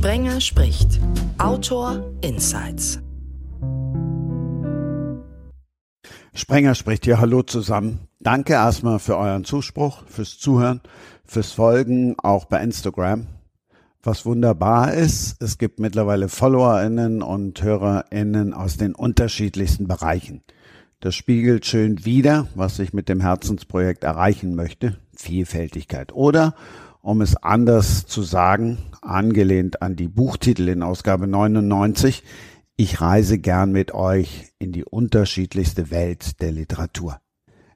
Sprenger spricht. Autor Insights. Sprenger spricht hier. Hallo zusammen. Danke erstmal für euren Zuspruch, fürs Zuhören, fürs Folgen, auch bei Instagram. Was wunderbar ist, es gibt mittlerweile FollowerInnen und HörerInnen aus den unterschiedlichsten Bereichen. Das spiegelt schön wider, was ich mit dem Herzensprojekt erreichen möchte. Vielfältigkeit. Oder, um es anders zu sagen, angelehnt an die Buchtitel in Ausgabe 99, ich reise gern mit euch in die unterschiedlichste Welt der Literatur.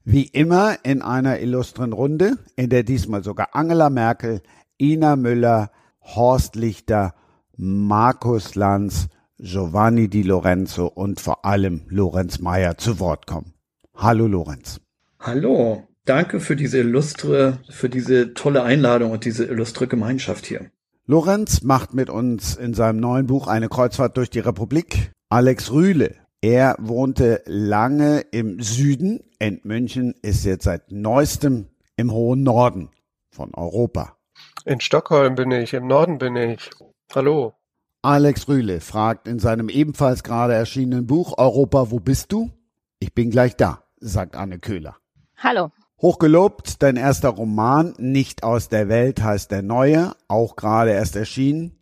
Wie immer in einer illustren Runde, in der diesmal sogar Angela Merkel, Ina Müller, Horst Lichter, Markus Lanz, Giovanni Di Lorenzo und vor allem Lorenz Meyer zu Wort kommen. Hallo Lorenz. Hallo, danke für diese illustre, für diese tolle Einladung und diese illustre Gemeinschaft hier. Lorenz macht mit uns in seinem neuen Buch eine Kreuzfahrt durch die Republik. Alex Rühle, er wohnte lange im Süden, Entmünchen ist jetzt seit neuestem im hohen Norden von Europa. In Stockholm bin ich, im Norden bin ich. Hallo. Alex Rühle fragt in seinem ebenfalls gerade erschienenen Buch Europa, wo bist du? Ich bin gleich da, sagt Anne Köhler. Hallo. Hochgelobt, dein erster Roman, Nicht aus der Welt heißt der neue, auch gerade erst erschienen.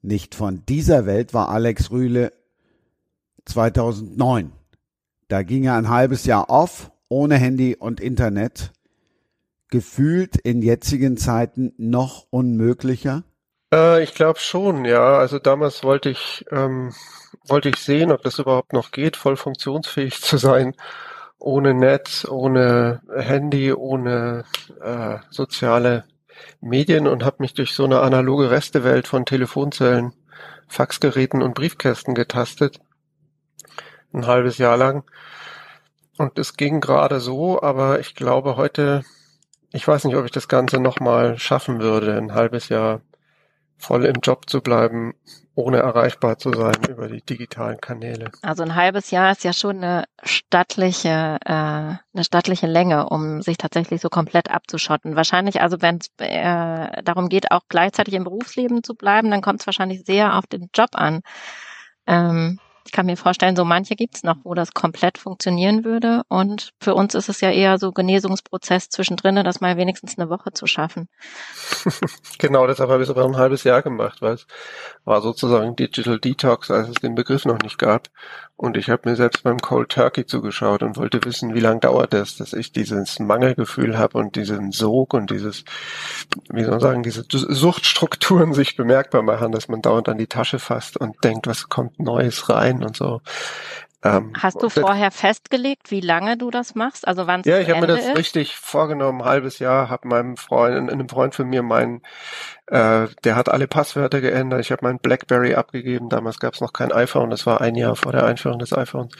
Nicht von dieser Welt war Alex Rühle 2009. Da ging er ein halbes Jahr off, ohne Handy und Internet. Gefühlt in jetzigen Zeiten noch unmöglicher? Äh, ich glaube schon, ja. Also damals wollte ich, ähm, wollte ich sehen, ob das überhaupt noch geht, voll funktionsfähig zu sein, ohne Netz, ohne Handy, ohne äh, soziale Medien und habe mich durch so eine analoge Restewelt von Telefonzellen, Faxgeräten und Briefkästen getastet ein halbes Jahr lang. Und es ging gerade so, aber ich glaube heute, ich weiß nicht, ob ich das Ganze nochmal schaffen würde, ein halbes Jahr voll im Job zu bleiben, ohne erreichbar zu sein über die digitalen Kanäle. Also ein halbes Jahr ist ja schon eine stattliche, äh, eine stattliche Länge, um sich tatsächlich so komplett abzuschotten. Wahrscheinlich, also wenn es äh, darum geht, auch gleichzeitig im Berufsleben zu bleiben, dann kommt es wahrscheinlich sehr auf den Job an. Ähm, ich kann mir vorstellen, so manche gibt's noch, wo das komplett funktionieren würde. Und für uns ist es ja eher so Genesungsprozess zwischendrin, das mal wenigstens eine Woche zu schaffen. genau, deshalb habe ich es aber ein halbes Jahr gemacht, weil es war sozusagen Digital Detox, als es den Begriff noch nicht gab. Und ich habe mir selbst beim Cold Turkey zugeschaut und wollte wissen, wie lange dauert es, dass ich dieses Mangelgefühl habe und diesen Sog und dieses, wie soll man sagen, diese Suchtstrukturen sich bemerkbar machen, dass man dauernd an die Tasche fasst und denkt, was kommt Neues rein und so. Ähm, Hast du vorher festgelegt, wie lange du das machst? Also wann Ja, ich habe mir das ist? richtig vorgenommen, ein halbes Jahr, habe meinem Freund, einem Freund von mir meinen, äh, der hat alle Passwörter geändert. Ich habe mein BlackBerry abgegeben. Damals gab es noch kein iPhone. Das war ein Jahr vor der Einführung des iPhones.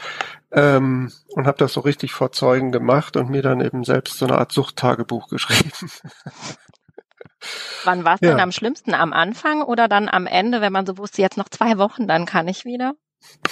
Ähm, und habe das so richtig vor Zeugen gemacht und mir dann eben selbst so eine Art Suchttagebuch geschrieben. Wann war es ja. denn am schlimmsten? Am Anfang oder dann am Ende, wenn man so wusste, jetzt noch zwei Wochen, dann kann ich wieder?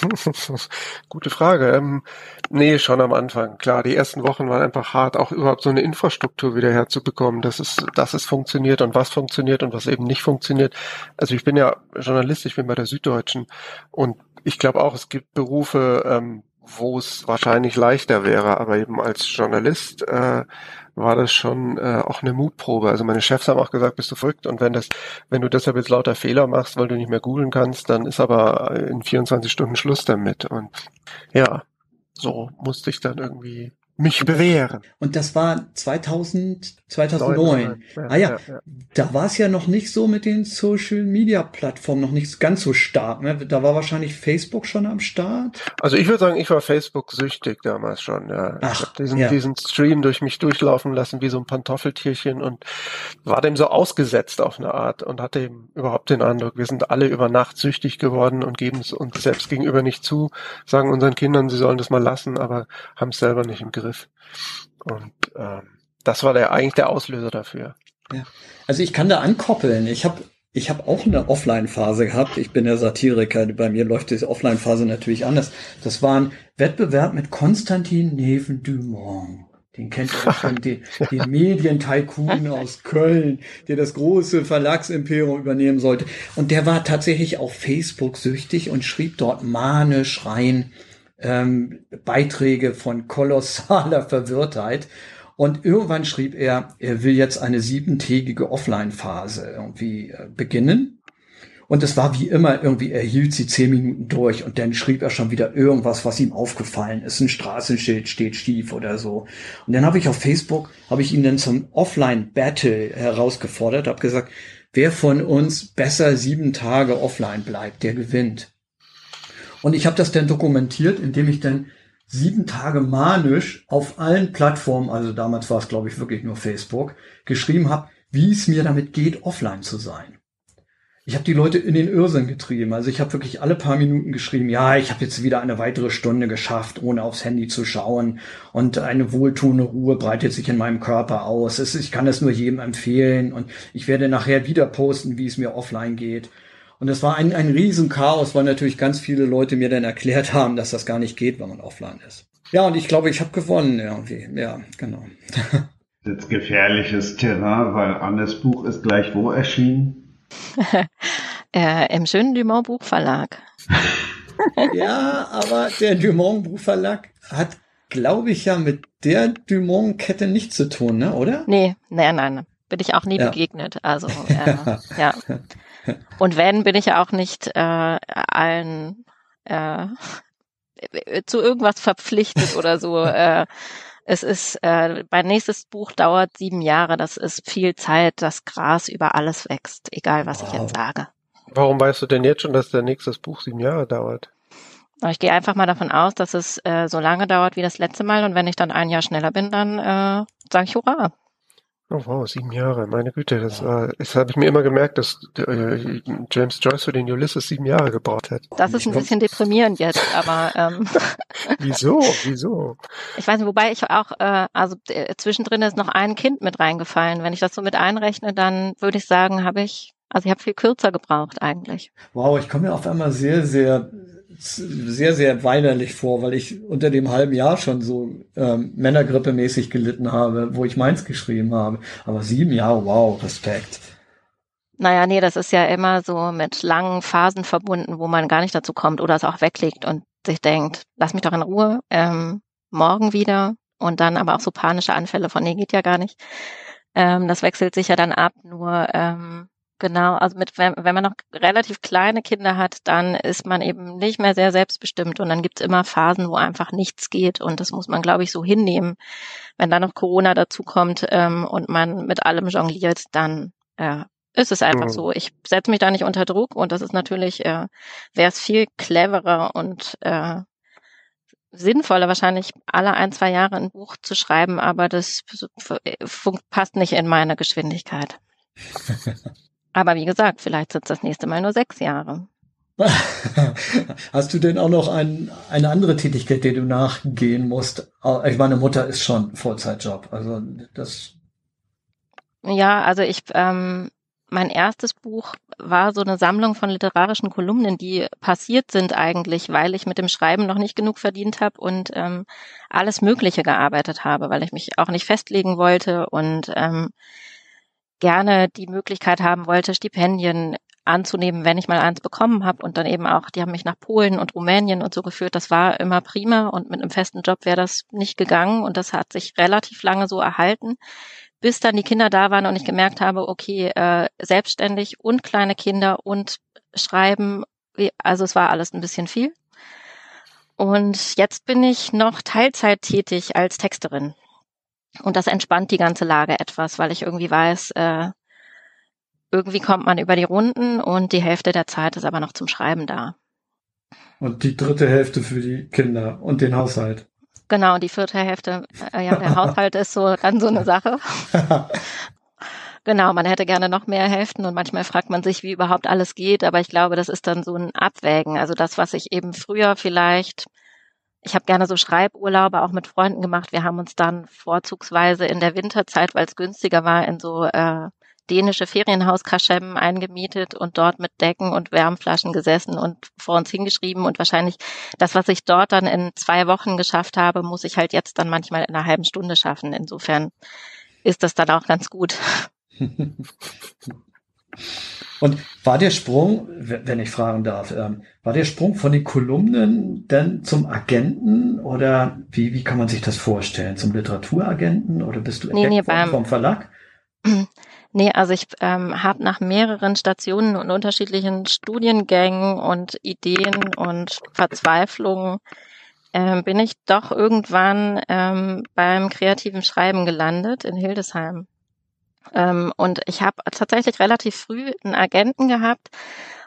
Gute Frage. Ähm, nee, schon am Anfang. Klar, die ersten Wochen waren einfach hart, auch überhaupt so eine Infrastruktur wieder herzubekommen, dass es, dass es funktioniert und was funktioniert und was eben nicht funktioniert. Also ich bin ja Journalist, ich bin bei der Süddeutschen und ich glaube auch, es gibt Berufe, ähm, wo es wahrscheinlich leichter wäre, aber eben als Journalist äh, war das schon äh, auch eine Mutprobe. Also meine Chefs haben auch gesagt, bist du verrückt und wenn das, wenn du deshalb jetzt lauter Fehler machst, weil du nicht mehr googeln kannst, dann ist aber in 24 Stunden Schluss damit. Und ja, so musste ich dann irgendwie mich bewähren. Und das war 2000, 2009. Ja, ah ja, ja, ja. da war es ja noch nicht so mit den Social Media Plattformen, noch nicht ganz so stark. Ne? Da war wahrscheinlich Facebook schon am Start. Also ich würde sagen, ich war Facebook süchtig damals schon. Ja. Ach, ich habe diesen, diesen Stream durch mich durchlaufen lassen wie so ein Pantoffeltierchen und war dem so ausgesetzt auf eine Art und hatte eben überhaupt den Eindruck, wir sind alle über Nacht süchtig geworden und geben es uns selbst gegenüber nicht zu, sagen unseren Kindern, sie sollen das mal lassen, aber haben es selber nicht im Griff. Begriff. Und ähm, das war der eigentlich der Auslöser dafür. Ja. Also ich kann da ankoppeln. Ich habe ich habe auch eine Offline-Phase gehabt. Ich bin der Satiriker. Bei mir läuft diese Offline-Phase natürlich anders. Das war ein Wettbewerb mit Konstantin Neven Dumont. Den kennt ihr schon, den, den Medientycoon aus Köln, der das große Verlagsimperium übernehmen sollte. Und der war tatsächlich auf Facebook süchtig und schrieb dort manisch rein ähm, Beiträge von kolossaler Verwirrtheit. Und irgendwann schrieb er, er will jetzt eine siebentägige Offline-Phase irgendwie äh, beginnen. Und es war wie immer irgendwie, er hielt sie zehn Minuten durch und dann schrieb er schon wieder irgendwas, was ihm aufgefallen ist. Ein Straßenschild steht schief oder so. Und dann habe ich auf Facebook, habe ich ihn dann zum Offline-Battle herausgefordert, habe gesagt, wer von uns besser sieben Tage offline bleibt, der gewinnt. Und ich habe das dann dokumentiert, indem ich dann sieben Tage manisch auf allen Plattformen, also damals war es glaube ich wirklich nur Facebook, geschrieben habe, wie es mir damit geht, offline zu sein ich habe die Leute in den Irrsinn getrieben. Also ich habe wirklich alle paar Minuten geschrieben, ja, ich habe jetzt wieder eine weitere Stunde geschafft, ohne aufs Handy zu schauen. Und eine wohltuende Ruhe breitet sich in meinem Körper aus. Ich kann es nur jedem empfehlen. Und ich werde nachher wieder posten, wie es mir offline geht. Und es war ein, ein Riesenchaos, weil natürlich ganz viele Leute mir dann erklärt haben, dass das gar nicht geht, wenn man offline ist. Ja, und ich glaube, ich habe gewonnen irgendwie. Ja, genau. Jetzt gefährliches Terrain, weil Annes Buch ist gleich wo erschienen? äh, Im schönen Dumont Buchverlag. ja, aber der Dumont Buchverlag hat, glaube ich, ja mit der Dumont-Kette nichts zu tun, ne, oder? Nee, nein, nein. Bin ich auch nie ja. begegnet. Also, äh, ja. Und wenn, bin ich auch nicht äh, allen äh, zu irgendwas verpflichtet oder so. Äh, es ist, äh, mein nächstes Buch dauert sieben Jahre. Das ist viel Zeit. Das Gras über alles wächst, egal was wow. ich jetzt sage. Warum weißt du denn jetzt schon, dass der nächste Buch sieben Jahre dauert? Ich gehe einfach mal davon aus, dass es äh, so lange dauert wie das letzte Mal und wenn ich dann ein Jahr schneller bin, dann äh, sage ich Hurra. Oh wow, sieben Jahre, meine Güte, das, äh, das habe ich mir immer gemerkt, dass äh, James Joyce für den Ulysses sieben Jahre gebraucht hat. Das ist ein bisschen deprimierend jetzt, aber ähm, wieso, wieso? Ich weiß nicht, wobei ich auch, äh, also äh, zwischendrin ist noch ein Kind mit reingefallen. Wenn ich das so mit einrechne, dann würde ich sagen, habe ich, also ich habe viel kürzer gebraucht eigentlich. Wow, ich komme mir auf einmal sehr, sehr sehr, sehr weinerlich vor, weil ich unter dem halben Jahr schon so ähm, Männergrippe-mäßig gelitten habe, wo ich meins geschrieben habe. Aber sieben Jahre, wow, Respekt. Naja, nee, das ist ja immer so mit langen Phasen verbunden, wo man gar nicht dazu kommt oder es auch weglegt und sich denkt, lass mich doch in Ruhe, ähm, morgen wieder und dann aber auch so panische Anfälle von, nee, geht ja gar nicht. Ähm, das wechselt sich ja dann ab, nur ähm, Genau, also mit, wenn, wenn man noch relativ kleine Kinder hat, dann ist man eben nicht mehr sehr selbstbestimmt und dann gibt's immer Phasen, wo einfach nichts geht und das muss man, glaube ich, so hinnehmen. Wenn dann noch Corona dazu kommt ähm, und man mit allem jongliert, dann äh, ist es einfach mhm. so. Ich setze mich da nicht unter Druck und das ist natürlich, äh, wäre es viel cleverer und äh, sinnvoller, wahrscheinlich alle ein, zwei Jahre ein Buch zu schreiben, aber das passt nicht in meine Geschwindigkeit. Aber wie gesagt, vielleicht sind es das nächste Mal nur sechs Jahre. Hast du denn auch noch ein, eine andere Tätigkeit, der du nachgehen musst? Ich meine, Mutter ist schon Vollzeitjob. Also das. Ja, also ich, ähm, mein erstes Buch war so eine Sammlung von literarischen Kolumnen, die passiert sind eigentlich, weil ich mit dem Schreiben noch nicht genug verdient habe und ähm, alles Mögliche gearbeitet habe, weil ich mich auch nicht festlegen wollte und ähm, gerne die Möglichkeit haben wollte, Stipendien anzunehmen, wenn ich mal eins bekommen habe und dann eben auch, die haben mich nach Polen und Rumänien und so geführt. Das war immer prima und mit einem festen Job wäre das nicht gegangen und das hat sich relativ lange so erhalten, bis dann die Kinder da waren und ich gemerkt habe, okay, äh, selbstständig und kleine Kinder und Schreiben, also es war alles ein bisschen viel. Und jetzt bin ich noch Teilzeit tätig als Texterin. Und das entspannt die ganze Lage etwas, weil ich irgendwie weiß, äh, irgendwie kommt man über die Runden und die Hälfte der Zeit ist aber noch zum Schreiben da. Und die dritte Hälfte für die Kinder und den Haushalt. Genau, die vierte Hälfte, äh, ja, der Haushalt ist so dann so eine Sache. genau, man hätte gerne noch mehr Hälften und manchmal fragt man sich, wie überhaupt alles geht, aber ich glaube, das ist dann so ein Abwägen. Also das, was ich eben früher vielleicht ich habe gerne so Schreiburlaube auch mit Freunden gemacht. Wir haben uns dann vorzugsweise in der Winterzeit, weil es günstiger war, in so äh, dänische Ferienhaus Kaschem eingemietet und dort mit Decken und Wärmflaschen gesessen und vor uns hingeschrieben. Und wahrscheinlich das, was ich dort dann in zwei Wochen geschafft habe, muss ich halt jetzt dann manchmal in einer halben Stunde schaffen. Insofern ist das dann auch ganz gut. Und war der Sprung, wenn ich fragen darf, ähm, war der Sprung von den Kolumnen dann zum Agenten oder wie, wie kann man sich das vorstellen? Zum Literaturagenten oder bist du nee, nee, beim, vom Verlag? Nee, also ich ähm, habe nach mehreren Stationen und unterschiedlichen Studiengängen und Ideen und Verzweiflungen ähm, bin ich doch irgendwann ähm, beim kreativen Schreiben gelandet in Hildesheim. Ähm, und ich habe tatsächlich relativ früh einen Agenten gehabt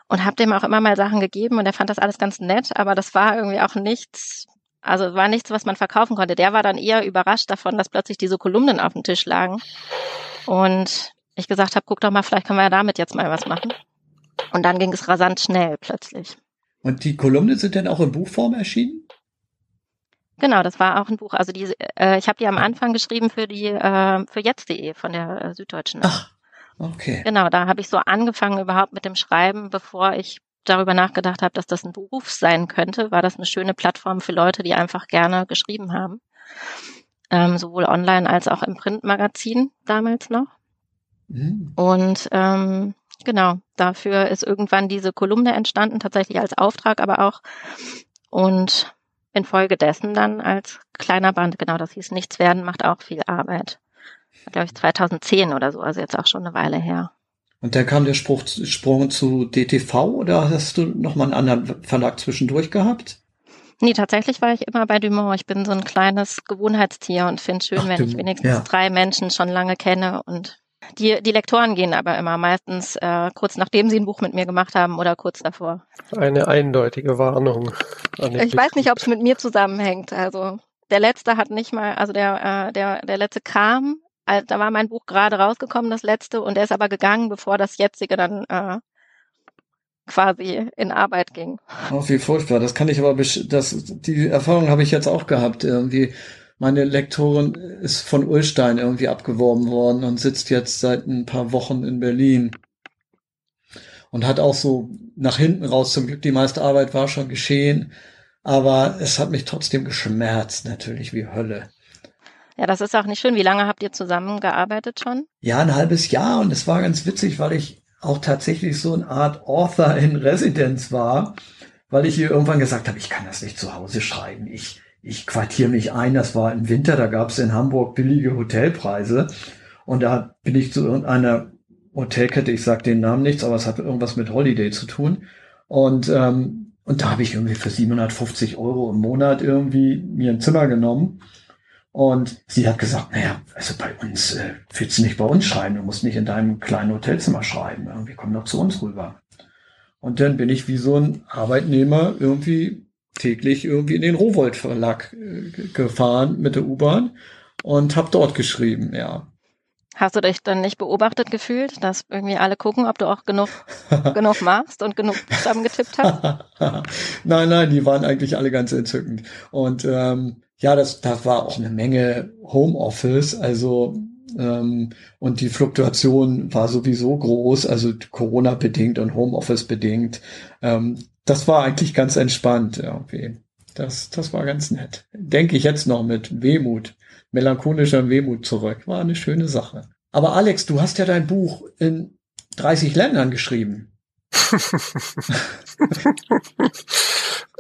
und habe dem auch immer mal Sachen gegeben und er fand das alles ganz nett, aber das war irgendwie auch nichts, also war nichts, was man verkaufen konnte. Der war dann eher überrascht davon, dass plötzlich diese Kolumnen auf dem Tisch lagen. Und ich gesagt habe, guck doch mal, vielleicht können wir ja damit jetzt mal was machen. Und dann ging es rasant schnell plötzlich. Und die Kolumnen sind dann auch in Buchform erschienen? Genau, das war auch ein Buch. Also die, äh, ich habe die am Anfang geschrieben für die äh, für jetzt.de von der äh, Süddeutschen. Ach, okay. Genau, da habe ich so angefangen überhaupt mit dem Schreiben, bevor ich darüber nachgedacht habe, dass das ein Beruf sein könnte, war das eine schöne Plattform für Leute, die einfach gerne geschrieben haben. Ähm, sowohl online als auch im Printmagazin damals noch. Mhm. Und ähm, genau, dafür ist irgendwann diese Kolumne entstanden, tatsächlich als Auftrag, aber auch. Und infolgedessen dann als kleiner Band, genau, das hieß Nichts werden, macht auch viel Arbeit. Glaube ich 2010 oder so, also jetzt auch schon eine Weile her. Und dann kam der Spruch, Sprung zu DTV oder hast du noch mal einen anderen Verlag zwischendurch gehabt? Nee, tatsächlich war ich immer bei Dumont. Ich bin so ein kleines Gewohnheitstier und finde schön, Ach, wenn Dumont, ich wenigstens ja. drei Menschen schon lange kenne und die, die Lektoren gehen aber immer meistens äh, kurz nachdem sie ein Buch mit mir gemacht haben oder kurz davor. Eine eindeutige Warnung. ich weiß nicht, ob es mit mir zusammenhängt. Also der letzte hat nicht mal, also der, äh, der, der letzte kam, also, da war mein Buch gerade rausgekommen, das letzte, und der ist aber gegangen, bevor das jetzige dann äh, quasi in Arbeit ging. Oh, wie furchtbar. Das kann ich aber, das, die Erfahrung habe ich jetzt auch gehabt. Irgendwie meine Lektorin ist von Ulstein irgendwie abgeworben worden und sitzt jetzt seit ein paar Wochen in Berlin. Und hat auch so nach hinten raus zum Glück die meiste Arbeit war schon geschehen. Aber es hat mich trotzdem geschmerzt, natürlich wie Hölle. Ja, das ist auch nicht schön. Wie lange habt ihr zusammengearbeitet schon? Ja, ein halbes Jahr. Und es war ganz witzig, weil ich auch tatsächlich so eine Art Author in Residence war, weil ich ihr irgendwann gesagt habe, ich kann das nicht zu Hause schreiben. Ich, ich quartiere mich ein, das war im Winter, da gab es in Hamburg billige Hotelpreise. Und da bin ich zu irgendeiner Hotelkette, ich sage den Namen nichts, aber es hat irgendwas mit Holiday zu tun. Und, ähm, und da habe ich irgendwie für 750 Euro im Monat irgendwie mir ein Zimmer genommen. Und sie hat gesagt, naja, also bei uns äh, willst du nicht bei uns schreiben, du musst nicht in deinem kleinen Hotelzimmer schreiben, irgendwie komm doch zu uns rüber. Und dann bin ich wie so ein Arbeitnehmer irgendwie täglich irgendwie in den Rowold Verlag äh, gefahren mit der U-Bahn und habe dort geschrieben, ja. Hast du dich dann nicht beobachtet gefühlt, dass irgendwie alle gucken, ob du auch genug, genug machst und genug Buchstaben getippt hast? nein, nein, die waren eigentlich alle ganz entzückend. Und ähm, ja, das, das war auch eine Menge Homeoffice, also ähm, und die Fluktuation war sowieso groß, also Corona bedingt und Homeoffice bedingt. Ähm, das war eigentlich ganz entspannt irgendwie. Das, das war ganz nett. Denke ich jetzt noch mit Wehmut, melancholischer Wehmut zurück. War eine schöne Sache. Aber Alex, du hast ja dein Buch in 30 Ländern geschrieben.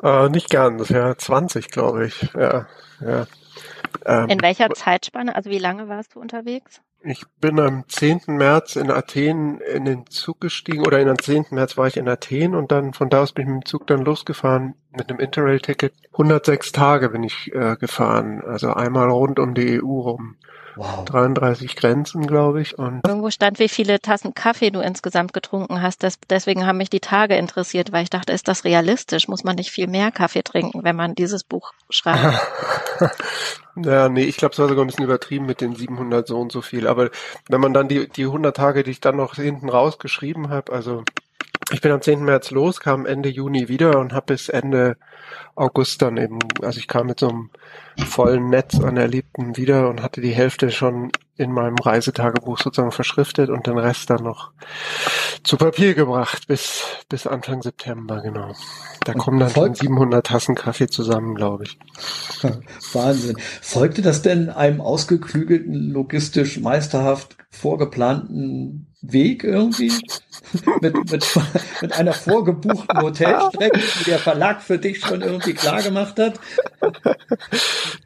äh, nicht ganz, ja, 20, glaube ich. Ja, ja. Ähm, in welcher Zeitspanne? Also wie lange warst du unterwegs? Ich bin am 10. März in Athen in den Zug gestiegen oder am 10. März war ich in Athen und dann von da aus bin ich mit dem Zug dann losgefahren mit einem Interrail-Ticket. 106 Tage bin ich äh, gefahren, also einmal rund um die EU rum. Wow. 33 Grenzen, glaube ich. Und Irgendwo stand, wie viele Tassen Kaffee du insgesamt getrunken hast. Das, deswegen haben mich die Tage interessiert, weil ich dachte, ist das realistisch? Muss man nicht viel mehr Kaffee trinken, wenn man dieses Buch schreibt? ja, nee, ich glaube, es war sogar ein bisschen übertrieben mit den 700 so und so viel. Aber wenn man dann die, die 100 Tage, die ich dann noch hinten rausgeschrieben habe, also Ich bin am 10. März los, kam Ende Juni wieder und habe bis Ende August dann eben, also ich kam mit so einem vollen Netz an Erlebten wieder und hatte die Hälfte schon in meinem Reisetagebuch sozusagen verschriftet und den Rest dann noch zu Papier gebracht bis, bis Anfang September, genau. Da und kommen dann schon 700 Tassen Kaffee zusammen, glaube ich. Wahnsinn. Folgte das denn einem ausgeklügelten, logistisch meisterhaft vorgeplanten Weg irgendwie? mit, mit, mit einer vorgebuchten Hotelstrecke, die der Verlag für dich schon irgendwie klar gemacht hat?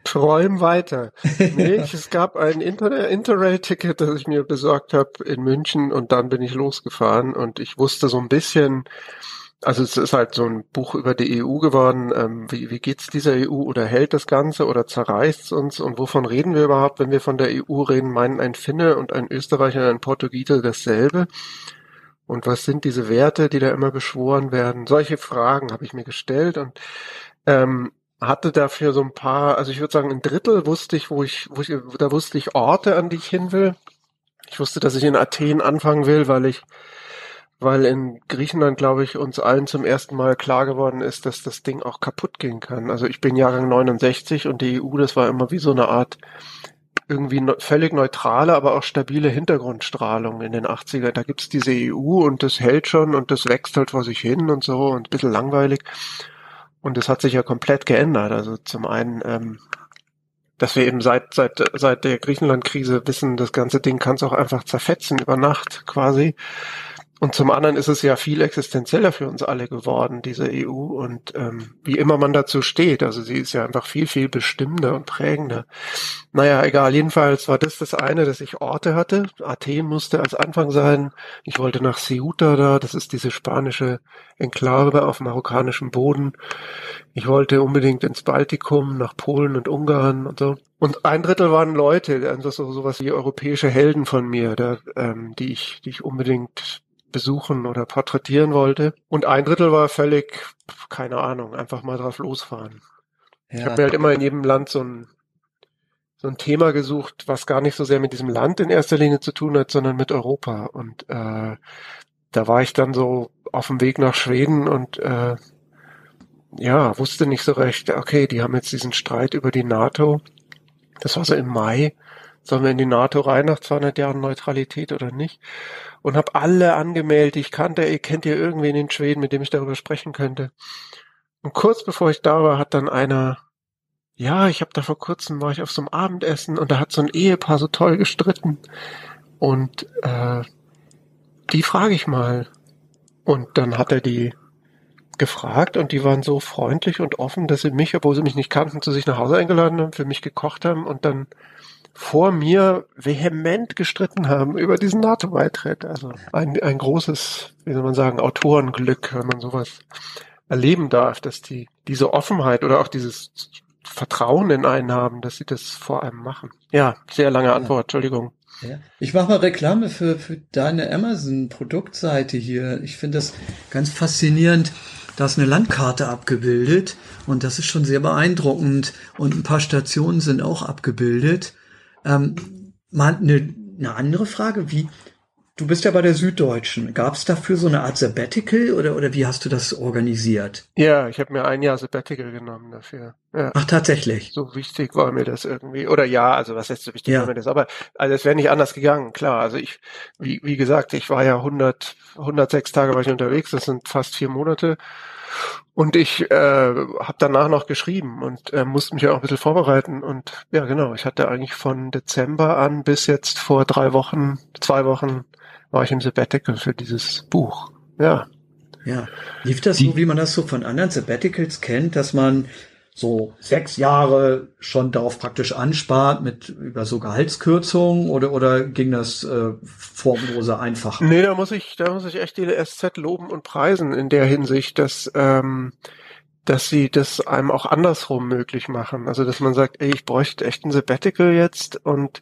Träum weiter. Nee, es gab ein Inter Interrail-Ticket, das ich mir besorgt habe in München und dann bin ich losgefahren und ich wusste so ein bisschen, also es ist halt so ein Buch über die EU geworden. Ähm, wie, wie geht's dieser EU oder hält das Ganze oder zerreißt uns und wovon reden wir überhaupt, wenn wir von der EU reden? Meinen ein Finne und ein Österreicher und ein Portugiese dasselbe? Und was sind diese Werte, die da immer beschworen werden? Solche Fragen habe ich mir gestellt und ähm, hatte dafür so ein paar, also ich würde sagen, ein Drittel wusste ich, wo ich, wo ich, da wusste ich Orte, an die ich hin will. Ich wusste, dass ich in Athen anfangen will, weil ich, weil in Griechenland, glaube ich, uns allen zum ersten Mal klar geworden ist, dass das Ding auch kaputt gehen kann. Also ich bin Jahrgang 69 und die EU, das war immer wie so eine Art irgendwie ne, völlig neutrale, aber auch stabile Hintergrundstrahlung in den 80er. Da gibt's diese EU und das hält schon und das wächst halt vor sich hin und so und ein bisschen langweilig. Und das hat sich ja komplett geändert. Also zum einen, ähm, dass wir eben seit, seit, seit der Griechenland-Krise wissen, das ganze Ding kann es auch einfach zerfetzen über Nacht quasi. Und zum anderen ist es ja viel existenzieller für uns alle geworden, diese EU. Und ähm, wie immer man dazu steht, also sie ist ja einfach viel, viel bestimmender und prägender. Naja, egal, jedenfalls war das das eine, dass ich Orte hatte. Athen musste als Anfang sein. Ich wollte nach Ceuta da, das ist diese spanische Enklave auf marokkanischem Boden. Ich wollte unbedingt ins Baltikum, nach Polen und Ungarn und so. Und ein Drittel waren Leute, also so sowas wie europäische Helden von mir, da, ähm, die ich, die ich unbedingt besuchen oder porträtieren wollte. Und ein Drittel war völlig, keine Ahnung, einfach mal drauf losfahren. Ja. Ich habe mir halt immer in jedem Land so ein, so ein Thema gesucht, was gar nicht so sehr mit diesem Land in erster Linie zu tun hat, sondern mit Europa. Und äh, da war ich dann so auf dem Weg nach Schweden und äh, ja, wusste nicht so recht, okay, die haben jetzt diesen Streit über die NATO. Das war so im Mai. Sollen wir in die NATO rein nach 200 Jahren Neutralität oder nicht? Und habe alle angemeldet, ich kannte. Ihr kennt ihr irgendwen in Schweden, mit dem ich darüber sprechen könnte? Und kurz bevor ich da war, hat dann einer, ja, ich habe da vor kurzem war ich auf so einem Abendessen und da hat so ein Ehepaar so toll gestritten. Und äh, die frage ich mal. Und dann hat er die gefragt und die waren so freundlich und offen, dass sie mich, obwohl sie mich nicht kannten, zu sich nach Hause eingeladen haben, für mich gekocht haben und dann vor mir vehement gestritten haben über diesen NATO-Beitritt. Also ein, ein großes, wie soll man sagen, Autorenglück, wenn man sowas erleben darf, dass die diese Offenheit oder auch dieses Vertrauen in einen haben, dass sie das vor einem machen. Ja, sehr lange Antwort, Entschuldigung. Ja. Ich mache mal Reklame für, für deine Amazon-Produktseite hier. Ich finde das ganz faszinierend. Da ist eine Landkarte abgebildet und das ist schon sehr beeindruckend. Und ein paar Stationen sind auch abgebildet. Ähm, mal eine, eine andere Frage, wie, du bist ja bei der Süddeutschen. Gab es dafür so eine Art Sabbatical oder, oder wie hast du das organisiert? Ja, ich habe mir ein Jahr Sabbatical genommen dafür. Ja. Ach, tatsächlich. So wichtig war mir das irgendwie. Oder ja, also was heißt so wichtig ja. war mir das? Aber also es wäre nicht anders gegangen, klar. Also ich, wie, wie gesagt, ich war ja 100, 106 Tage war ich unterwegs, das sind fast vier Monate. Und ich äh, habe danach noch geschrieben und äh, musste mich auch ein bisschen vorbereiten. Und ja, genau, ich hatte eigentlich von Dezember an bis jetzt vor drei Wochen, zwei Wochen, war ich im Sabbatical für dieses Buch. Ja. Ja. Lief das so, wie man das so von anderen Sabbaticals kennt, dass man so sechs Jahre schon darauf praktisch anspart mit über so Gehaltskürzungen oder oder ging das äh, formlose einfach? Nee, da muss ich da muss ich echt die SZ loben und preisen in der Hinsicht, dass ähm, dass sie das einem auch andersrum möglich machen. Also dass man sagt, ey, ich bräuchte echt ein Sabbatical jetzt und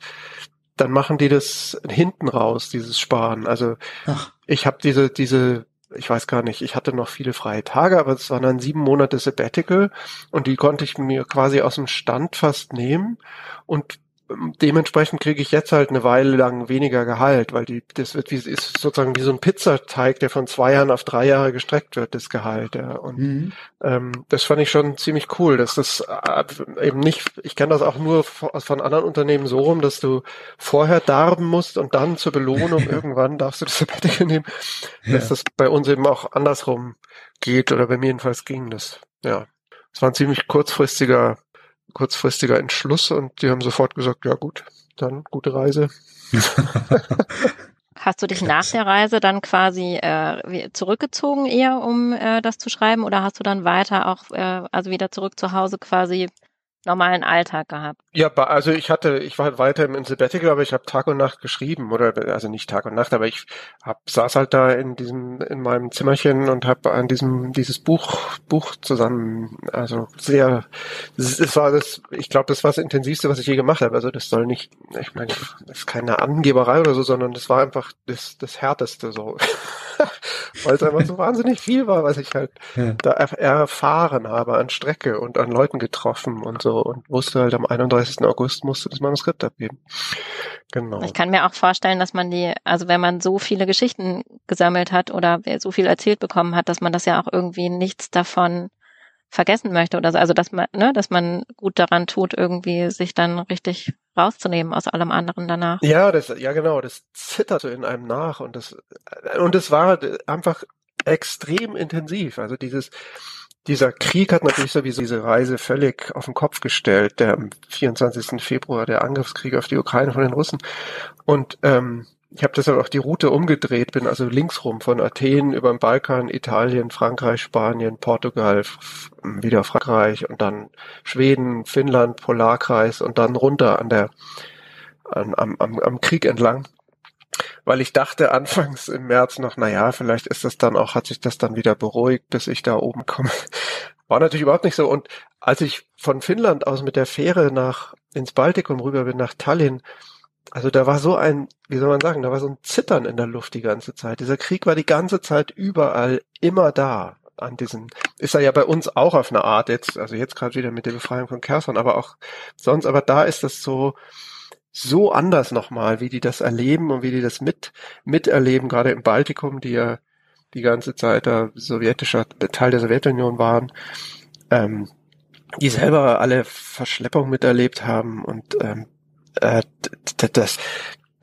dann machen die das hinten raus, dieses Sparen. Also Ach. ich habe diese diese ich weiß gar nicht, ich hatte noch viele freie Tage, aber es waren dann sieben Monate Sabbatical und die konnte ich mir quasi aus dem Stand fast nehmen und dementsprechend kriege ich jetzt halt eine Weile lang weniger Gehalt, weil die, das wird wie, ist sozusagen wie so ein Pizzateig, der von zwei Jahren auf drei Jahre gestreckt wird, das Gehalt. Ja. Und mhm. ähm, das fand ich schon ziemlich cool, dass das äh, eben nicht, ich kenne das auch nur von anderen Unternehmen so rum, dass du vorher darben musst und dann zur Belohnung irgendwann darfst du das Sabbatical nehmen, ja. dass das bei uns eben auch andersrum geht oder bei mir jedenfalls ging das. Ja, es war ein ziemlich kurzfristiger kurzfristiger Entschluss und die haben sofort gesagt, ja gut, dann gute Reise. Hast du dich nach der Reise dann quasi äh, zurückgezogen eher, um äh, das zu schreiben, oder hast du dann weiter auch, äh, also wieder zurück zu Hause quasi normalen Alltag gehabt? Ja, also ich hatte, ich war halt weiter im Sabbatical, aber ich habe Tag und Nacht geschrieben oder also nicht Tag und Nacht, aber ich hab, saß halt da in diesem in meinem Zimmerchen und habe an diesem dieses Buch Buch zusammen, also sehr, es war das, ich glaube, das war das intensivste, was ich je gemacht habe. Also das soll nicht, ich meine, das ist keine Angeberei oder so, sondern das war einfach das das härteste so. Weil es einfach so wahnsinnig viel war, was ich halt ja. da erfahren habe an Strecke und an Leuten getroffen und so und wusste halt am 31. August musste das Manuskript abgeben. Genau. Ich kann mir auch vorstellen, dass man die, also wenn man so viele Geschichten gesammelt hat oder so viel erzählt bekommen hat, dass man das ja auch irgendwie nichts davon vergessen möchte oder so. Also dass man, ne, dass man gut daran tut, irgendwie sich dann richtig rauszunehmen aus allem anderen danach. Ja, das, ja genau, das zitterte in einem nach und das und es war einfach extrem intensiv. Also dieses dieser Krieg hat natürlich sowieso diese Reise völlig auf den Kopf gestellt, der am 24. Februar, der Angriffskrieg auf die Ukraine von den Russen. Und ähm, ich habe deshalb auch die Route umgedreht, bin also linksrum von Athen über den Balkan, Italien, Frankreich, Spanien, Portugal, wieder Frankreich und dann Schweden, Finnland, Polarkreis und dann runter an der an, am, am, am Krieg entlang. Weil ich dachte anfangs im März noch, na ja, vielleicht ist das dann auch, hat sich das dann wieder beruhigt, bis ich da oben komme. War natürlich überhaupt nicht so. Und als ich von Finnland aus mit der Fähre nach ins Baltikum rüber bin, nach Tallinn, also da war so ein, wie soll man sagen, da war so ein Zittern in der Luft die ganze Zeit. Dieser Krieg war die ganze Zeit überall immer da. An diesen, ist er ja bei uns auch auf eine Art jetzt, also jetzt gerade wieder mit der Befreiung von Kherson, aber auch sonst, aber da ist das so, so anders nochmal, wie die das erleben und wie die das mit, miterleben, gerade im Baltikum, die ja die ganze Zeit da sowjetischer Teil der Sowjetunion waren, ähm, die selber alle Verschleppung miterlebt haben und ähm, äh, das,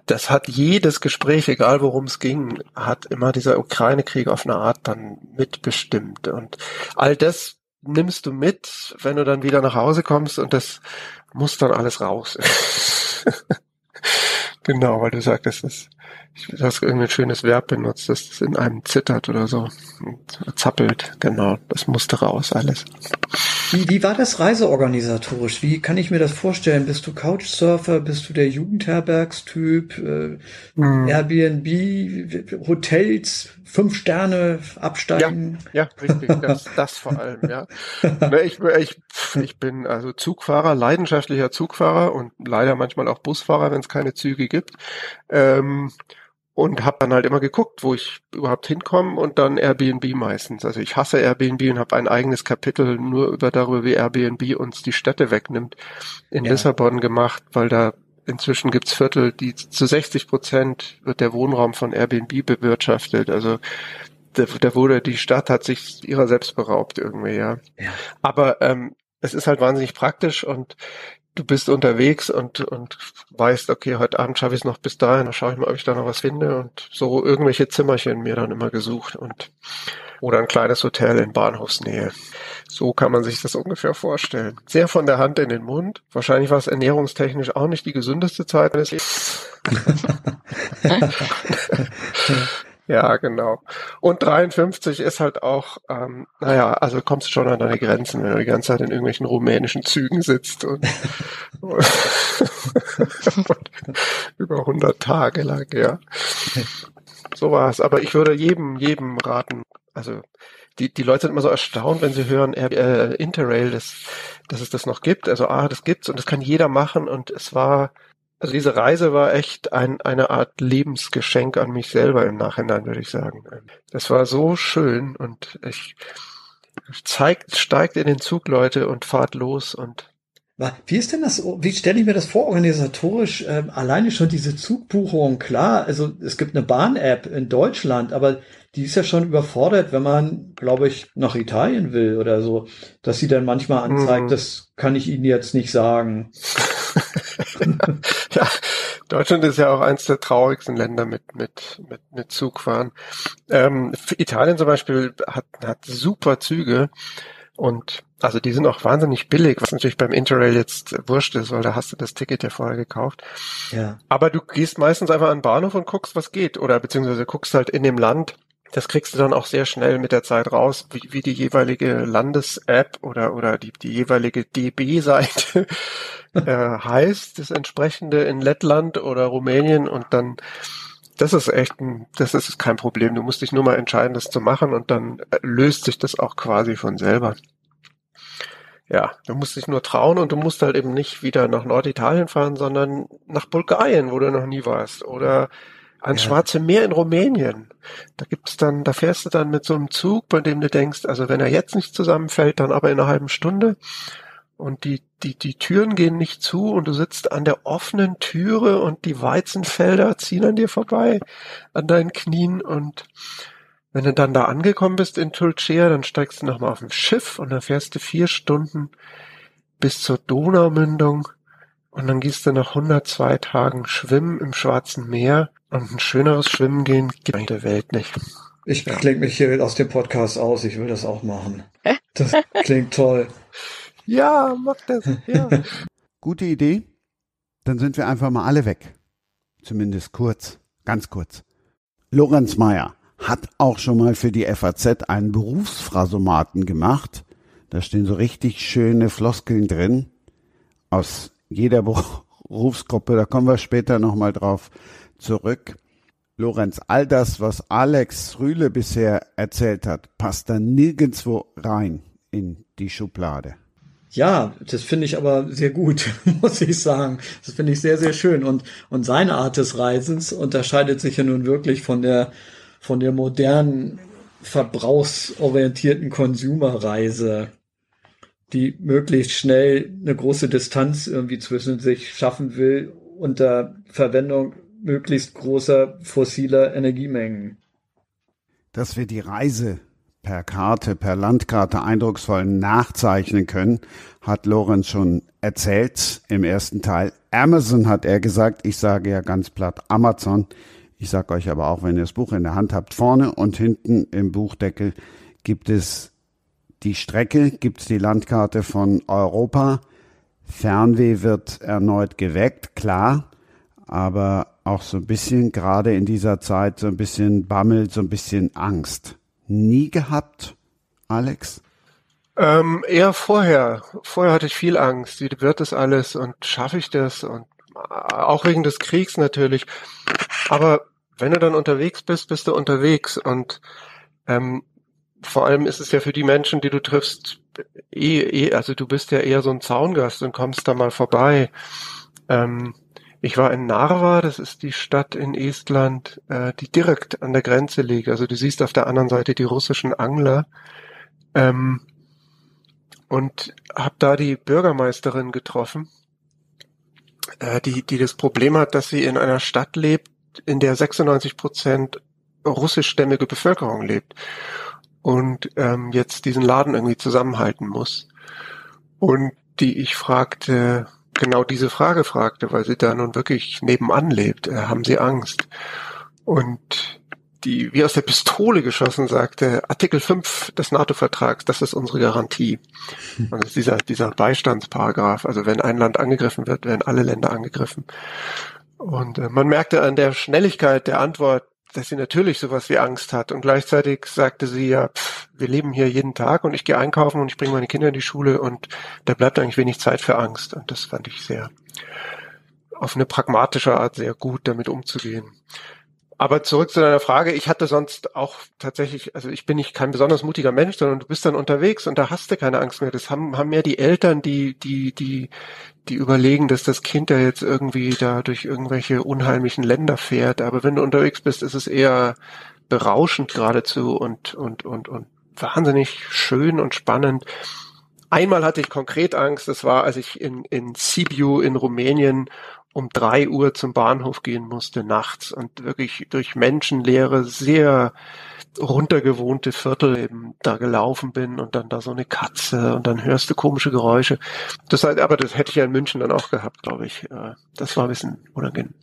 das hat jedes Gespräch, egal worum es ging, hat immer dieser Ukraine-Krieg auf eine Art dann mitbestimmt. Und all das nimmst du mit, wenn du dann wieder nach Hause kommst und das muss dann alles raus. genau, weil du sagtest, das, du hast irgendwie ein schönes Verb benutzt, dass das in einem zittert oder so zappelt. Genau, das musste raus alles. Wie, wie war das reiseorganisatorisch? Wie kann ich mir das vorstellen? Bist du Couchsurfer? Bist du der Jugendherbergstyp? Äh, hm. Airbnb, Hotels, fünf Sterne absteigen? Ja, ja richtig. Das, das vor allem, ja. Ne, ich, ich, ich bin also Zugfahrer, leidenschaftlicher Zugfahrer und leider manchmal auch Busfahrer, wenn es keine Züge gibt. Ähm, und habe dann halt immer geguckt, wo ich überhaupt hinkomme und dann Airbnb meistens. Also ich hasse Airbnb und habe ein eigenes Kapitel nur über darüber, wie Airbnb uns die Städte wegnimmt, in ja. Lissabon gemacht, weil da inzwischen gibt's Viertel, die zu 60 Prozent wird der Wohnraum von Airbnb bewirtschaftet. Also da, da wurde die Stadt hat sich ihrer selbst beraubt irgendwie, ja. ja. Aber ähm, es ist halt wahnsinnig praktisch und du bist unterwegs und, und weißt, okay, heute Abend schaffe ich es noch bis dahin, dann schaue ich mal, ob ich da noch was finde und so irgendwelche Zimmerchen mir dann immer gesucht und oder ein kleines Hotel in Bahnhofsnähe. So kann man sich das ungefähr vorstellen. Sehr von der Hand in den Mund. Wahrscheinlich war es ernährungstechnisch auch nicht die gesündeste Zeit meines Lebens. Ja, genau. Und 53 ist halt auch, ähm, naja, also kommst du schon an deine Grenzen, wenn du die ganze Zeit in irgendwelchen rumänischen Zügen sitzt und, und über 100 Tage lang, ja. So war es. Aber ich würde jedem, jedem raten, also die, die Leute sind immer so erstaunt, wenn sie hören, äh, Interrail, dass, dass es das noch gibt. Also, ah, das gibt's und das kann jeder machen und es war, also diese Reise war echt ein, eine Art Lebensgeschenk an mich selber im Nachhinein, würde ich sagen. Das war so schön und ich zeigt, steigt in den Zug, Leute, und fahrt los und Wie ist denn das, wie stelle ich mir das vor, organisatorisch? Äh, alleine schon diese Zugbuchung, klar, also es gibt eine Bahn-App in Deutschland, aber die ist ja schon überfordert, wenn man, glaube ich, nach Italien will oder so, dass sie dann manchmal anzeigt, mhm. das kann ich Ihnen jetzt nicht sagen. ja, Deutschland ist ja auch eins der traurigsten Länder mit, mit, mit, mit Zugfahren. Ähm, Italien zum Beispiel hat, hat super Züge und also die sind auch wahnsinnig billig, was natürlich beim Interrail jetzt wurscht ist, weil da hast du das Ticket ja vorher gekauft. Ja. Aber du gehst meistens einfach an den Bahnhof und guckst, was geht. Oder beziehungsweise guckst halt in dem Land, das kriegst du dann auch sehr schnell mit der Zeit raus, wie, wie die jeweilige Landes-App oder, oder die, die jeweilige DB-Seite äh, heißt, das entsprechende in Lettland oder Rumänien und dann, das ist echt ein, das ist kein Problem. Du musst dich nur mal entscheiden, das zu machen und dann äh, löst sich das auch quasi von selber. Ja, du musst dich nur trauen und du musst halt eben nicht wieder nach Norditalien fahren, sondern nach Bulgarien, wo du noch nie warst oder ans ja. Schwarze Meer in Rumänien. Da gibt's dann, da fährst du dann mit so einem Zug, bei dem du denkst, also wenn er jetzt nicht zusammenfällt, dann aber in einer halben Stunde. Und die, die, die Türen gehen nicht zu und du sitzt an der offenen Türe und die Weizenfelder ziehen an dir vorbei, an deinen Knien und wenn du dann da angekommen bist in Tulcea, dann steigst du nochmal auf ein Schiff und dann fährst du vier Stunden bis zur Donaumündung und dann gehst du nach 102 Tagen schwimmen im Schwarzen Meer und ein schöneres Schwimmen gehen gibt eigentlich der Welt nicht. Ich ja. klinge mich hier aus dem Podcast aus, ich will das auch machen. Das klingt toll. Ja, mach das. Ja. Gute Idee. Dann sind wir einfach mal alle weg. Zumindest kurz, ganz kurz. Lorenz Meyer hat auch schon mal für die FAZ einen Berufsphrasomaten gemacht. Da stehen so richtig schöne Floskeln drin aus jeder Berufsgruppe. Da kommen wir später nochmal drauf zurück. Lorenz, all das, was Alex Rühle bisher erzählt hat, passt da nirgendwo rein in die Schublade. Ja, das finde ich aber sehr gut, muss ich sagen. Das finde ich sehr, sehr schön. Und, und seine Art des Reisens unterscheidet sich ja nun wirklich von der, von der modernen, verbrauchsorientierten Consumerreise, die möglichst schnell eine große Distanz irgendwie zwischen sich schaffen will unter Verwendung möglichst großer fossiler Energiemengen. Dass wir die Reise per Karte, per Landkarte eindrucksvoll nachzeichnen können, hat Lorenz schon erzählt im ersten Teil. Amazon hat er gesagt, ich sage ja ganz platt Amazon. Ich sage euch aber auch, wenn ihr das Buch in der Hand habt, vorne und hinten im Buchdeckel gibt es die Strecke, gibt es die Landkarte von Europa. Fernweh wird erneut geweckt, klar, aber auch so ein bisschen, gerade in dieser Zeit, so ein bisschen Bammel, so ein bisschen Angst nie gehabt, Alex? Ähm, eher vorher. Vorher hatte ich viel Angst. Wie wird das alles und schaffe ich das? Und äh, auch wegen des Kriegs natürlich. Aber wenn du dann unterwegs bist, bist du unterwegs. Und ähm, vor allem ist es ja für die Menschen, die du triffst, eh, eh, also du bist ja eher so ein Zaungast und kommst da mal vorbei. Ähm, ich war in Narva, das ist die Stadt in Estland, äh, die direkt an der Grenze liegt. Also du siehst auf der anderen Seite die russischen Angler. Ähm, und habe da die Bürgermeisterin getroffen, äh, die, die das Problem hat, dass sie in einer Stadt lebt, in der 96 Prozent russischstämmige Bevölkerung lebt und ähm, jetzt diesen Laden irgendwie zusammenhalten muss. Und die ich fragte, genau diese Frage fragte, weil sie da nun wirklich nebenan lebt. Äh, haben Sie Angst? Und die wie aus der Pistole geschossen sagte, Artikel 5 des NATO-Vertrags, das ist unsere Garantie. Also dieser, dieser Beistandsparagraph, also wenn ein Land angegriffen wird, werden alle Länder angegriffen. Und äh, man merkte an der Schnelligkeit der Antwort, dass sie natürlich sowas wie Angst hat. Und gleichzeitig sagte sie ja, pff, wir leben hier jeden Tag und ich gehe einkaufen und ich bringe meine Kinder in die Schule und da bleibt eigentlich wenig Zeit für Angst. Und das fand ich sehr auf eine pragmatische Art sehr gut damit umzugehen. Aber zurück zu deiner Frage, ich hatte sonst auch tatsächlich, also ich bin nicht kein besonders mutiger Mensch, sondern du bist dann unterwegs und da hast du keine Angst mehr. Das haben, haben mehr die Eltern, die, die, die, die überlegen, dass das Kind da jetzt irgendwie da durch irgendwelche unheimlichen Länder fährt. Aber wenn du unterwegs bist, ist es eher berauschend geradezu und, und, und, und wahnsinnig schön und spannend. Einmal hatte ich konkret Angst, das war, als ich in, in Sibiu in Rumänien um drei Uhr zum Bahnhof gehen musste nachts und wirklich durch menschenleere, sehr runtergewohnte Viertel eben da gelaufen bin und dann da so eine Katze und dann hörst du komische Geräusche. Das heißt, aber das hätte ich ja in München dann auch gehabt, glaube ich. Äh, das war ein bisschen unangenehm.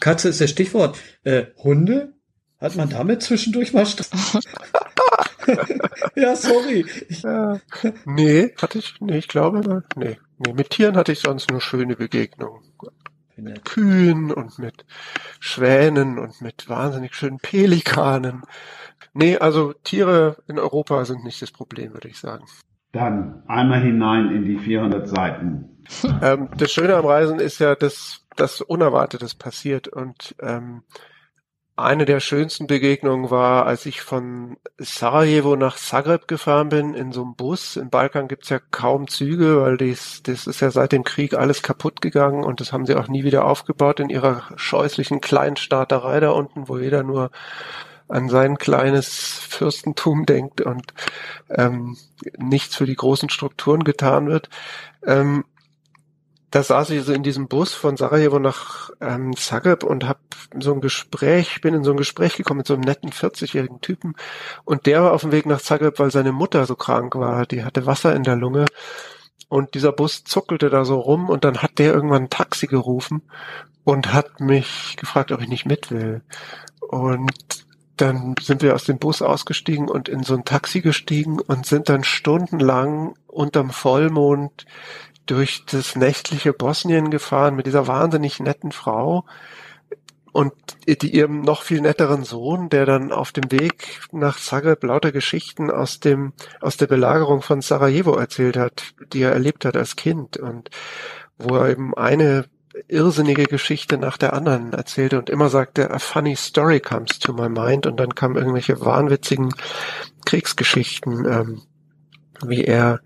Katze ist das Stichwort. Äh, Hunde? Hat man damit zwischendurch mal Stress? ja, sorry. Ja. Nee, hatte ich, nee, ich glaube, nee. nee. Mit Tieren hatte ich sonst nur schöne Begegnungen. Mit Kühen und mit Schwänen und mit wahnsinnig schönen Pelikanen. Nee, also Tiere in Europa sind nicht das Problem, würde ich sagen. Dann einmal hinein in die 400 Seiten. Ähm, das Schöne am Reisen ist ja, dass das Unerwartetes passiert und ähm, eine der schönsten Begegnungen war, als ich von Sarajevo nach Zagreb gefahren bin in so einem Bus. Im Balkan gibt's ja kaum Züge, weil dies, das ist ja seit dem Krieg alles kaputt gegangen und das haben sie auch nie wieder aufgebaut in ihrer scheußlichen Kleinstaaterei da unten, wo jeder nur an sein kleines Fürstentum denkt und ähm, nichts für die großen Strukturen getan wird. Ähm, da saß ich so in diesem Bus von Sarajevo nach ähm, Zagreb und habe so ein Gespräch, bin in so ein Gespräch gekommen mit so einem netten 40-jährigen Typen. Und der war auf dem Weg nach Zagreb, weil seine Mutter so krank war, die hatte Wasser in der Lunge. Und dieser Bus zuckelte da so rum und dann hat der irgendwann ein Taxi gerufen und hat mich gefragt, ob ich nicht mit will. Und dann sind wir aus dem Bus ausgestiegen und in so ein Taxi gestiegen und sind dann stundenlang unterm Vollmond durch das nächtliche Bosnien gefahren mit dieser wahnsinnig netten Frau und die ihrem noch viel netteren Sohn, der dann auf dem Weg nach Zagreb lauter Geschichten aus dem aus der Belagerung von Sarajevo erzählt hat, die er erlebt hat als Kind und wo er eben eine irrsinnige Geschichte nach der anderen erzählte und immer sagte, a funny story comes to my mind. Und dann kamen irgendwelche wahnwitzigen Kriegsgeschichten, ähm, wie er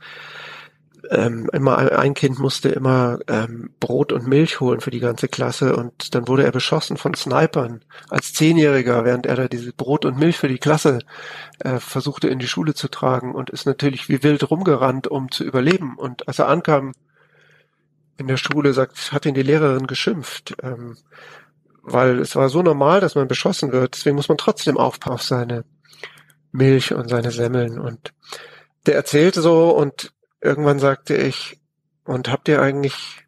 ähm, immer ein Kind musste immer ähm, Brot und Milch holen für die ganze Klasse und dann wurde er beschossen von Snipern als Zehnjähriger, während er da diese Brot und Milch für die Klasse äh, versuchte in die Schule zu tragen und ist natürlich wie wild rumgerannt, um zu überleben. Und als er ankam in der Schule, sagt, hat ihn die Lehrerin geschimpft, ähm, weil es war so normal, dass man beschossen wird. Deswegen muss man trotzdem aufpassen auf seine Milch und seine Semmeln und der erzählte so und irgendwann sagte ich, und habt ihr eigentlich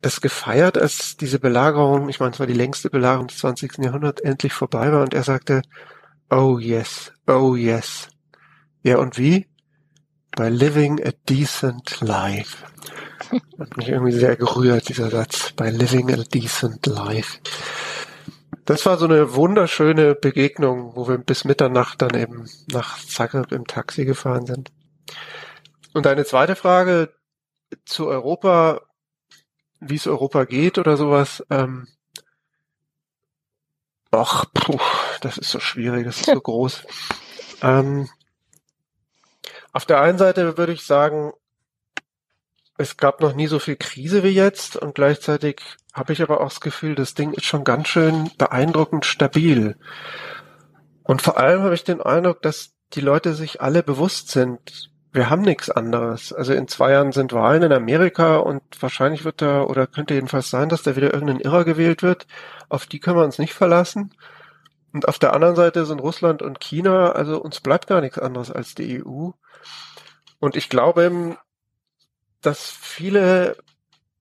das gefeiert, als diese Belagerung, ich meine, es war die längste Belagerung des 20. Jahrhunderts, endlich vorbei war? Und er sagte, oh yes, oh yes. Ja, und wie? By living a decent life. Hat mich irgendwie sehr gerührt, dieser Satz. By living a decent life. Das war so eine wunderschöne Begegnung, wo wir bis Mitternacht dann eben nach Zagreb im Taxi gefahren sind. Und eine zweite Frage zu Europa, wie es Europa geht oder sowas. Ähm, ach, puh, das ist so schwierig, das ist so groß. Ähm, auf der einen Seite würde ich sagen, es gab noch nie so viel Krise wie jetzt und gleichzeitig habe ich aber auch das Gefühl, das Ding ist schon ganz schön beeindruckend stabil. Und vor allem habe ich den Eindruck, dass die Leute sich alle bewusst sind, wir haben nichts anderes. Also in zwei Jahren sind Wahlen in Amerika und wahrscheinlich wird da oder könnte jedenfalls sein, dass da wieder irgendein Irrer gewählt wird. Auf die können wir uns nicht verlassen. Und auf der anderen Seite sind Russland und China, also uns bleibt gar nichts anderes als die EU. Und ich glaube, dass viele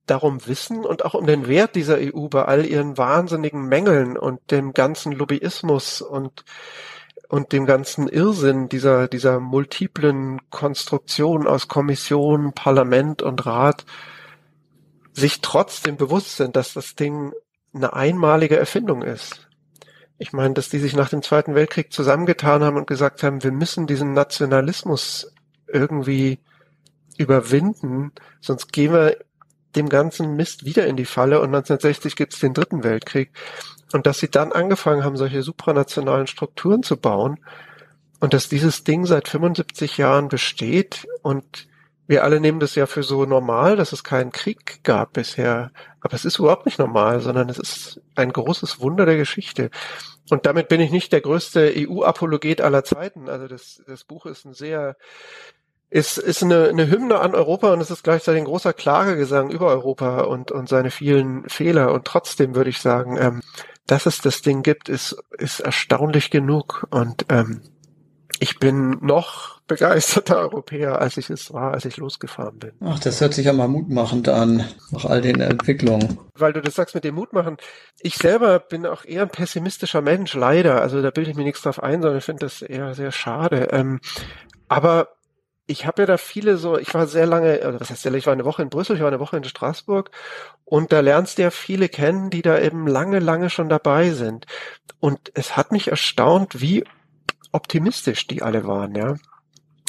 darum wissen und auch um den Wert dieser EU bei all ihren wahnsinnigen Mängeln und dem ganzen Lobbyismus und und dem ganzen Irrsinn dieser, dieser multiplen Konstruktion aus Kommission, Parlament und Rat sich trotzdem bewusst sind, dass das Ding eine einmalige Erfindung ist. Ich meine, dass die sich nach dem Zweiten Weltkrieg zusammengetan haben und gesagt haben, wir müssen diesen Nationalismus irgendwie überwinden, sonst gehen wir dem ganzen Mist wieder in die Falle und 1960 gibt es den Dritten Weltkrieg. Und dass sie dann angefangen haben, solche supranationalen Strukturen zu bauen und dass dieses Ding seit 75 Jahren besteht und wir alle nehmen das ja für so normal, dass es keinen Krieg gab bisher. Aber es ist überhaupt nicht normal, sondern es ist ein großes Wunder der Geschichte. Und damit bin ich nicht der größte EU-Apologet aller Zeiten. Also das, das Buch ist ein sehr ist, ist eine, eine Hymne an Europa und es ist gleichzeitig ein großer Klagegesang über Europa und, und seine vielen Fehler. Und trotzdem würde ich sagen, ähm, dass es das Ding gibt, ist, ist erstaunlich genug. Und ähm, ich bin noch begeisterter Europäer, als ich es war, als ich losgefahren bin. Ach, das hört sich ja mal mutmachend an, nach all den Entwicklungen. Weil du das sagst mit dem Mutmachen. Ich selber bin auch eher ein pessimistischer Mensch, leider. Also da bilde ich mir nichts drauf ein, sondern ich finde das eher sehr schade. Ähm, aber ich habe ja da viele so, ich war sehr lange, also was heißt, ich war eine Woche in Brüssel, ich war eine Woche in Straßburg und da lernst du ja viele kennen, die da eben lange, lange schon dabei sind. Und es hat mich erstaunt, wie optimistisch die alle waren, ja.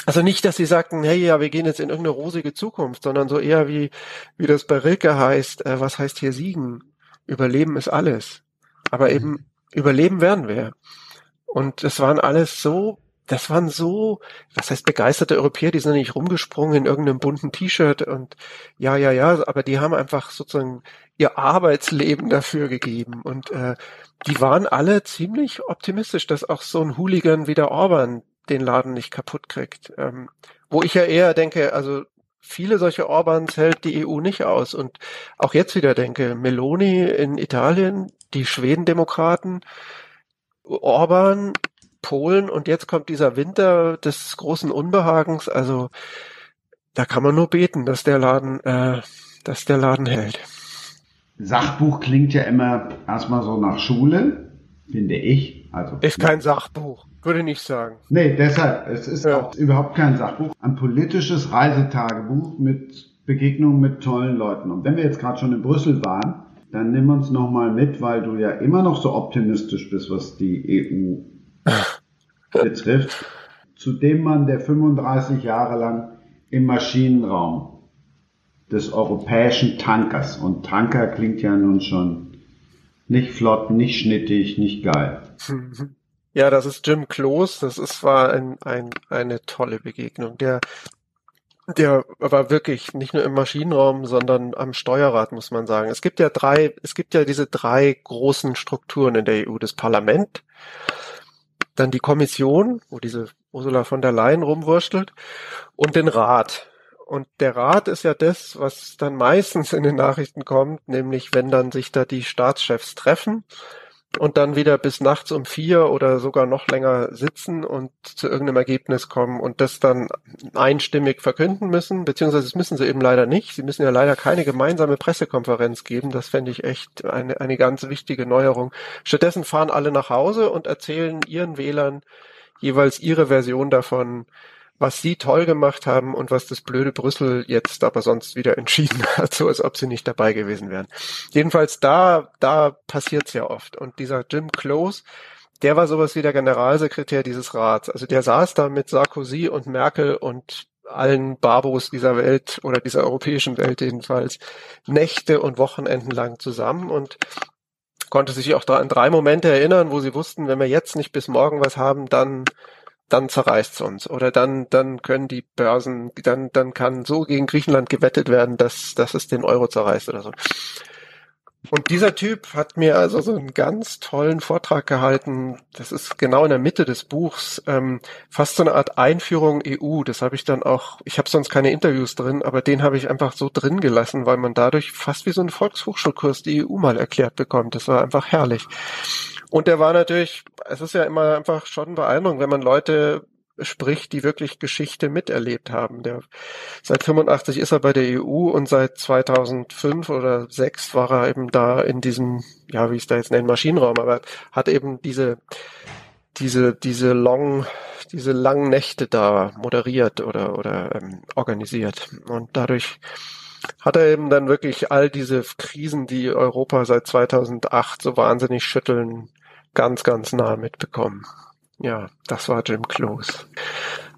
Also nicht, dass sie sagten, hey, ja, wir gehen jetzt in irgendeine rosige Zukunft, sondern so eher wie, wie das bei Rilke heißt, äh, was heißt hier siegen? Überleben ist alles. Aber eben mhm. überleben werden wir. Und das waren alles so, das waren so, was heißt begeisterte Europäer, die sind nicht rumgesprungen in irgendeinem bunten T-Shirt und ja, ja, ja, aber die haben einfach sozusagen ihr Arbeitsleben dafür gegeben. Und äh, die waren alle ziemlich optimistisch, dass auch so ein Hooligan wie der Orban den Laden nicht kaputt kriegt. Ähm, wo ich ja eher denke, also viele solche Orbans hält die EU nicht aus. Und auch jetzt wieder denke, Meloni in Italien, die Schwedendemokraten, Orban, Polen und jetzt kommt dieser Winter des großen Unbehagens. Also da kann man nur beten, dass der Laden, äh, dass der Laden hält. Sachbuch klingt ja immer erstmal so nach Schule, finde ich. Also ist kein Sachbuch, würde ich nicht sagen. Nee, deshalb, es ist ja. auch überhaupt kein Sachbuch. Ein politisches Reisetagebuch mit Begegnungen mit tollen Leuten. Und wenn wir jetzt gerade schon in Brüssel waren, dann nimm uns nochmal mit, weil du ja immer noch so optimistisch bist, was die EU betrifft. Zu dem Mann, der 35 Jahre lang im Maschinenraum des europäischen Tankers. Und Tanker klingt ja nun schon nicht flott, nicht schnittig, nicht geil. Ja, das ist Jim Close. Das ist, war ein, ein, eine tolle Begegnung. Der, der war wirklich nicht nur im Maschinenraum, sondern am Steuerrad, muss man sagen. Es gibt ja drei, es gibt ja diese drei großen Strukturen in der EU. Das Parlament, dann die Kommission, wo diese Ursula von der Leyen rumwurstelt, und den Rat. Und der Rat ist ja das, was dann meistens in den Nachrichten kommt, nämlich wenn dann sich da die Staatschefs treffen und dann wieder bis nachts um vier oder sogar noch länger sitzen und zu irgendeinem Ergebnis kommen und das dann einstimmig verkünden müssen, beziehungsweise das müssen sie eben leider nicht. Sie müssen ja leider keine gemeinsame Pressekonferenz geben. Das fände ich echt eine, eine ganz wichtige Neuerung. Stattdessen fahren alle nach Hause und erzählen ihren Wählern jeweils ihre Version davon, was sie toll gemacht haben und was das blöde Brüssel jetzt aber sonst wieder entschieden hat, so als ob sie nicht dabei gewesen wären. Jedenfalls da, da passiert's ja oft. Und dieser Jim Close, der war sowas wie der Generalsekretär dieses Rats. Also der saß da mit Sarkozy und Merkel und allen Barbos dieser Welt oder dieser europäischen Welt jedenfalls Nächte und Wochenenden lang zusammen und konnte sich auch da an drei Momente erinnern, wo sie wussten, wenn wir jetzt nicht bis morgen was haben, dann dann zerreißt's uns. Oder dann, dann können die Börsen, dann, dann kann so gegen Griechenland gewettet werden, dass, dass es den Euro zerreißt oder so. Und dieser Typ hat mir also so einen ganz tollen Vortrag gehalten. Das ist genau in der Mitte des Buchs, ähm, fast so eine Art Einführung EU. Das habe ich dann auch, ich habe sonst keine Interviews drin, aber den habe ich einfach so drin gelassen, weil man dadurch fast wie so ein Volkshochschulkurs die EU mal erklärt bekommt. Das war einfach herrlich. Und der war natürlich, es ist ja immer einfach schon beeindruckend, wenn man Leute spricht, die wirklich Geschichte miterlebt haben. Der, seit 85 ist er bei der EU und seit 2005 oder 6 war er eben da in diesem, ja, wie ich es da jetzt nenne, Maschinenraum, aber hat eben diese, diese, diese long, diese langen Nächte da moderiert oder, oder ähm, organisiert. Und dadurch hat er eben dann wirklich all diese Krisen, die Europa seit 2008 so wahnsinnig schütteln, ganz, ganz nah mitbekommen. Ja, das war Jim Close.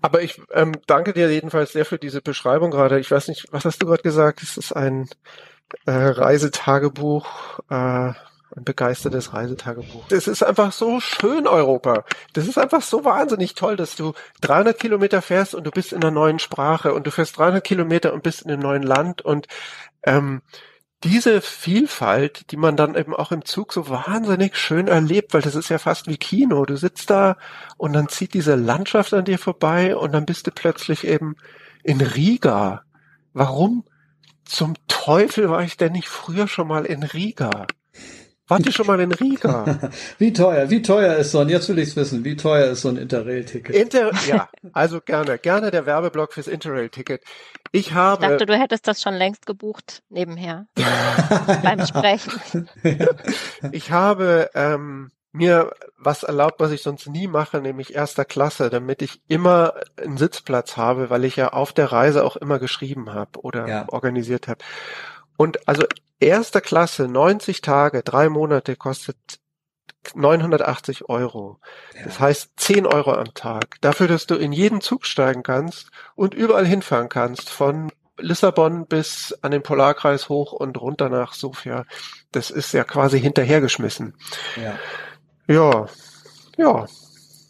Aber ich ähm, danke dir jedenfalls sehr für diese Beschreibung gerade. Ich weiß nicht, was hast du gerade gesagt? Es ist ein äh, Reisetagebuch, äh, ein begeistertes Reisetagebuch. Es ist einfach so schön, Europa. Das ist einfach so wahnsinnig toll, dass du 300 Kilometer fährst und du bist in einer neuen Sprache und du fährst 300 Kilometer und bist in einem neuen Land und ähm, diese Vielfalt, die man dann eben auch im Zug so wahnsinnig schön erlebt, weil das ist ja fast wie Kino. Du sitzt da und dann zieht diese Landschaft an dir vorbei und dann bist du plötzlich eben In Riga. Warum zum Teufel war ich denn nicht früher schon mal in Riga? Wart ihr schon mal in Riga? wie teuer, wie teuer ist so ein, jetzt will ich es wissen, wie teuer ist so ein Interrail-Ticket? Inter, ja, also gerne, gerne der Werbeblock fürs Interrail-Ticket. Ich habe. Ich dachte, du hättest das schon längst gebucht, nebenher. beim Sprechen. ich habe ähm, mir was erlaubt, was ich sonst nie mache, nämlich erster Klasse, damit ich immer einen Sitzplatz habe, weil ich ja auf der Reise auch immer geschrieben habe oder ja. organisiert habe. Und also erster Klasse, 90 Tage, drei Monate kostet 980 Euro. Ja. Das heißt 10 Euro am Tag. Dafür, dass du in jeden Zug steigen kannst und überall hinfahren kannst, von Lissabon bis an den Polarkreis hoch und runter nach Sofia. Das ist ja quasi hinterhergeschmissen. Ja. Ja, ja,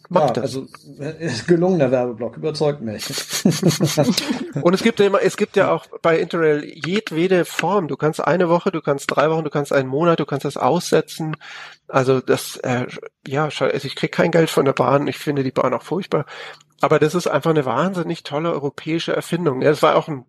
Macht ja, das. Also äh, gelungener Werbeblock, überzeugt mich. und es gibt ja immer, es gibt ja auch bei Interrail jedwede Form. Du kannst eine Woche, du kannst drei Wochen, du kannst einen Monat, du kannst das aussetzen. Also das, äh, ja, also ich krieg kein Geld von der Bahn. Ich finde die Bahn auch furchtbar. Aber das ist einfach eine wahnsinnig tolle europäische Erfindung. Ja, das war auch ein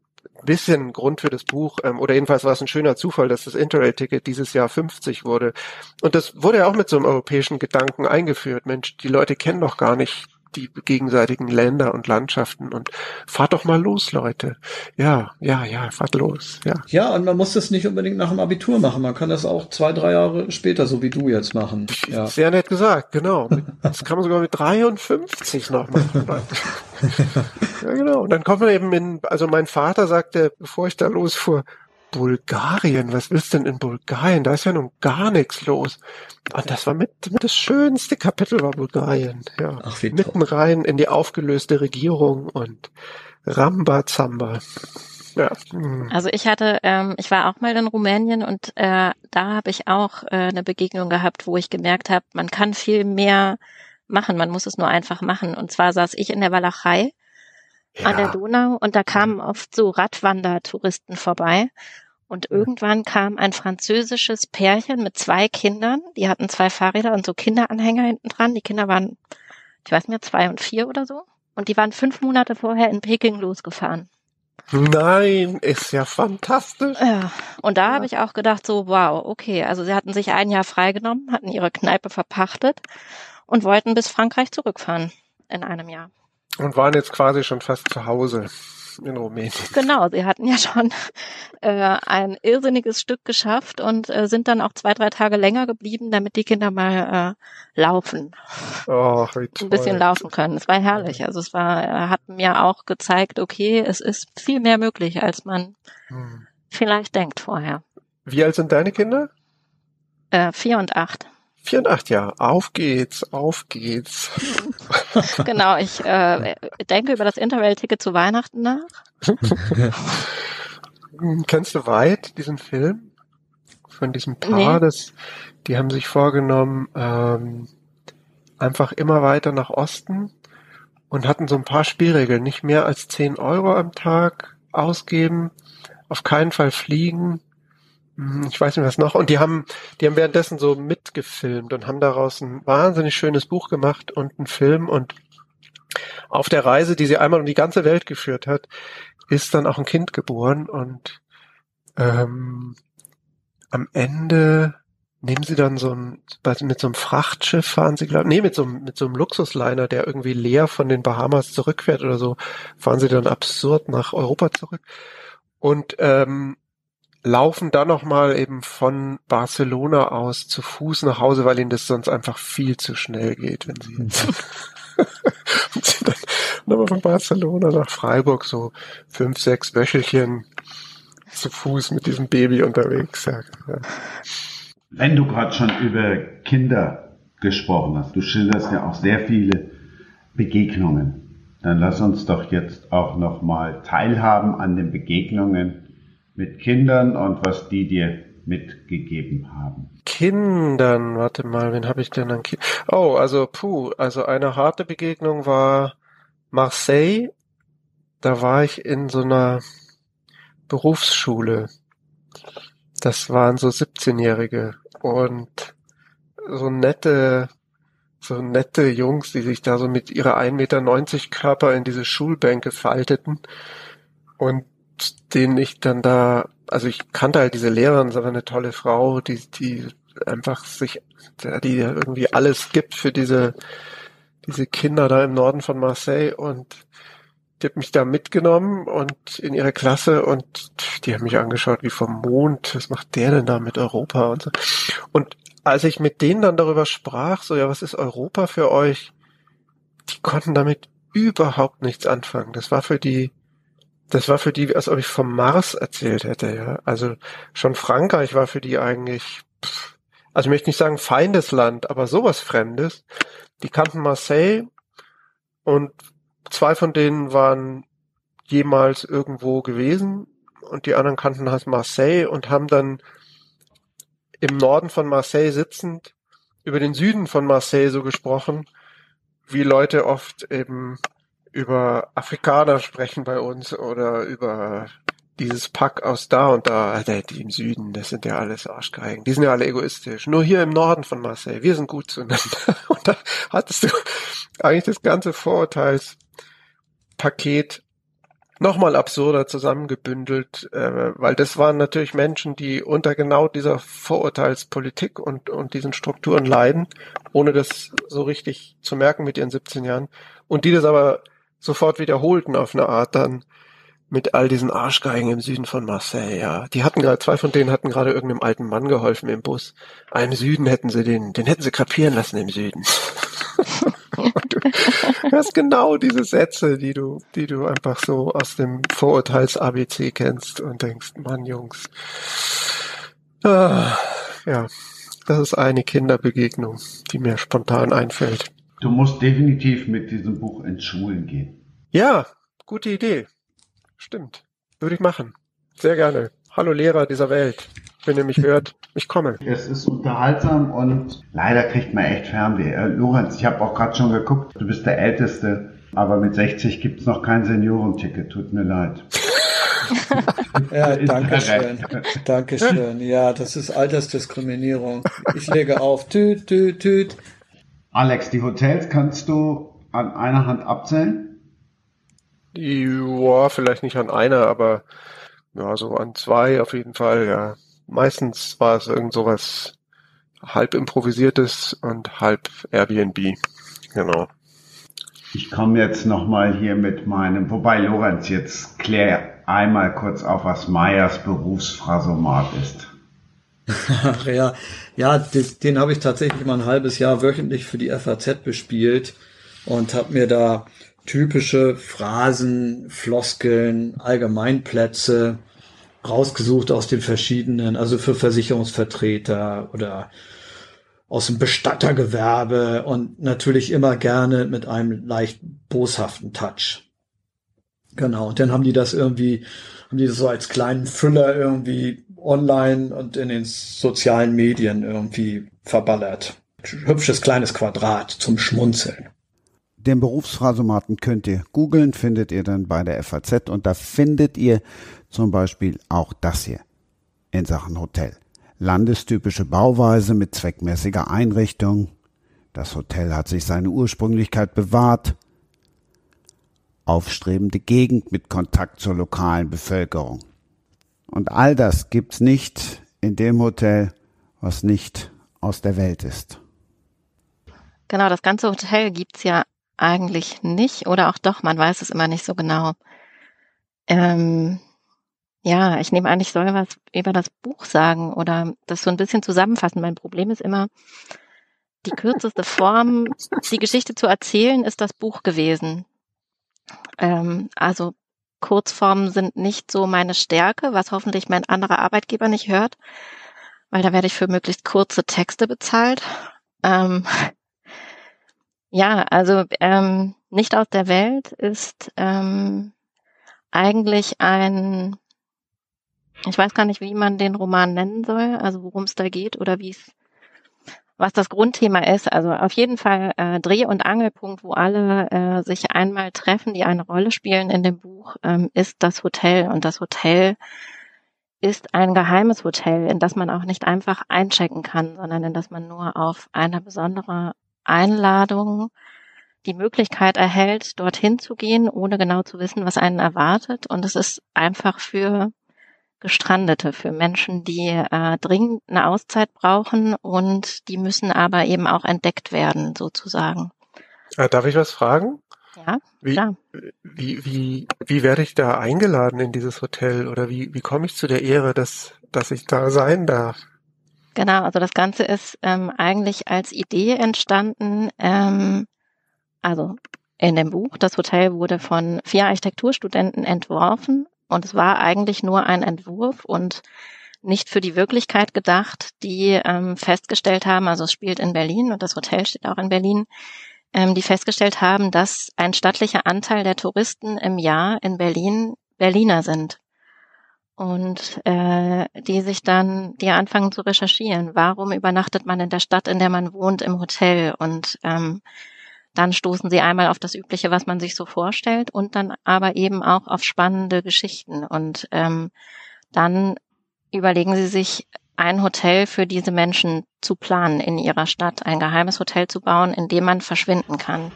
bisschen Grund für das Buch, ähm, oder jedenfalls war es ein schöner Zufall, dass das Interrail-Ticket dieses Jahr 50 wurde. Und das wurde ja auch mit so einem europäischen Gedanken eingeführt. Mensch, die Leute kennen doch gar nicht die gegenseitigen Länder und Landschaften und fahrt doch mal los, Leute. Ja, ja, ja, fahrt los. Ja, ja und man muss das nicht unbedingt nach dem Abitur machen. Man kann das auch zwei, drei Jahre später, so wie du jetzt machen. Ja. Sehr nett gesagt, genau. Das kann man sogar mit 53 noch machen. ja, genau. Und dann kommt man eben in, also mein Vater sagte, bevor ich da losfuhr, Bulgarien, was willst du denn in Bulgarien? Da ist ja nun gar nichts los. Und das war mit, mit das schönste Kapitel war Bulgarien. Ja. Ach, wie Mitten rein in die aufgelöste Regierung und Rambazamba. Ja. Hm. Also ich hatte, ähm, ich war auch mal in Rumänien und äh, da habe ich auch äh, eine Begegnung gehabt, wo ich gemerkt habe, man kann viel mehr machen, man muss es nur einfach machen. Und zwar saß ich in der Walachei ja. an der Donau und da kamen oft so Radwandertouristen vorbei. Und irgendwann kam ein französisches Pärchen mit zwei Kindern. Die hatten zwei Fahrräder und so Kinderanhänger hinten dran. Die Kinder waren, ich weiß nicht, zwei und vier oder so. Und die waren fünf Monate vorher in Peking losgefahren. Nein, ist ja fantastisch. Ja, und da ja. habe ich auch gedacht, so, wow, okay. Also sie hatten sich ein Jahr freigenommen, hatten ihre Kneipe verpachtet und wollten bis Frankreich zurückfahren in einem Jahr. Und waren jetzt quasi schon fast zu Hause in Rumänien. Genau, sie hatten ja schon äh, ein irrsinniges Stück geschafft und äh, sind dann auch zwei, drei Tage länger geblieben, damit die Kinder mal äh, laufen. Oh, wie toll. Ein bisschen laufen können. Es war herrlich. Also es war, äh, hat mir auch gezeigt, okay, es ist viel mehr möglich, als man hm. vielleicht denkt vorher. Wie alt sind deine Kinder? Äh, vier und acht. Vier und acht Jahre. Auf geht's, auf geht's. genau, ich äh, denke über das Interrail-Ticket zu Weihnachten nach. Kennst du weit diesen Film? Von diesem Paar, nee. das, die haben sich vorgenommen, ähm, einfach immer weiter nach Osten und hatten so ein paar Spielregeln. Nicht mehr als zehn Euro am Tag ausgeben, auf keinen Fall fliegen, ich weiß nicht was noch. Und die haben, die haben währenddessen so mitgefilmt und haben daraus ein wahnsinnig schönes Buch gemacht und einen Film. Und auf der Reise, die sie einmal um die ganze Welt geführt hat, ist dann auch ein Kind geboren. Und ähm, am Ende nehmen sie dann so ein, mit so einem Frachtschiff fahren sie, glaube nee, mit so, mit so einem Luxusliner, der irgendwie leer von den Bahamas zurückfährt oder so, fahren sie dann absurd nach Europa zurück. Und ähm, laufen dann nochmal eben von Barcelona aus zu Fuß nach Hause, weil ihnen das sonst einfach viel zu schnell geht, wenn sie jetzt und sind dann nochmal von Barcelona nach Freiburg so fünf, sechs Wöchelchen zu Fuß mit diesem Baby unterwegs. Ja. Wenn du gerade schon über Kinder gesprochen hast, du schilderst ja auch sehr viele Begegnungen, dann lass uns doch jetzt auch nochmal teilhaben an den Begegnungen mit Kindern und was die dir mitgegeben haben? Kindern, warte mal, wen habe ich denn an Kindern? Oh, also puh, also eine harte Begegnung war Marseille. Da war ich in so einer Berufsschule. Das waren so 17-Jährige und so nette, so nette Jungs, die sich da so mit ihrer 1,90 Meter Körper in diese Schulbänke falteten und den ich dann da, also ich kannte halt diese Lehrerin, ist aber eine tolle Frau, die, die einfach sich, die irgendwie alles gibt für diese, diese Kinder da im Norden von Marseille und die hat mich da mitgenommen und in ihre Klasse und die haben mich angeschaut wie vom Mond. Was macht der denn da mit Europa und so. Und als ich mit denen dann darüber sprach, so ja, was ist Europa für euch? Die konnten damit überhaupt nichts anfangen. Das war für die, das war für die, als ob ich vom Mars erzählt hätte, ja. Also schon Frankreich war für die eigentlich, also ich möchte nicht sagen Feindesland, aber sowas Fremdes. Die kannten Marseille und zwei von denen waren jemals irgendwo gewesen und die anderen kannten halt Marseille und haben dann im Norden von Marseille sitzend über den Süden von Marseille so gesprochen, wie Leute oft eben über Afrikaner sprechen bei uns oder über dieses Pack aus da und da, die im Süden, das sind ja alles Arschgeigen. Die sind ja alle egoistisch. Nur hier im Norden von Marseille, wir sind gut zueinander. Und da hattest du eigentlich das ganze Vorurteilspaket nochmal absurder zusammengebündelt, äh, weil das waren natürlich Menschen, die unter genau dieser Vorurteilspolitik und, und diesen Strukturen leiden, ohne das so richtig zu merken mit ihren 17 Jahren, und die das aber sofort wiederholten auf eine Art dann mit all diesen Arschgeigen im Süden von Marseille, ja. Die hatten gerade, zwei von denen hatten gerade irgendeinem alten Mann geholfen im Bus. Im Süden hätten sie den, den hätten sie krepieren lassen im Süden. du hast genau diese Sätze, die du, die du einfach so aus dem Vorurteils-ABC kennst und denkst, Mann, Jungs. Ah, ja, das ist eine Kinderbegegnung, die mir spontan einfällt. Du musst definitiv mit diesem Buch ins Schulen gehen. Ja, gute Idee. Stimmt. Würde ich machen. Sehr gerne. Hallo Lehrer dieser Welt. Wenn ihr mich hört, ich komme. Es ist unterhaltsam und leider kriegt man echt Fernweh. Äh, Lorenz, ich habe auch gerade schon geguckt, du bist der Älteste, aber mit 60 gibt's noch kein Seniorenticket. Tut mir leid. ja, danke schön. Danke schön. Ja, das ist Altersdiskriminierung. Ich lege auf. Tüt, tüt, tüt. Alex, die Hotels kannst du an einer Hand abzählen? Ja, vielleicht nicht an einer, aber ja, so an zwei auf jeden Fall, ja. Meistens war es irgend sowas halb improvisiertes und halb Airbnb. Genau. Ich komme jetzt nochmal hier mit meinem, wobei Lorenz jetzt klär einmal kurz auf, was Meyers Berufsphrasomat ist. Ja, ja, den, den habe ich tatsächlich mal ein halbes Jahr wöchentlich für die FAZ bespielt und habe mir da typische Phrasen, Floskeln, Allgemeinplätze rausgesucht aus den verschiedenen, also für Versicherungsvertreter oder aus dem Bestattergewerbe und natürlich immer gerne mit einem leicht boshaften Touch. Genau, und dann haben die das irgendwie, haben die das so als kleinen Füller irgendwie online und in den sozialen Medien irgendwie verballert. Hübsches kleines Quadrat zum Schmunzeln. Den Berufsphrasomaten könnt ihr googeln, findet ihr dann bei der FAZ und da findet ihr zum Beispiel auch das hier in Sachen Hotel. Landestypische Bauweise mit zweckmäßiger Einrichtung. Das Hotel hat sich seine Ursprünglichkeit bewahrt. Aufstrebende Gegend mit Kontakt zur lokalen Bevölkerung. Und all das gibt's nicht in dem Hotel, was nicht aus der Welt ist. Genau, das ganze Hotel gibt's ja eigentlich nicht oder auch doch, man weiß es immer nicht so genau. Ähm, ja, ich nehme an, ich soll was über das Buch sagen oder das so ein bisschen zusammenfassen. Mein Problem ist immer, die kürzeste Form, die Geschichte zu erzählen, ist das Buch gewesen. Ähm, also Kurzformen sind nicht so meine Stärke, was hoffentlich mein anderer Arbeitgeber nicht hört, weil da werde ich für möglichst kurze Texte bezahlt. Ähm, ja, also ähm, nicht aus der Welt ist ähm, eigentlich ein, ich weiß gar nicht, wie man den Roman nennen soll, also worum es da geht oder wie es, was das Grundthema ist. Also auf jeden Fall äh, Dreh- und Angelpunkt, wo alle äh, sich einmal treffen, die eine Rolle spielen in dem Buch, ähm, ist das Hotel. Und das Hotel ist ein geheimes Hotel, in das man auch nicht einfach einchecken kann, sondern in das man nur auf eine besondere Einladung die Möglichkeit erhält, dorthin zu gehen, ohne genau zu wissen, was einen erwartet. Und es ist einfach für Gestrandete, für Menschen, die äh, dringend eine Auszeit brauchen und die müssen aber eben auch entdeckt werden, sozusagen. Äh, darf ich was fragen? Ja, Wie, klar. wie, wie, wie werde ich da eingeladen in dieses Hotel oder wie, wie komme ich zu der Ehre, dass, dass ich da sein darf? Genau, also das Ganze ist ähm, eigentlich als Idee entstanden. Ähm, also in dem Buch, das Hotel wurde von vier Architekturstudenten entworfen und es war eigentlich nur ein Entwurf und nicht für die Wirklichkeit gedacht, die ähm, festgestellt haben, also es spielt in Berlin und das Hotel steht auch in Berlin, ähm, die festgestellt haben, dass ein stattlicher Anteil der Touristen im Jahr in Berlin Berliner sind. Und äh, die sich dann, die anfangen zu recherchieren, warum übernachtet man in der Stadt, in der man wohnt, im Hotel und ähm, dann stoßen sie einmal auf das Übliche, was man sich so vorstellt, und dann aber eben auch auf spannende Geschichten. Und ähm, dann überlegen sie sich, ein Hotel für diese Menschen zu planen in ihrer Stadt, ein geheimes Hotel zu bauen, in dem man verschwinden kann,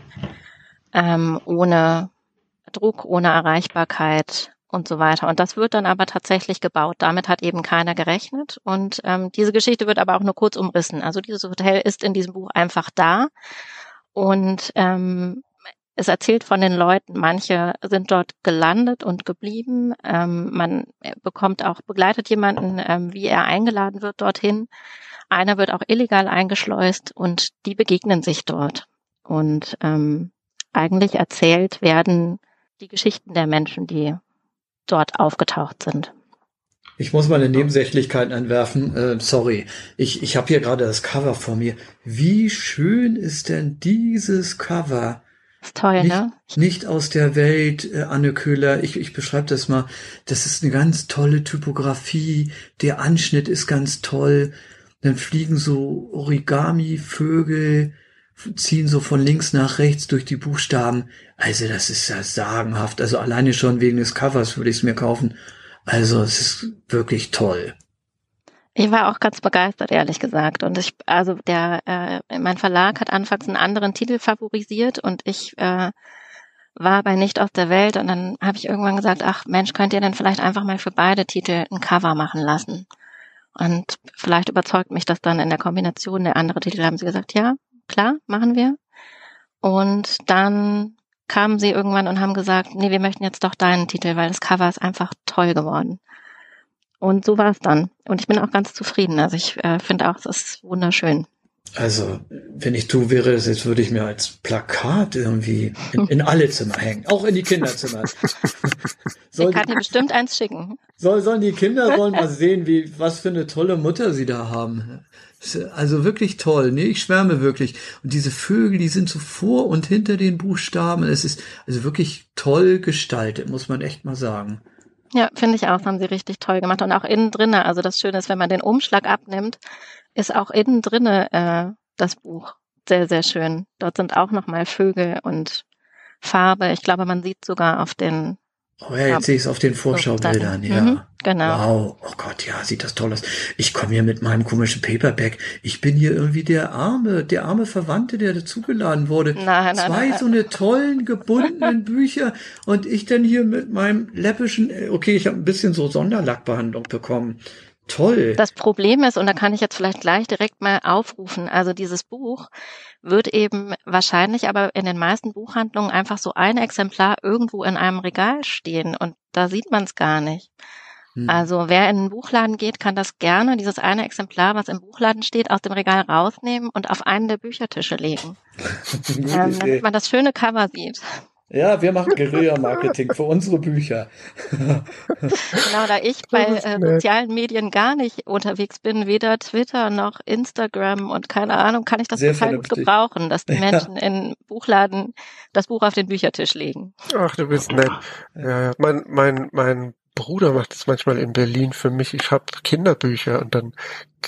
ähm, ohne Druck, ohne Erreichbarkeit und so weiter. Und das wird dann aber tatsächlich gebaut. Damit hat eben keiner gerechnet. Und ähm, diese Geschichte wird aber auch nur kurz umrissen. Also dieses Hotel ist in diesem Buch einfach da. Und ähm, es erzählt von den Leuten, manche sind dort gelandet und geblieben. Ähm, man bekommt auch, begleitet jemanden, ähm, wie er eingeladen wird dorthin. Einer wird auch illegal eingeschleust und die begegnen sich dort. Und ähm, eigentlich erzählt werden die Geschichten der Menschen, die dort aufgetaucht sind. Ich muss meine Nebensächlichkeiten einwerfen. Äh, sorry, ich, ich habe hier gerade das Cover vor mir. Wie schön ist denn dieses Cover? Ist toll, nicht, ne? Nicht aus der Welt, äh, Anne Köhler. Ich, ich beschreibe das mal. Das ist eine ganz tolle Typografie. Der Anschnitt ist ganz toll. Dann fliegen so Origami-Vögel, ziehen so von links nach rechts durch die Buchstaben. Also das ist ja sagenhaft. Also alleine schon wegen des Covers würde ich es mir kaufen. Also es ist wirklich toll. Ich war auch ganz begeistert, ehrlich gesagt. Und ich, also der, äh, mein Verlag hat anfangs einen anderen Titel favorisiert und ich äh, war bei Nicht aus der Welt und dann habe ich irgendwann gesagt, ach Mensch, könnt ihr denn vielleicht einfach mal für beide Titel ein Cover machen lassen? Und vielleicht überzeugt mich das dann in der Kombination der andere Titel, haben sie gesagt, ja, klar, machen wir. Und dann kamen sie irgendwann und haben gesagt, nee, wir möchten jetzt doch deinen Titel, weil das Cover ist einfach toll geworden. Und so war es dann. Und ich bin auch ganz zufrieden. Also ich äh, finde auch, es ist wunderschön. Also, wenn ich du wäre, jetzt würde ich mir als Plakat irgendwie in, in alle Zimmer hängen, auch in die Kinderzimmer. soll ich kann dir bestimmt eins schicken. Soll, sollen die Kinder sollen mal sehen, wie was für eine tolle Mutter sie da haben. Also wirklich toll. Nee, ich schwärme wirklich. Und diese Vögel, die sind so vor und hinter den Buchstaben. Es ist also wirklich toll gestaltet, muss man echt mal sagen. Ja, finde ich auch, das haben sie richtig toll gemacht. Und auch innen drinne, also das Schöne ist, wenn man den Umschlag abnimmt, ist auch innen drinne äh, das Buch sehr, sehr schön. Dort sind auch nochmal Vögel und Farbe. Ich glaube, man sieht sogar auf den Oh ja, jetzt sehe ich es auf den Vorschaubildern, ja. Mhm, genau. Wow, oh Gott, ja, sieht das toll aus. Ich komme hier mit meinem komischen Paperback. Ich bin hier irgendwie der arme, der arme Verwandte, der dazugeladen wurde. Nein, nein, Zwei nein. so eine tollen gebundenen Bücher und ich dann hier mit meinem läppischen, äh, okay, ich habe ein bisschen so Sonderlackbehandlung bekommen. Toll. Das Problem ist, und da kann ich jetzt vielleicht gleich direkt mal aufrufen, also dieses Buch wird eben wahrscheinlich aber in den meisten Buchhandlungen einfach so ein Exemplar irgendwo in einem Regal stehen und da sieht man es gar nicht. Hm. Also wer in einen Buchladen geht, kann das gerne, dieses eine Exemplar, was im Buchladen steht, aus dem Regal rausnehmen und auf einen der Büchertische legen, ähm, damit man das schöne Cover sieht. Ja, wir machen Guerilla-Marketing für unsere Bücher. Genau, da ich bei äh, sozialen Medien gar nicht unterwegs bin, weder Twitter noch Instagram und keine Ahnung, kann ich das Sehr total gut vernünftig. gebrauchen, dass die Ja. Menschen in Buchladen das Buch auf den Büchertisch legen. Ach, du bist nett. Ja, ja. Mein, mein, mein Bruder macht es manchmal in Berlin für mich. Ich habe Kinderbücher und dann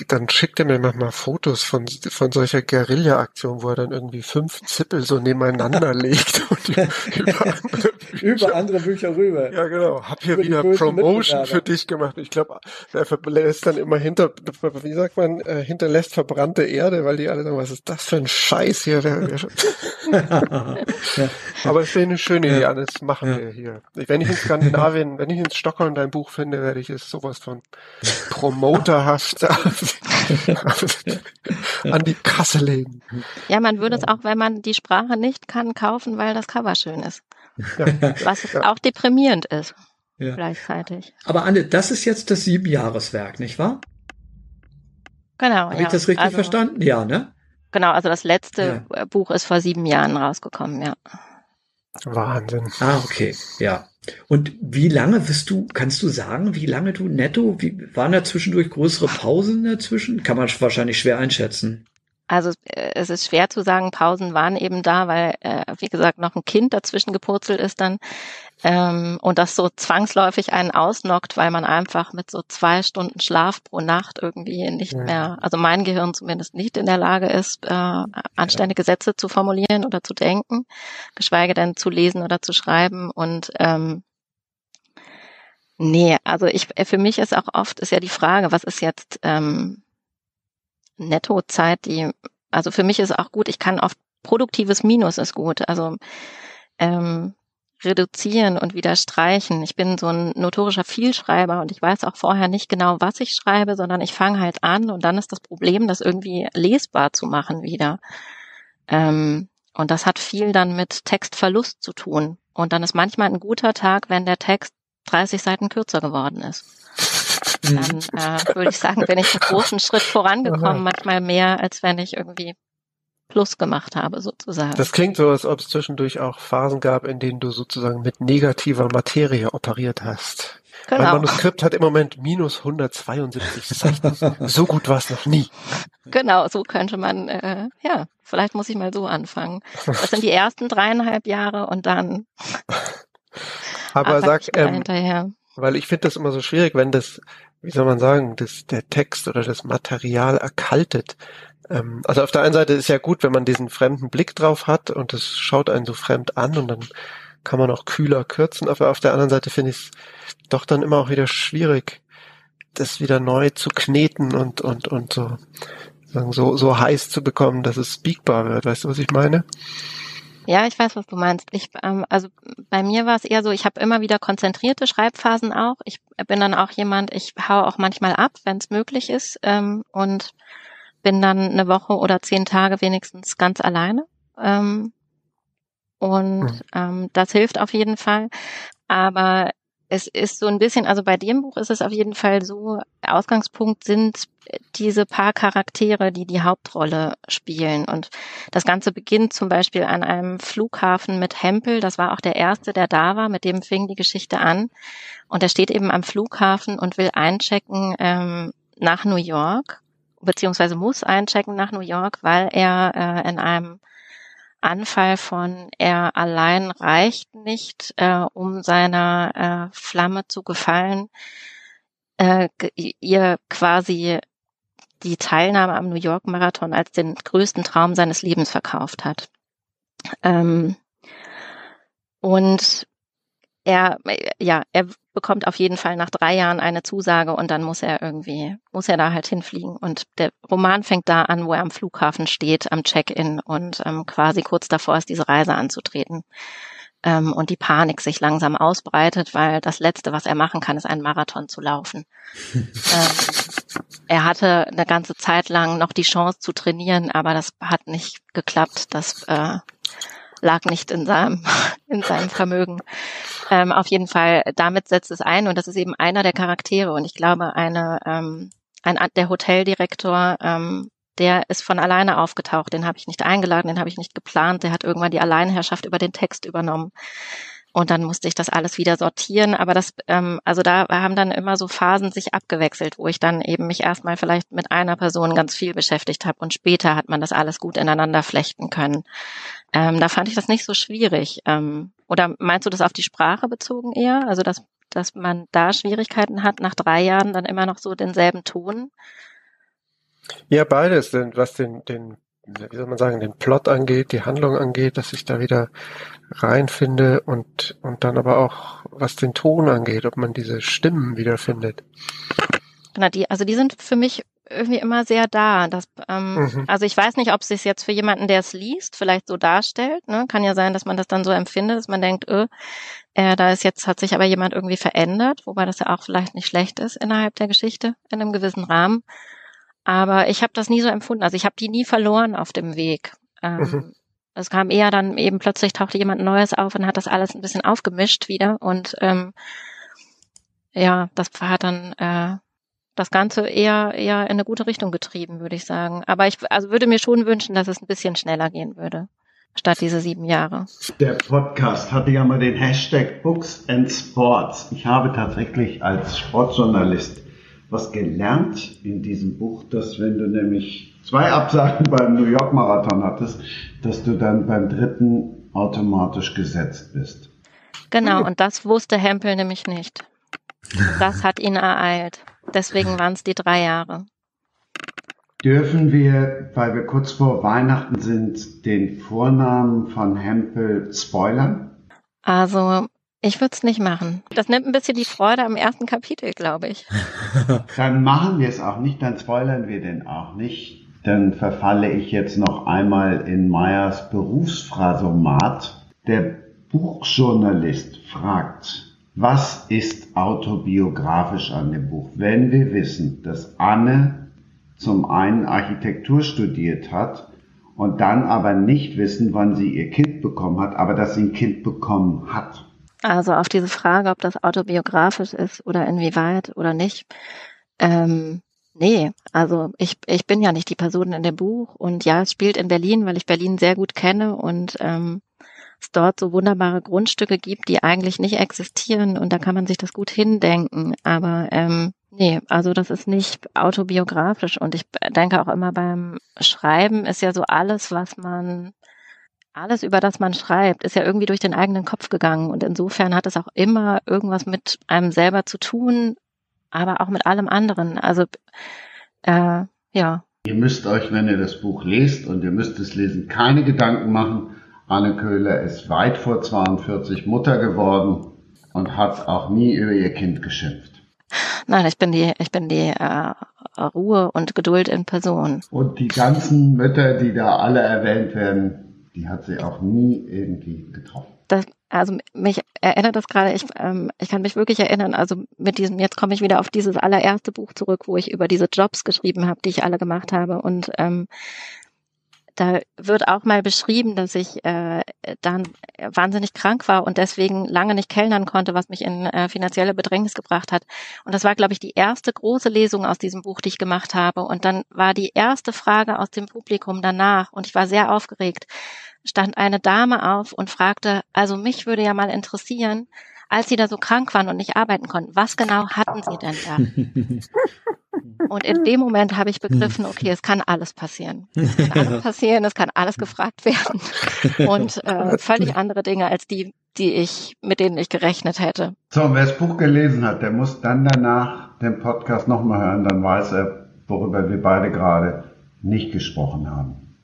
dann schickt er mir manchmal Fotos von von solcher Guerilla-Aktion, wo er dann irgendwie fünf Zippel so nebeneinander legt und über andere Bücher, über andere Bücher rüber. Ja, genau. Hab hier wieder Promotion für dich gemacht. Ich glaube, er lässt dann immer hinter, wie sagt man, äh, hinterlässt verbrannte Erde, weil die alle sagen, was ist das für ein Scheiß hier? Aber es ist eine schöne Idee, alles machen wir hier. Wenn ich in Skandinavien, wenn ich in Stockholm dein Buch finde, werde ich es sowas von promoterhaft an die Kasse legen. Ja, man würde es auch, wenn man die Sprache nicht kann, kaufen, weil das Cover schön ist. Ja. Was ja. auch deprimierend ist. Ja. Gleichzeitig. Aber Anne, das ist jetzt das Siebenjahreswerk, nicht wahr? Genau. Habe ich das richtig also, verstanden? Ja, ne? Genau, also das letzte Buch ist vor sieben Jahren rausgekommen, ja. Wahnsinn. Ah, okay, ja. Und wie lange bist du, kannst du sagen, wie lange du netto, wie, waren da zwischendurch größere Pausen dazwischen? Kann man wahrscheinlich schwer einschätzen. Also äh, es ist schwer zu sagen, Pausen waren eben da, weil, äh, wie gesagt, noch ein Kind dazwischen gepurzelt ist dann ähm, und das so zwangsläufig einen ausnockt, weil man einfach mit so zwei Stunden Schlaf pro Nacht irgendwie nicht mehr, also mein Gehirn zumindest nicht in der Lage ist, äh, anständige Sätze zu formulieren oder zu denken, geschweige denn zu lesen oder zu schreiben. Und ähm, Nee, also ich für mich ist auch oft ist ja die Frage, was ist jetzt ähm, Nettozeit, die, also für mich ist auch gut, ich kann oft produktives Minus ist gut. Also ähm, reduzieren und wieder streichen. Ich bin so ein notorischer Vielschreiber und ich weiß auch vorher nicht genau, was ich schreibe, sondern ich fange halt an und dann ist das Problem, das irgendwie lesbar zu machen wieder. Ähm, und das hat viel dann mit Textverlust zu tun. Und dann ist manchmal ein guter Tag, wenn der Text 30 Seiten kürzer geworden ist dann äh, würde ich sagen, bin ich einen großen Schritt vorangekommen, manchmal mehr, als wenn ich irgendwie Plus gemacht habe, sozusagen. Das klingt so, als ob es zwischendurch auch Phasen gab, in denen du sozusagen mit negativer Materie operiert hast. Genau. Mein Manuskript hat im Moment minus 172 Seiten. so gut war es noch nie. Genau, so könnte man, äh, ja, vielleicht muss ich mal so anfangen. Das sind die ersten dreieinhalb Jahre und dann. Aber sag, ähm, hinterher. weil ich finde das immer so schwierig, wenn das wie soll man sagen, das, der Text oder das Material erkaltet. Ähm, also auf der einen Seite ist ja gut, wenn man diesen fremden Blick drauf hat und es schaut einen so fremd an und dann kann man auch kühler kürzen, aber auf der anderen Seite finde ich es doch dann immer auch wieder schwierig, das wieder neu zu kneten und, und, und so, sagen, so, so heiß zu bekommen, dass es speakbar wird. Weißt du, was ich meine? Ja, ich weiß, was du meinst. Ich, ähm, also bei mir war es eher so, ich habe immer wieder konzentrierte Schreibphasen auch. Ich bin dann auch jemand, ich hau auch manchmal ab, wenn es möglich ist, ähm, und bin dann eine Woche oder zehn Tage wenigstens ganz alleine. Ähm, und mhm. ähm, das hilft auf jeden Fall. Aber es ist so ein bisschen, also bei dem Buch ist es auf jeden Fall so, Ausgangspunkt sind diese paar Charaktere, die die Hauptrolle spielen. Und das Ganze beginnt zum Beispiel an einem Flughafen mit Hempel. Das war auch der erste, der da war. Mit dem fing die Geschichte an. Und er steht eben am Flughafen und will einchecken ähm, nach New York, beziehungsweise muss einchecken nach New York, weil er äh, in einem Anfall von er allein reicht nicht, äh, um seiner äh, Flamme zu gefallen, äh, ihr quasi die Teilnahme am New York Marathon als den größten Traum seines Lebens verkauft hat. Ähm, und er, ja, er bekommt auf jeden Fall nach drei Jahren eine Zusage und dann muss er irgendwie, muss er da halt hinfliegen. Und der Roman fängt da an, wo er am Flughafen steht, am Check-in und ähm, quasi kurz davor ist, diese Reise anzutreten. Ähm, und die Panik sich langsam ausbreitet, weil das Letzte, was er machen kann, ist einen Marathon zu laufen. ähm, er hatte eine ganze Zeit lang noch die Chance zu trainieren, aber das hat nicht geklappt. Das äh, lag nicht in seinem, in seinem Vermögen. Ähm, auf jeden Fall, damit setzt es ein und das ist eben einer der Charaktere und ich glaube, eine, ähm, ein, der Hoteldirektor, ähm, der ist von alleine aufgetaucht, den habe ich nicht eingeladen, den habe ich nicht geplant, der hat irgendwann die Alleinherrschaft über den Text übernommen. Und dann musste ich das alles wieder sortieren. Aber das, ähm, also da haben dann immer so Phasen sich abgewechselt, wo ich dann eben mich erstmal vielleicht mit einer Person ganz viel beschäftigt habe und später hat man das alles gut ineinander flechten können. Ähm, da fand ich das nicht so schwierig. Ähm, oder meinst du das auf die Sprache bezogen eher? Also das dass man da Schwierigkeiten hat, nach drei Jahren dann immer noch so denselben Ton? Ja, beides, was den, den, wie soll man sagen, den Plot angeht, die Handlung angeht, dass ich da wieder reinfinde und, und dann aber auch, was den Ton angeht, ob man diese Stimmen wiederfindet. Na, die, also die sind für mich irgendwie immer sehr da. Das, ähm, mhm. Also ich weiß nicht, ob es sich jetzt für jemanden, der es liest, vielleicht so darstellt. Ne? Kann ja sein, dass man das dann so empfindet, dass man denkt, öh, äh, da ist jetzt, hat sich aber jemand irgendwie verändert, wobei das ja auch vielleicht nicht schlecht ist innerhalb der Geschichte, in einem gewissen Rahmen. Aber ich habe das nie so empfunden. Also ich habe die nie verloren auf dem Weg. Ähm, mhm. Es kam eher dann eben plötzlich tauchte jemand Neues auf und hat das alles ein bisschen aufgemischt wieder. Und ähm, ja, das hat dann äh, das Ganze eher eher in eine gute Richtung getrieben, würde ich sagen. Aber ich also würde mir schon wünschen, dass es ein bisschen schneller gehen würde, statt diese sieben Jahre. Der Podcast hatte ja mal den Hashtag Books and Sports. Ich habe tatsächlich als Sportjournalist was gelernt in diesem Buch, dass wenn du nämlich zwei Absagen beim New York Marathon hattest, dass du dann beim dritten automatisch gesetzt bist. Genau, und das wusste Hempel nämlich nicht. Das hat ihn ereilt. Deswegen waren es die drei Jahre. Dürfen wir, weil wir kurz vor Weihnachten sind, den Vornamen von Hempel spoilern? Also, ich würde es nicht machen. Das nimmt ein bisschen die Freude am ersten Kapitel, glaube ich. dann machen wir es auch nicht, dann spoilern wir den auch nicht. Dann verfalle ich jetzt noch einmal in Meyers Berufsphrasomat. Der Buchjournalist fragt, was ist autobiografisch an dem Buch? Wenn wir wissen, dass Anne zum einen Architektur studiert hat und dann aber nicht wissen, wann sie ihr Kind bekommen hat, aber dass sie ein Kind bekommen hat. Also auf diese Frage, ob das autobiografisch ist oder inwieweit oder nicht. Ähm, nee, also ich, ich bin ja nicht die Person in dem Buch und ja, es spielt in Berlin, weil ich Berlin sehr gut kenne und ähm, es dort so wunderbare Grundstücke gibt, die eigentlich nicht existieren und da kann man sich das gut hindenken. Aber ähm, nee, also das ist nicht autobiografisch und ich denke auch immer beim Schreiben ist ja so alles, was man alles, über das man schreibt, ist ja irgendwie durch den eigenen Kopf gegangen. Und insofern hat es auch immer irgendwas mit einem selber zu tun, aber auch mit allem anderen. Also, äh, ja. Ihr müsst euch, wenn ihr das Buch lest und ihr müsst es lesen, keine Gedanken machen, Anne Köhler ist weit vor 42 Mutter geworden und hat auch nie über ihr Kind geschimpft. Nein, ich bin die, ich bin die äh, Ruhe und Geduld in Person. Und die ganzen Mütter, die da alle erwähnt werden, die hat sie auch nie irgendwie getroffen. Das, also mich erinnert das gerade, ich, ähm, ich kann mich wirklich erinnern, also mit diesem, jetzt komme ich wieder auf dieses allererste Buch zurück, wo ich über diese Jobs geschrieben habe, die ich alle gemacht habe. Und ähm, da wird auch mal beschrieben, dass ich äh, dann wahnsinnig krank war und deswegen lange nicht kellnern konnte, was mich in äh, finanzielle Bedrängnis gebracht hat. Und das war, glaube ich, die erste große Lesung aus diesem Buch, die ich gemacht habe. Und dann war die erste Frage aus dem Publikum danach, und ich war sehr aufgeregt, stand eine Dame auf und fragte, also mich würde ja mal interessieren, als Sie da so krank waren und nicht arbeiten konnten, was genau hatten Sie denn da? Und in dem Moment habe ich begriffen, okay, es kann alles passieren. Es kann alles passieren, es kann alles gefragt werden. Und äh, völlig andere Dinge als die, die ich, mit denen ich gerechnet hätte. So, wer das Buch gelesen hat, der muss dann danach den Podcast nochmal hören, dann weiß er, worüber wir beide gerade nicht gesprochen haben.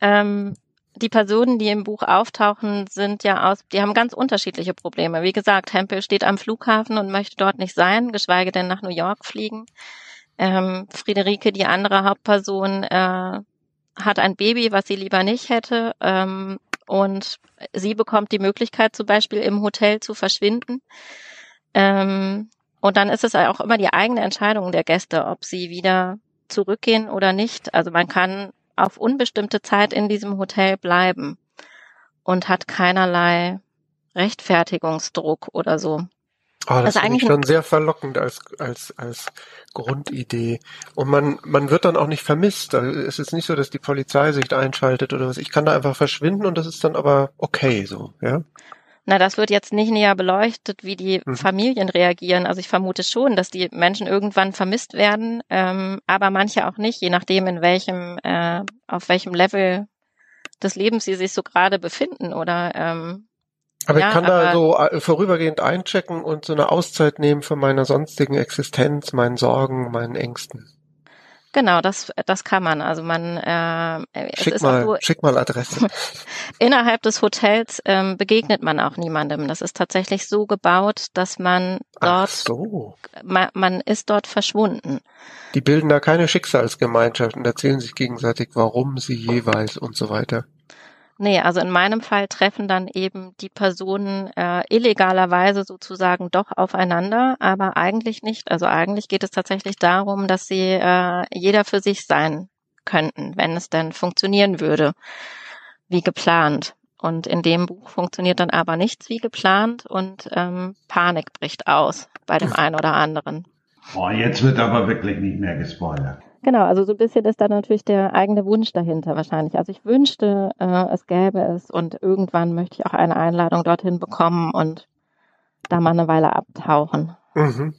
Ähm, die Personen, die im Buch auftauchen, sind ja aus, die haben ganz unterschiedliche Probleme. Wie gesagt, Hempel steht am Flughafen und möchte dort nicht sein, geschweige denn nach New York fliegen. Ähm, Friederike, die andere Hauptperson, äh, hat ein Baby, was sie lieber nicht hätte. Ähm, und sie bekommt die Möglichkeit, zum Beispiel im Hotel zu verschwinden. Ähm, und dann ist es auch immer die eigene Entscheidung der Gäste, ob sie wieder zurückgehen oder nicht. Also man kann auf unbestimmte Zeit in diesem Hotel bleiben und hat keinerlei Rechtfertigungsdruck oder so. Oh, das also finde ich schon sehr verlockend als, als, als Grundidee. Und man, man wird dann auch nicht vermisst. Also es ist nicht so, dass die Polizei sich da einschaltet oder was. Ich kann da einfach verschwinden und das ist dann aber okay so, ja. Na, das wird jetzt nicht näher beleuchtet, wie die mhm. Familien reagieren. Also ich vermute schon, dass die Menschen irgendwann vermisst werden, ähm, aber manche auch nicht, je nachdem, in welchem, äh, auf welchem Level des Lebens sie sich so gerade befinden oder ähm, Aber Ja, ich kann da so äh, vorübergehend einchecken und so eine Auszeit nehmen von meiner sonstigen Existenz, meinen Sorgen, meinen Ängsten. Genau, das, das kann man. Also man, äh, Schick mal, so, schick mal Adresse. innerhalb des Hotels ähm, begegnet man auch niemandem. Das ist tatsächlich so gebaut, dass man dort, so. man, man ist dort verschwunden. Die bilden da keine Schicksalsgemeinschaft und erzählen sich gegenseitig, warum sie jeweils und so weiter. Nee, also in meinem Fall treffen dann eben die Personen äh, illegalerweise sozusagen doch aufeinander, aber eigentlich nicht. Also eigentlich geht es tatsächlich darum, dass sie äh, jeder für sich sein könnten, wenn es denn funktionieren würde, wie geplant. Und in dem Buch funktioniert dann aber nichts wie geplant und ähm, Panik bricht aus bei dem einen oder anderen. Oh, jetzt wird aber wirklich nicht mehr gespoilert. Genau, also so ein bisschen ist da natürlich der eigene Wunsch dahinter wahrscheinlich. Also ich wünschte, äh, es gäbe es und irgendwann möchte ich auch eine Einladung dorthin bekommen und da mal eine Weile abtauchen. Mhm.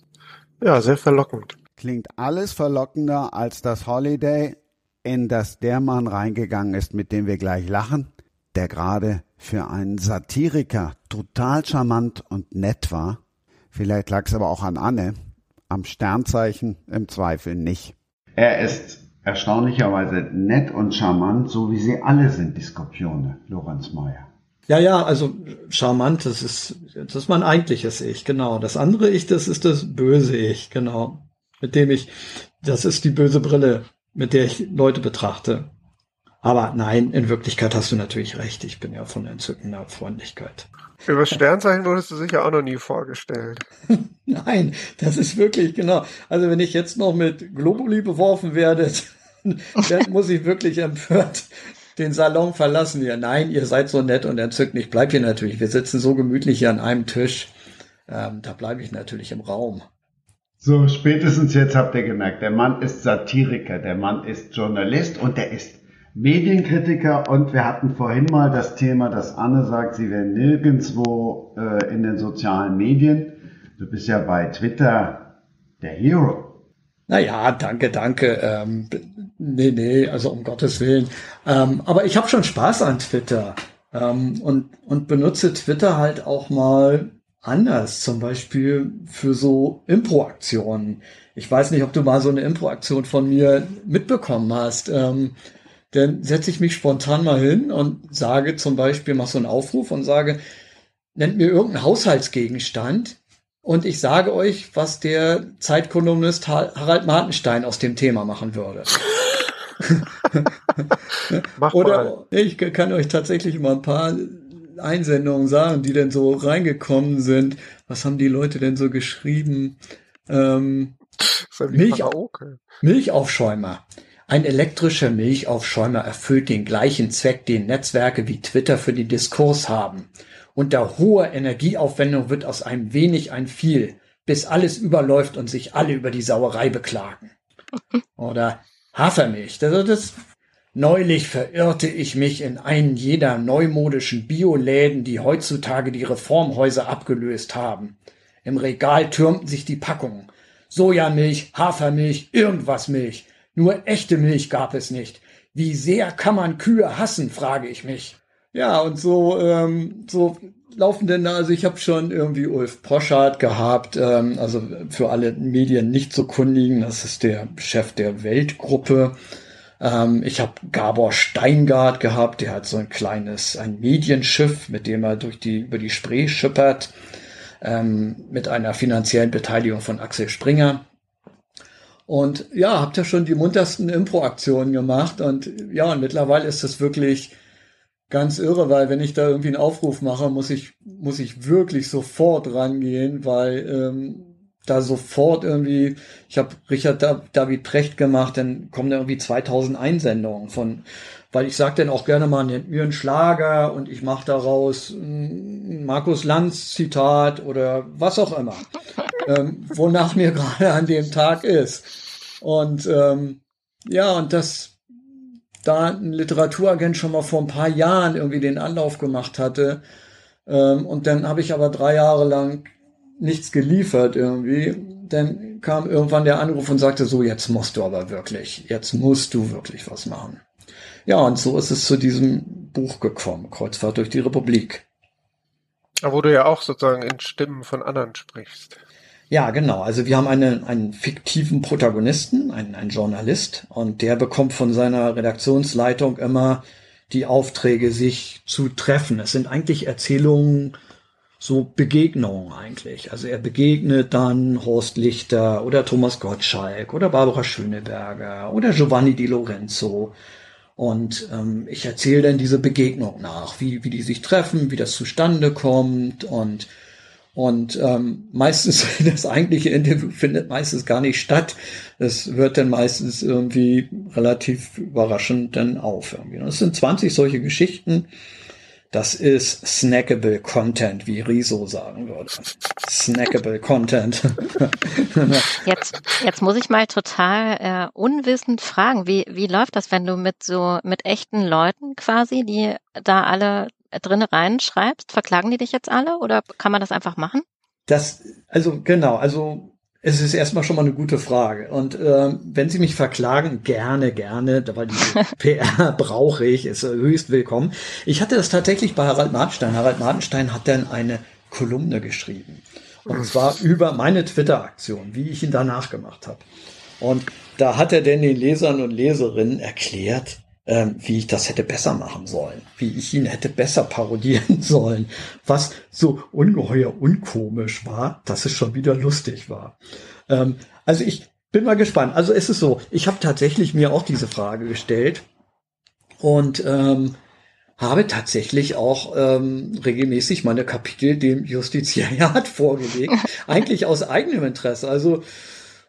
Ja, sehr verlockend. Klingt alles verlockender als das Holiday, in das der Mann reingegangen ist, mit dem wir gleich lachen, der gerade für einen Satiriker total charmant und nett war. Vielleicht lag es aber auch an Anne. Am Sternzeichen im Zweifel nicht. Er ist erstaunlicherweise nett und charmant, so wie sie alle sind, die Skorpione, Lorenz Meyer. Ja, ja, also charmant, das ist, das ist mein eigentliches Ich, genau. Das andere Ich, das ist das böse Ich, genau. Mit dem ich, das ist die böse Brille, mit der ich Leute betrachte. Aber nein, in Wirklichkeit hast du natürlich recht. Ich bin ja von entzückender Freundlichkeit. Über Sternzeichen wurdest du sicher auch noch nie vorgestellt. Nein, das ist wirklich genau. Also wenn ich jetzt noch mit Globuli beworfen werde, dann muss ich wirklich empört den Salon verlassen hier. Nein, ihr seid so nett und entzückend. Ich bleib hier natürlich. Wir sitzen so gemütlich hier an einem Tisch. Ähm, da bleibe ich natürlich im Raum. So, spätestens jetzt habt ihr gemerkt, der Mann ist Satiriker, der Mann ist Journalist und der ist Medienkritiker und wir hatten vorhin mal das Thema, dass Anne sagt, sie wäre nirgendwo äh, in den sozialen Medien. Du bist ja bei Twitter der Hero. Naja, danke, danke. Ähm, nee, nee, also um Gottes Willen. Ähm, aber ich habe schon Spaß an Twitter ähm, und, und benutze Twitter halt auch mal anders, zum Beispiel für so Impro-Aktionen. Ich weiß nicht, ob du mal so eine Impro-Aktion von mir mitbekommen hast. Ähm, dann setze ich mich spontan mal hin und sage zum Beispiel, mach so einen Aufruf und sage, nennt mir irgendeinen Haushaltsgegenstand und ich sage euch, was der Zeitkolumnist Ha- Harald Martenstein aus dem Thema machen würde. Mach. Oder ich kann euch tatsächlich mal ein paar Einsendungen sagen, die denn so reingekommen sind. Was haben die Leute denn so geschrieben? Ähm, Milch-. Milchaufschäumer. Ein elektrischer Milchaufschäumer erfüllt den gleichen Zweck, den Netzwerke wie Twitter für den Diskurs haben. Unter hoher Energieaufwendung wird aus einem wenig ein viel, bis alles überläuft und sich alle über die Sauerei beklagen. Oder Hafermilch. Das, das, neulich verirrte ich mich in einen jeder neumodischen Bioläden, die heutzutage die Reformhäuser abgelöst haben. Im Regal türmten sich die Packungen. Sojamilch, Hafermilch, irgendwas Milch. Nur echte Milch gab es nicht. Wie sehr kann man Kühe hassen, frage ich mich. Ja, und so, ähm, so laufen denn da, also ich habe schon irgendwie Ulf Poschardt gehabt, ähm, also für alle Medien nicht so kundigen, das ist der Chef der Weltgruppe. Ähm, ich habe Gabor Steingart gehabt, der hat so ein kleines, ein Medienschiff, mit dem er durch die, über die Spree schippert, ähm, mit einer finanziellen Beteiligung von Axel Springer. Und ja, habt ja schon die muntersten Impro-Aktionen gemacht? Und ja, und mittlerweile ist es wirklich ganz irre, weil wenn ich da irgendwie einen Aufruf mache, muss ich, muss ich wirklich sofort rangehen, weil ähm, da sofort irgendwie, ich habe Richard da David Precht gemacht, dann kommen da irgendwie 2000 Einsendungen von, weil ich sage dann auch gerne mal, nennt mir einen Schlager und ich mache daraus ein Markus Lanz Zitat oder was auch immer, ähm, wonach mir gerade an dem Tag ist. Und ähm, ja, und das da ein Literaturagent schon mal vor ein paar Jahren irgendwie den Anlauf gemacht hatte. Ähm, und dann habe ich aber drei Jahre lang nichts geliefert irgendwie. Dann kam irgendwann der Anruf und sagte so, jetzt musst du aber wirklich, jetzt musst du wirklich was machen. Ja, und so ist es zu diesem Buch gekommen, Kreuzfahrt durch die Republik. Aber wo du ja auch sozusagen in Stimmen von anderen sprichst. Ja, genau. Also wir haben einen, einen fiktiven Protagonisten, einen, einen Journalist, und der bekommt von seiner Redaktionsleitung immer die Aufträge, sich zu treffen. Es sind eigentlich Erzählungen, so Begegnungen eigentlich. Also er begegnet dann Horst Lichter oder Thomas Gottschalk oder Barbara Schöneberger oder Giovanni Di Lorenzo. Und ähm, ich erzähle dann diese Begegnung nach, wie, wie die sich treffen, wie das zustande kommt und und ähm, meistens das eigentliche Interview findet meistens gar nicht statt. Es wird dann meistens irgendwie relativ überraschend dann auf. Irgendwie. Das sind 20 solche Geschichten das ist snackable Content, wie Riso sagen würde. Snackable Content. jetzt, jetzt muss ich mal total äh, unwissend fragen, wie, wie läuft das, wenn du mit so mit echten Leuten quasi, die da alle drinne reinschreibst, verklagen die dich jetzt alle oder kann man das einfach machen? Das, also genau, also es ist erstmal schon mal eine gute Frage. Und äh, wenn Sie mich verklagen, gerne, gerne, weil die PR brauche ich, ist höchst willkommen. Ich hatte das tatsächlich bei Harald Martenstein. Harald Martenstein hat dann eine Kolumne geschrieben. Und zwar über meine Twitter-Aktion, wie ich ihn danach gemacht habe. Und da hat er denn den Lesern und Leserinnen erklärt, ähm, wie ich das hätte besser machen sollen, wie ich ihn hätte besser parodieren sollen, was so ungeheuer unkomisch war, dass es schon wieder lustig war. Ähm, also ich bin mal gespannt. Also es ist so, ich habe tatsächlich mir auch diese Frage gestellt und ähm, habe tatsächlich auch ähm, regelmäßig meine Kapitel dem Justiziariat vorgelegt, eigentlich aus eigenem Interesse. Also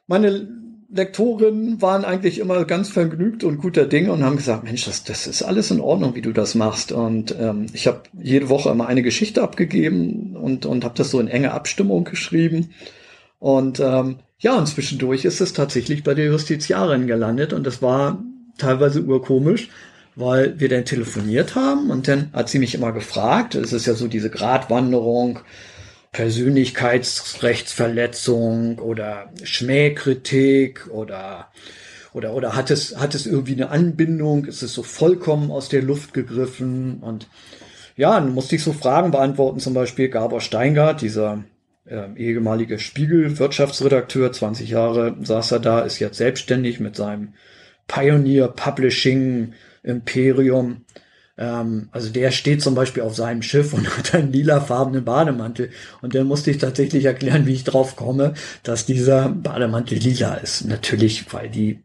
meine Lektorinnen waren eigentlich immer ganz vergnügt und guter Dinge und haben gesagt, Mensch, das, das ist alles in Ordnung, wie du das machst. Und ähm, ich habe jede Woche immer eine Geschichte abgegeben und, und habe das so in enge Abstimmung geschrieben. Und ähm, ja, und zwischendurch ist es tatsächlich bei der Justiziarin gelandet und das war teilweise urkomisch, weil wir dann telefoniert haben und dann hat sie mich immer gefragt, es ist ja so diese Gratwanderung, Persönlichkeitsrechtsverletzung oder Schmähkritik oder oder oder hat es hat es irgendwie eine Anbindung? Ist es so vollkommen aus der Luft gegriffen? Und ja, dann musste ich so Fragen beantworten. Zum Beispiel Gabor Steingart, dieser äh, ehemalige Spiegel-Wirtschaftsredakteur, 20 Jahre saß er da, ist jetzt selbstständig mit seinem Pioneer Publishing Imperium ähm, also der steht zum Beispiel auf seinem Schiff und hat einen lilafarbenen Bademantel. Und dann musste ich tatsächlich erklären, wie ich drauf komme, dass dieser Bademantel lila ist. Natürlich, weil die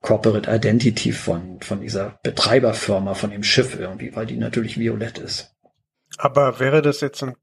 Corporate Identity von, von dieser Betreiberfirma, von dem Schiff irgendwie, weil die natürlich violett ist. Aber wäre das jetzt ein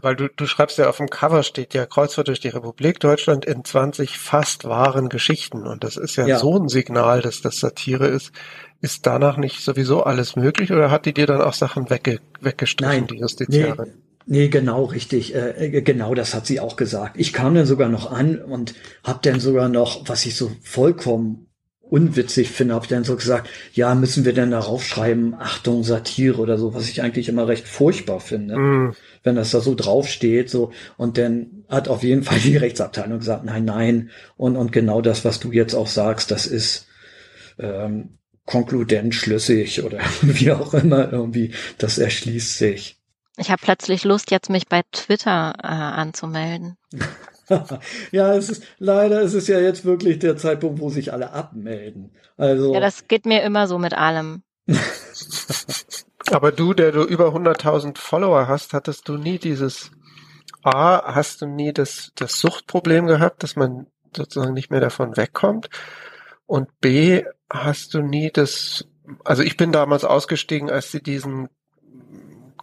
weil du, du schreibst ja auf dem Cover steht ja Kreuzfahrt durch die Republik Deutschland in 20 fast wahren Geschichten. Und das ist ja, ja, so ein Signal, dass das Satire ist. Ist danach nicht sowieso alles möglich oder hat die dir dann auch Sachen wegge weggestrichen, Nein, die Justiziarin? Nee, nee, genau, richtig. Äh, genau das hat sie auch gesagt. Ich kam dann sogar noch an und hab dann sogar noch, was ich so vollkommen unwitzig finde, habe dann so gesagt, ja, müssen wir denn darauf schreiben, Achtung, Satire oder so, was ich eigentlich immer recht furchtbar finde, mm. wenn das da so draufsteht, so, und dann hat auf jeden Fall die Rechtsabteilung gesagt, nein, nein, und, und genau das, was du jetzt auch sagst, das ist ähm, konkludent schlüssig oder wie auch immer irgendwie, das erschließt sich. Ich habe plötzlich Lust, jetzt mich bei Twitter äh, anzumelden. ja, es ist leider ist es ja jetzt wirklich der Zeitpunkt, wo sich alle abmelden. Also ja, das geht mir immer so mit allem. Aber du, der du über 100.000 Follower hast, hattest du nie dieses A, hast du nie das, das Suchtproblem gehabt, dass man sozusagen nicht mehr davon wegkommt? Und B, hast du nie das, also ich bin damals ausgestiegen, als sie diesen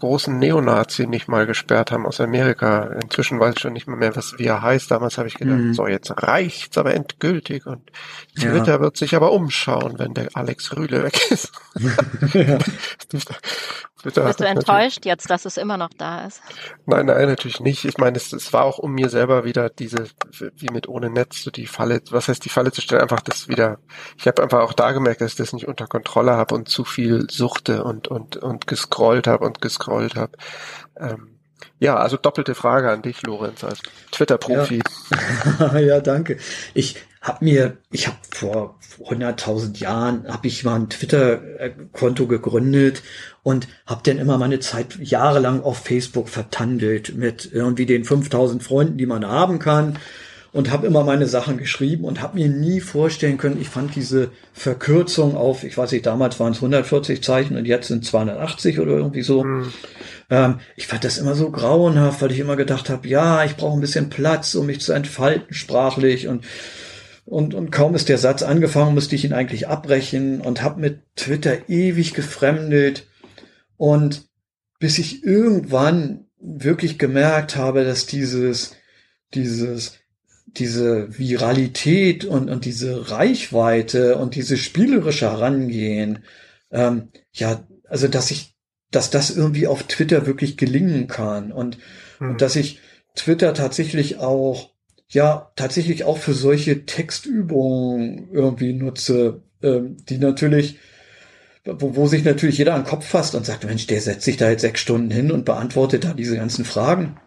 großen Neonazi nicht mal gesperrt haben aus Amerika. Inzwischen weiß ich schon nicht mehr, mehr was wie er heißt. Damals habe ich gedacht, mhm. so jetzt reicht's aber endgültig und Twitter ja. wird sich aber umschauen, wenn der Alex Rühle weg ist. ja. Bist du enttäuscht jetzt, dass es immer noch da ist? Nein, nein, natürlich nicht. Ich meine, es, es war auch um mir selber wieder diese, wie mit ohne Netz, so die Falle, was heißt die Falle zu stellen, einfach das wieder, ich habe einfach auch da gemerkt, dass ich das nicht unter Kontrolle habe und zu viel suchte und, und, und gescrollt habe und gescrollt habe. Ähm, ja, also doppelte Frage an dich, Lorenz, als Twitter-Profi. Ja. ja, danke. Ich hab mir, ich habe vor 100.000 Jahren, habe ich mal ein Twitter-Konto gegründet und habe dann immer meine Zeit jahrelang auf Facebook vertandelt mit irgendwie den 5000 Freunden, die man haben kann und habe immer meine Sachen geschrieben und habe mir nie vorstellen können, ich fand diese Verkürzung auf, ich weiß nicht, damals waren es 140 Zeichen und jetzt sind 280 oder irgendwie so. Mhm. Ähm, ich fand das immer so grauenhaft, weil ich immer gedacht habe, ja, ich brauche ein bisschen Platz, um mich zu entfalten sprachlich und und, und kaum ist der Satz angefangen, musste ich ihn eigentlich abbrechen und habe mit Twitter ewig gefremdet und bis ich irgendwann wirklich gemerkt habe, dass dieses dieses diese Viralität und, und diese Reichweite und diese spielerische Herangehen, ähm, ja, also dass ich, dass das irgendwie auf Twitter wirklich gelingen kann und, hm. und dass ich Twitter tatsächlich auch, ja, tatsächlich auch für solche Textübungen irgendwie nutze, ähm, die natürlich, wo, wo sich natürlich jeder an den Kopf fasst und sagt, Mensch, der setzt sich da jetzt sechs Stunden hin und beantwortet da diese ganzen Fragen.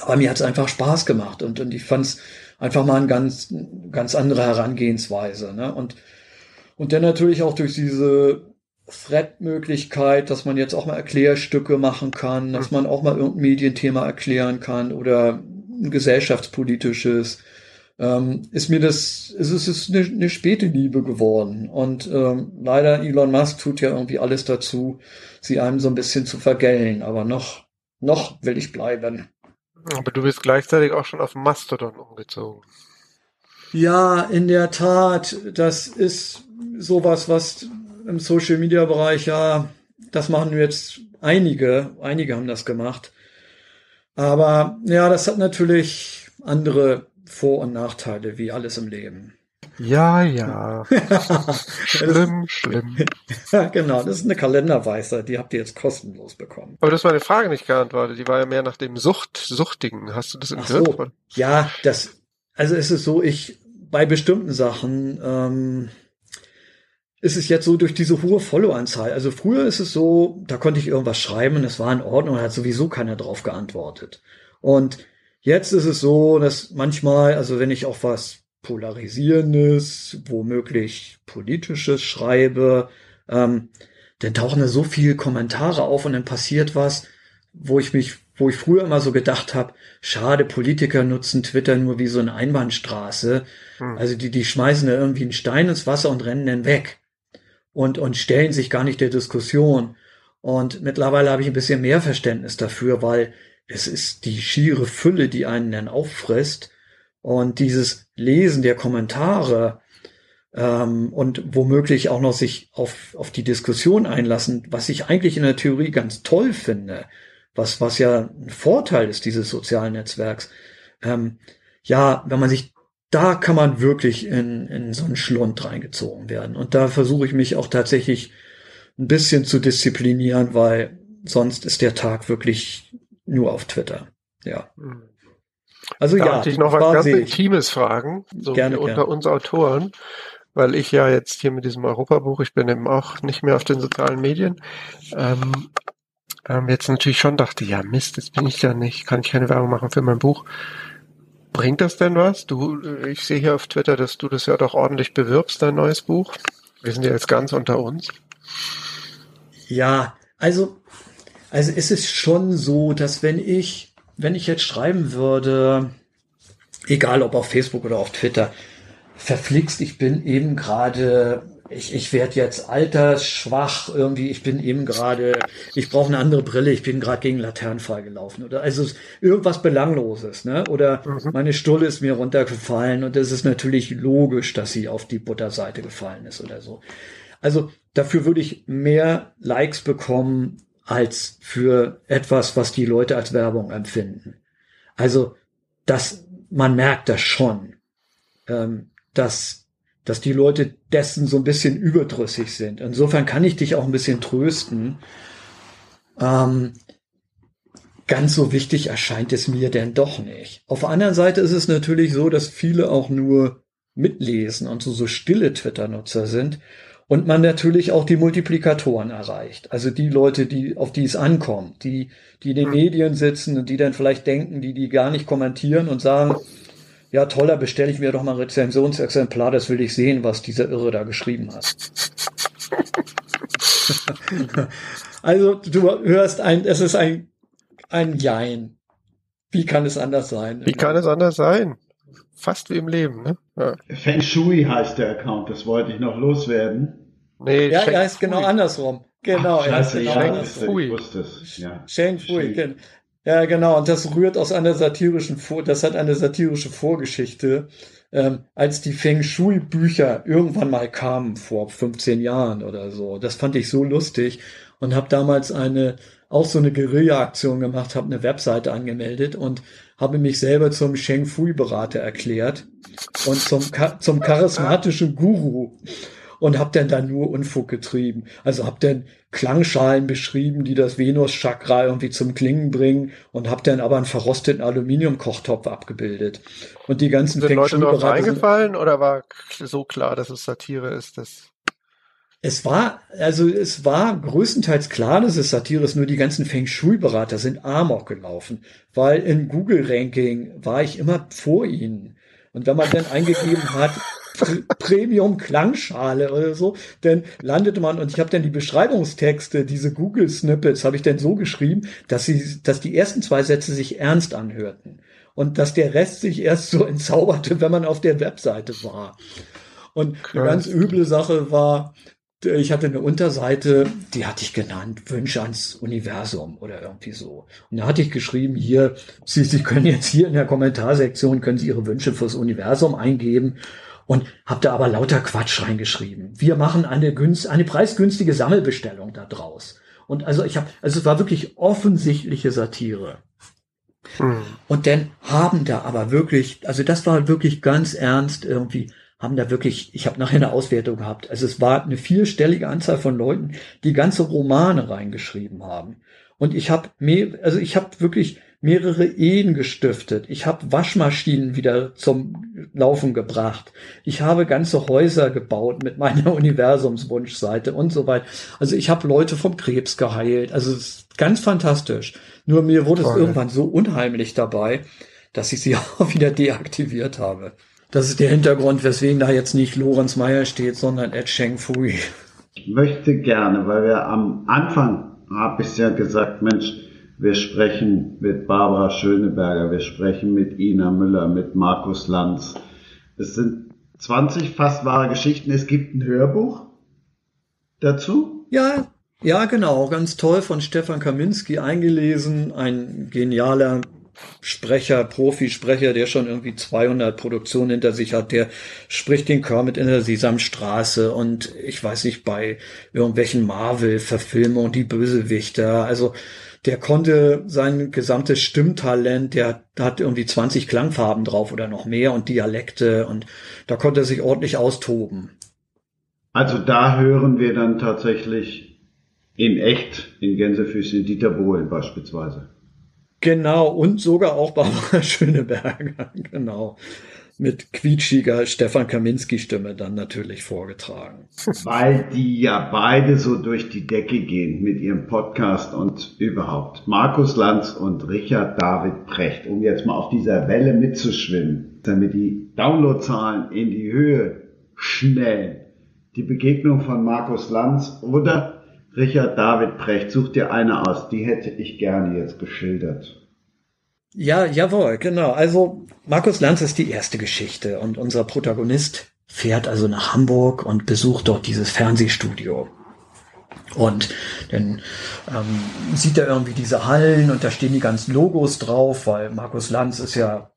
Aber mir hat es einfach Spaß gemacht und, und ich fand es einfach mal eine ganz, ganz andere Herangehensweise. Ne? Und, und dann natürlich auch durch diese Thread-Möglichkeit, dass man jetzt auch mal Erklärstücke machen kann, dass man auch mal irgendein Medienthema erklären kann oder ein gesellschaftspolitisches, ähm, ist mir das, ist es ist eine, eine späte Liebe geworden. Und ähm, leider Elon Musk tut ja irgendwie alles dazu, sie einem so ein bisschen zu vergällen. Aber noch, noch will ich bleiben. Aber du bist gleichzeitig auch schon auf Mastodon umgezogen. Ja, in der Tat. Das ist sowas, was im Social Media Bereich, ja, das machen jetzt einige. Einige haben das gemacht. Aber ja, das hat natürlich andere Vor- und Nachteile, wie alles im Leben. Ja, ja. schlimm, schlimm. Ja, genau. Das ist eine Kalenderweisheit, die habt ihr jetzt kostenlos bekommen. Aber das war eine Frage nicht geantwortet. Die war ja mehr nach dem Sucht, Suchtigen. Hast du das im Ach Griff? So. Ja, das, also es ist so, ich, bei bestimmten Sachen, ähm, ist es jetzt so durch diese hohe Follow-Anzahl. Also früher ist es so, da konnte ich irgendwas schreiben und es war in Ordnung und hat sowieso keiner drauf geantwortet. Und jetzt ist es so, dass manchmal, also wenn ich auch was Polarisierendes, womöglich Politisches schreibe, ähm, dann tauchen da so viele Kommentare auf und dann passiert was, wo ich mich, wo ich früher immer so gedacht habe, schade, Politiker nutzen Twitter nur wie so eine Einbahnstraße. Hm. Also die, die schmeißen da irgendwie einen Stein ins Wasser und rennen dann weg und, und stellen sich gar nicht der Diskussion. Und mittlerweile habe ich ein bisschen mehr Verständnis dafür, weil es ist die schiere Fülle, die einen dann auffrisst. Und dieses Lesen der Kommentare ähm, und womöglich auch noch sich auf, auf die Diskussion einlassen, was ich eigentlich in der Theorie ganz toll finde, was, was ja ein Vorteil ist dieses sozialen Netzwerks. Ähm, ja, wenn man sich, da kann man wirklich in, in so einen Schlund reingezogen werden. Und da versuche ich mich auch tatsächlich ein bisschen zu disziplinieren, weil sonst ist der Tag wirklich nur auf Twitter. Ja. Mhm. Also da ja, ich noch was ganz Intimes fragen, so gerne, unter gerne. uns Autoren, weil ich ja jetzt hier mit diesem Europabuch, ich bin eben auch nicht mehr auf den sozialen Medien, ähm, ähm, jetzt natürlich schon dachte, ja Mist, jetzt bin ich ja nicht, kann ich keine Werbung machen für mein Buch. Bringt das denn was? Du, ich sehe hier auf Twitter, dass du das ja doch ordentlich bewirbst, dein neues Buch. Wir sind ja jetzt ganz unter uns. Ja, also, also es ist schon so, dass wenn ich wenn ich jetzt schreiben würde, egal ob auf Facebook oder auf Twitter, verflixt, ich bin eben gerade, ich, ich werde jetzt altersschwach irgendwie, ich bin eben gerade, ich brauche eine andere Brille, ich bin gerade gegen Laternenfall gelaufen oder also irgendwas Belangloses, ne? Oder mhm. meine Stulle ist mir runtergefallen und es ist natürlich logisch, dass sie auf die Butterseite gefallen ist oder so. Also dafür würde ich mehr Likes bekommen, als für etwas, was die Leute als Werbung empfinden. Also, dass man merkt das schon, ähm, dass, dass die Leute dessen so ein bisschen überdrüssig sind. Insofern kann ich dich auch ein bisschen trösten. Ähm, ganz so wichtig erscheint es mir denn doch nicht. Auf der anderen Seite ist es natürlich so, dass viele auch nur mitlesen und so, so stille Twitter-Nutzer sind und man natürlich auch die Multiplikatoren erreicht. Also die Leute, die, auf die es ankommt, die, die in den hm. Medien sitzen und die dann vielleicht denken, die, die gar nicht kommentieren und sagen, ja toller, bestelle ich mir doch mal ein Rezensionsexemplar, das will ich sehen, was dieser Irre da geschrieben hat. also du hörst ein, es ist ein, ein Jein. Wie kann es anders sein? Wie kann es anders sein? Fast wie im Leben, ne? Ja. Feng Shui heißt der Account, das wollte ich noch loswerden. Nee, ja, er heißt genau andersrum. Genau, Ach, er heißt genau ja, andersrum. Fui. Ich wusste es. Ja. Sheng Fui, Sheng. Ja, genau. Und das rührt aus einer satirischen Vor das hat eine satirische Vorgeschichte. Ähm, als die Feng Shui Bücher irgendwann mal kamen vor 15 Jahren oder so. Das fand ich so lustig und habe damals eine auch so eine Guerilla-Aktion gemacht, habe eine Webseite angemeldet und habe mich selber zum Sheng Fui Berater erklärt und zum zum charismatischen Guru und habe dann da nur Unfug getrieben. Also habe dann Klangschalen beschrieben, die das Venus-Chakra irgendwie zum Klingen bringen und habe dann aber einen verrosteten Aluminiumkochtopf abgebildet. Und die ganzen Sind Leute darauf reingefallen oder war so klar, dass es Satire ist? Dass es war, also es war größtenteils klar, dass es Satire ist, nur die ganzen Feng Shui-Berater sind Amok gelaufen, weil im Google-Ranking war ich immer vor ihnen. Und wenn man dann eingegeben hat, Premium Klangschale oder so, dann landete man und ich habe dann die Beschreibungstexte, diese Google Snippets, habe ich dann so geschrieben, dass sie, dass die ersten zwei Sätze sich ernst anhörten und dass der Rest sich erst so entzauberte, wenn man auf der Webseite war. Und eine ganz üble Sache war, ich hatte eine Unterseite, die hatte ich genannt, Wünsche ans Universum oder irgendwie so. Und da hatte ich geschrieben, hier, Sie, Sie können jetzt hier in der Kommentarsektion, können Sie Ihre Wünsche fürs Universum eingeben und habe da aber lauter Quatsch reingeschrieben. Wir machen eine, günst, eine preisgünstige Sammelbestellung da draus. Und also ich habe, also es war wirklich offensichtliche Satire. Hm. Und dann haben da aber wirklich, also das war wirklich ganz ernst irgendwie, haben da wirklich, ich habe nachher eine Auswertung gehabt. Also es war eine vierstellige Anzahl von Leuten, die ganze Romane reingeschrieben haben. Und ich habe mehr, also ich habe wirklich mehrere Ehen gestiftet. Ich habe Waschmaschinen wieder zum Laufen gebracht. Ich habe ganze Häuser gebaut mit meiner Universumswunschseite und so weiter. Also ich habe Leute vom Krebs geheilt. Also es ist ganz fantastisch. Nur mir wurde Toll. es irgendwann so unheimlich dabei, dass ich sie auch wieder deaktiviert habe. Das ist der Hintergrund, weswegen da jetzt nicht Lorenz Meyer steht, sondern Ed Sheng Fui. Ich möchte gerne, weil wir am Anfang habe ich ja gesagt, Mensch, wir sprechen mit Barbara Schöneberger, wir sprechen mit Ina Müller, mit Markus Lanz. Es sind 20 fast wahre Geschichten. Es gibt ein Hörbuch dazu. Ja, ja, genau. Ganz toll von Stefan Kaminski eingelesen. Ein genialer Sprecher, Profisprecher, der schon irgendwie 200 Produktionen hinter sich hat, der spricht den Kermit in der Sesamstraße und ich weiß nicht, bei irgendwelchen Marvel-Verfilmungen, die Bösewichter. Also der konnte sein gesamtes Stimmtalent, der hat irgendwie 20 Klangfarben drauf oder noch mehr und Dialekte und da konnte er sich ordentlich austoben. Also da hören wir dann tatsächlich in echt in Gänsefüßchen Dieter Bohlen beispielsweise. Genau, und sogar auch Barbara Schöneberger, genau mit quietschiger Stefan Kaminski-Stimme dann natürlich vorgetragen. Weil die ja beide so durch die Decke gehen mit ihrem Podcast und überhaupt. Markus Lanz und Richard David Precht, um jetzt mal auf dieser Welle mitzuschwimmen, damit die Downloadzahlen in die Höhe schnellen. Die Begegnung von Markus Lanz oder Richard David Precht, such dir eine aus, die hätte ich gerne jetzt geschildert. Ja, jawohl, genau. Also Markus Lanz ist die erste Geschichte und unser Protagonist fährt also nach Hamburg und besucht dort dieses Fernsehstudio. Und dann ähm, sieht er irgendwie diese Hallen und da stehen die ganzen Logos drauf, weil Markus Lanz ist ja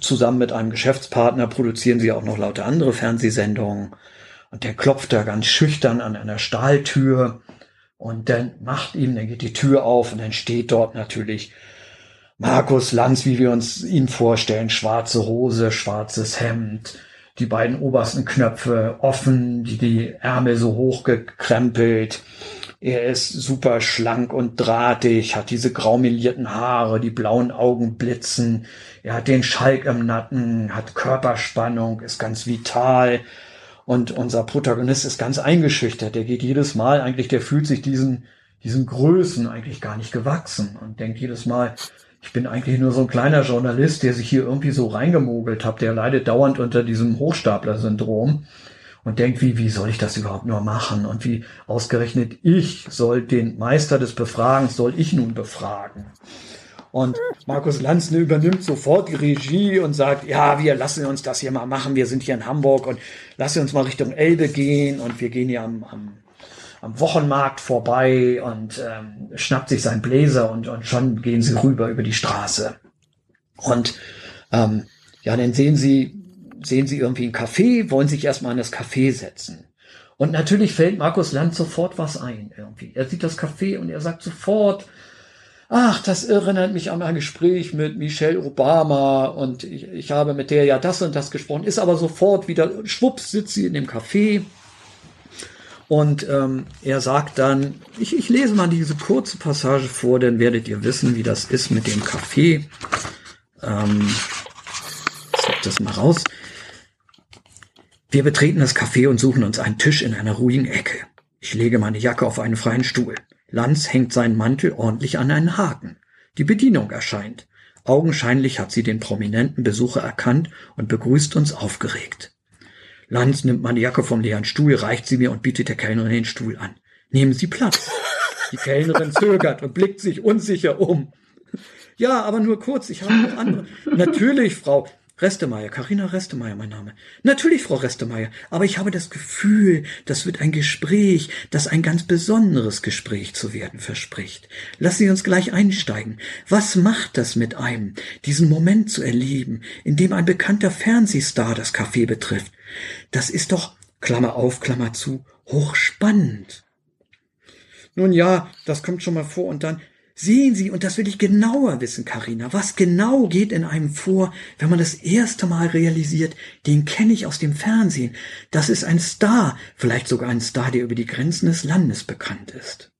zusammen mit einem Geschäftspartner produzieren sie auch noch lauter andere Fernsehsendungen. Und der klopft da ganz schüchtern an einer Stahltür und dann macht ihm, dann geht die Tür auf und dann steht dort natürlich Markus Lanz, wie wir uns ihn vorstellen, schwarze Hose, schwarzes Hemd, die beiden obersten Knöpfe offen, die, die Ärmel so hochgekrempelt. Er ist super schlank und drahtig, hat diese graumelierten Haare, die blauen Augen blitzen. Er hat den Schalk im Nacken, hat Körperspannung, ist ganz vital. Und unser Protagonist ist ganz eingeschüchtert. Der geht jedes Mal eigentlich, der fühlt sich diesen, diesen Größen eigentlich gar nicht gewachsen und denkt jedes Mal, ich bin eigentlich nur so ein kleiner Journalist, der sich hier irgendwie so reingemogelt hat, der leidet dauernd unter diesem Hochstapler-Syndrom und denkt, wie, wie soll ich das überhaupt nur machen? Und wie ausgerechnet ich soll den Meister des Befragens, soll ich nun befragen? Und Markus Lanzne übernimmt sofort die Regie und sagt, ja, wir lassen uns das hier mal machen. Wir sind hier in Hamburg und lassen uns mal Richtung Elbe gehen und wir gehen hier am, am, am Wochenmarkt vorbei und ähm, schnappt sich sein Bläser und, und schon gehen sie rüber über die Straße. Und ähm, ja, dann sehen sie, sehen sie irgendwie ein Café, wollen sich erstmal an das Café setzen. Und natürlich fällt Markus Land sofort was ein irgendwie. Er sieht das Café und er sagt sofort, ach, das erinnert mich an ein Gespräch mit Michelle Obama und ich, ich habe mit der ja das und das gesprochen, ist aber sofort wieder, schwupps, sitzt sie in dem Café und ähm, er sagt dann, ich, ich lese mal diese kurze Passage vor, dann werdet ihr wissen, wie das ist mit dem Café. Ähm, ich das mal raus. Wir betreten das Café und suchen uns einen Tisch in einer ruhigen Ecke. Ich lege meine Jacke auf einen freien Stuhl. Lanz hängt seinen Mantel ordentlich an einen Haken. Die Bedienung erscheint. Augenscheinlich hat sie den prominenten Besucher erkannt und begrüßt uns aufgeregt. Lanz nimmt meine Jacke vom leeren Stuhl, reicht sie mir und bietet der Kellnerin den Stuhl an. Nehmen Sie Platz. Die Kellnerin zögert und blickt sich unsicher um. Ja, aber nur kurz, ich habe noch andere. Natürlich, Frau. Restemeier, Karina Restemeier, mein Name. Natürlich, Frau Restemeier, aber ich habe das Gefühl, das wird ein Gespräch, das ein ganz besonderes Gespräch zu werden verspricht. Lassen Sie uns gleich einsteigen. Was macht das mit einem, diesen Moment zu erleben, in dem ein bekannter Fernsehstar das Café betrifft? Das ist doch, Klammer auf, Klammer zu, hochspannend. Nun ja, das kommt schon mal vor und dann, Sehen Sie, und das will ich genauer wissen, Karina, was genau geht in einem vor, wenn man das erste Mal realisiert, den kenne ich aus dem Fernsehen. Das ist ein Star, vielleicht sogar ein Star, der über die Grenzen des Landes bekannt ist.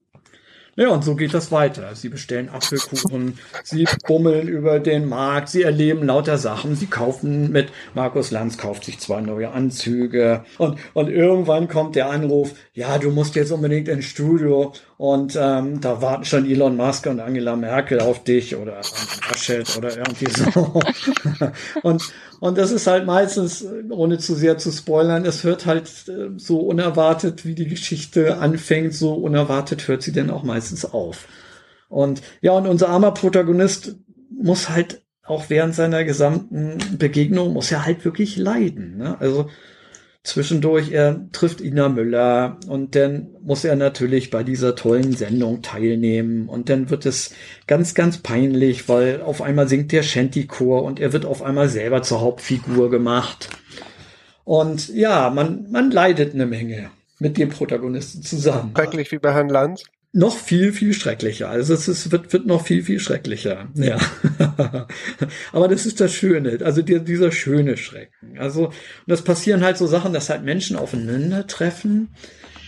Ja, und so geht das weiter. Sie bestellen Apfelkuchen, sie bummeln über den Markt, sie erleben lauter Sachen, sie kaufen mit, Markus Lanz kauft sich zwei neue Anzüge und, und irgendwann kommt der Anruf, ja, du musst jetzt unbedingt ins Studio und ähm, da warten schon Elon Musk und Angela Merkel auf dich oder Laschet oder irgendwie so. und, und das ist halt meistens, ohne zu sehr zu spoilern, es hört halt äh, so unerwartet, wie die Geschichte anfängt, so unerwartet hört sie denn auch meistens auf. Und ja, und unser armer Protagonist muss halt auch während seiner gesamten Begegnung, muss er halt wirklich leiden. Ne? Also Zwischendurch, er trifft Ina Müller und dann muss er natürlich bei dieser tollen Sendung teilnehmen und dann wird es ganz, ganz peinlich, weil auf einmal singt der Shanty-Chor und er wird auf einmal selber zur Hauptfigur gemacht. Und ja, man, man leidet eine Menge mit dem Protagonisten zusammen. Schrecklich wie bei Herrn Lanz noch viel, viel schrecklicher. Also es ist, wird, wird noch viel, viel schrecklicher. Ja. Aber das ist das Schöne, also die, dieser schöne Schrecken. Also, und das passieren halt so Sachen, dass halt Menschen aufeinandertreffen,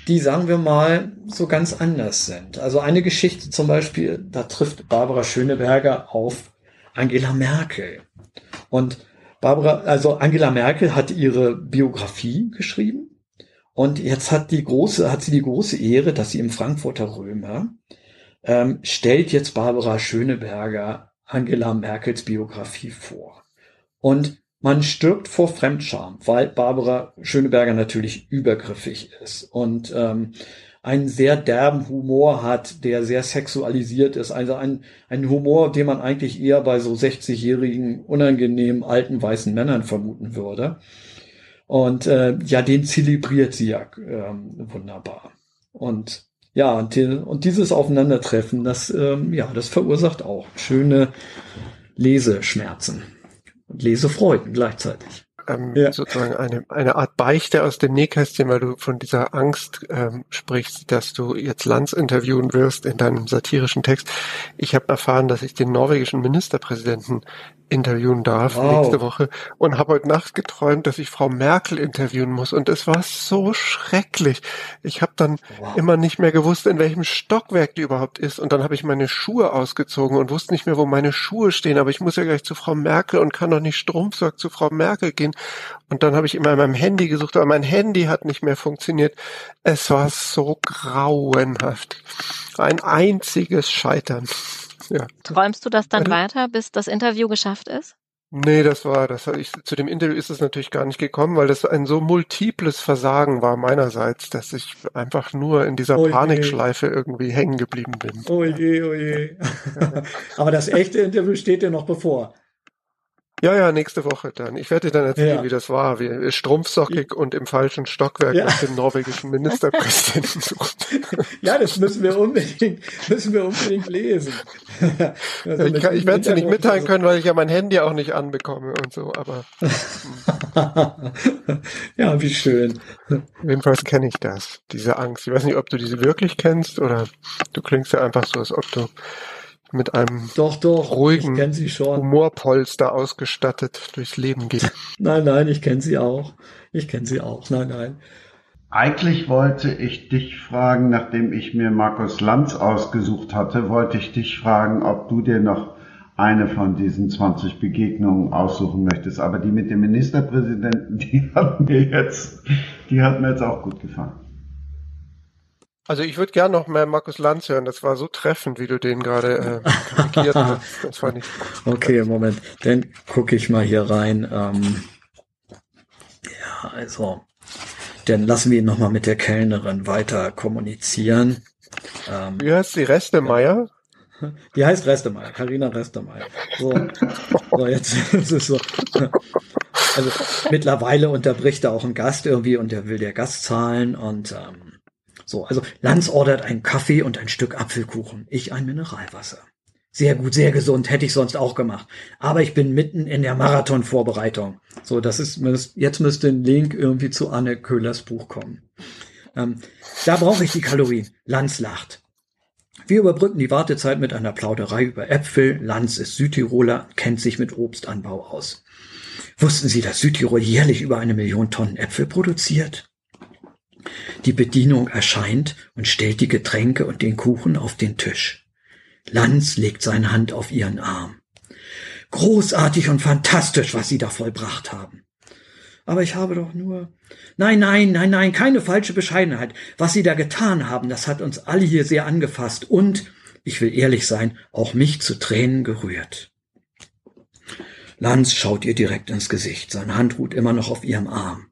die, sagen wir mal, so ganz anders sind. Also eine Geschichte zum Beispiel, da trifft Barbara Schöneberger auf Angela Merkel. Und Barbara, also Angela Merkel hat ihre Biografie geschrieben und jetzt hat die große, hat sie die große Ehre, dass sie im Frankfurter Römer ähm, stellt jetzt Barbara Schöneberger Angela Merkels Biografie vor. Und man stirbt vor Fremdscham, weil Barbara Schöneberger natürlich übergriffig ist und ähm, einen sehr derben Humor hat, der sehr sexualisiert ist. Also ein, ein Humor, den man eigentlich eher bei so 60-jährigen, unangenehmen, alten, weißen Männern vermuten würde. Und äh, ja, den zelebriert sie ja ähm, wunderbar. Und ja, und, die, und dieses Aufeinandertreffen, das, ähm, ja, das verursacht auch schöne Leseschmerzen und Lesefreuden gleichzeitig ähm, ja. sozusagen eine, eine Art Beichte aus dem Nähkästchen, weil du von dieser Angst ähm, sprichst, dass du jetzt Lanz interviewen wirst in deinem satirischen Text. Ich habe erfahren, dass ich den norwegischen Ministerpräsidenten interviewen darf wow. nächste Woche und habe heute Nacht geträumt, dass ich Frau Merkel interviewen muss und es war so schrecklich. Ich habe dann wow. immer nicht mehr gewusst, in welchem Stockwerk die überhaupt ist und dann habe ich meine Schuhe ausgezogen und wusste nicht mehr, wo meine Schuhe stehen, aber ich muss ja gleich zu Frau Merkel und kann doch nicht Strumpfsack zu Frau Merkel gehen und dann habe ich immer in meinem Handy gesucht, aber mein Handy hat nicht mehr funktioniert. Es war so grauenhaft. Ein einziges Scheitern. Ja. Träumst du das dann weiter, bis das Interview geschafft ist? Nee, das war, das ich, zu dem Interview ist es natürlich gar nicht gekommen, weil das ein so multiples Versagen war meinerseits, dass ich einfach nur in dieser oh Panikschleife irgendwie hängen geblieben bin. Oh je, oh je. Aber das echte Interview steht dir noch bevor. Ja, ja, nächste Woche dann. Ich werde dir dann erzählen, ja. wie das war, wie strumpfsockig ich, und im falschen Stockwerk ja. nach dem norwegischen Ministerpräsidenten sucht. Ja, das müssen wir unbedingt, müssen wir unbedingt lesen. Also ich, ich werde es dir nicht mitteilen können, weil ich ja mein Handy auch nicht anbekomme und so, aber. ja, wie schön. Jedenfalls kenne ich das, diese Angst. Ich weiß nicht, ob du diese wirklich kennst oder du klingst ja einfach so, als ob du mit einem doch, doch, ruhigen Humorpolster ausgestattet durchs Leben geht. nein, nein, ich kenne sie auch. Ich kenne sie auch. Nein, nein. Eigentlich wollte ich dich fragen, nachdem ich mir Markus Lanz ausgesucht hatte, wollte ich dich fragen, ob du dir noch eine von diesen 20 Begegnungen aussuchen möchtest. Aber die mit dem Ministerpräsidenten, die hat mir jetzt, die hat mir jetzt auch gut gefallen. Also ich würde gern noch mehr Markus Lanz hören. Das war so treffend, wie du den gerade äh, hast. Das war nicht. Okay, Moment. Dann gucke ich mal hier rein. Ähm, ja, also, dann lassen wir ihn nochmal mit der Kellnerin weiter kommunizieren. Ähm, wie heißt die Restemeier? Die heißt Restemeier, Karina Restemeier. So, so jetzt ist es so. Also mittlerweile unterbricht er auch ein Gast irgendwie und der will der Gast zahlen und ähm, so, also Lanz ordert einen Kaffee und ein Stück Apfelkuchen. Ich ein Mineralwasser. Sehr gut, sehr gesund, hätte ich sonst auch gemacht. Aber ich bin mitten in der Marathonvorbereitung. So, das ist, jetzt müsste ein Link irgendwie zu Anne Köhlers Buch kommen. Ähm, da brauche ich die Kalorien. Lanz lacht. Wir überbrücken die Wartezeit mit einer Plauderei über Äpfel. Lanz ist Südtiroler, kennt sich mit Obstanbau aus. Wussten Sie, dass Südtirol jährlich über eine Million Tonnen Äpfel produziert? Die Bedienung erscheint und stellt die Getränke und den Kuchen auf den Tisch. Lanz legt seine Hand auf ihren Arm. Großartig und fantastisch, was Sie da vollbracht haben. Aber ich habe doch nur. Nein, nein, nein, nein, keine falsche Bescheidenheit. Was Sie da getan haben, das hat uns alle hier sehr angefasst und, ich will ehrlich sein, auch mich zu Tränen gerührt. Lanz schaut ihr direkt ins Gesicht. Seine Hand ruht immer noch auf ihrem Arm.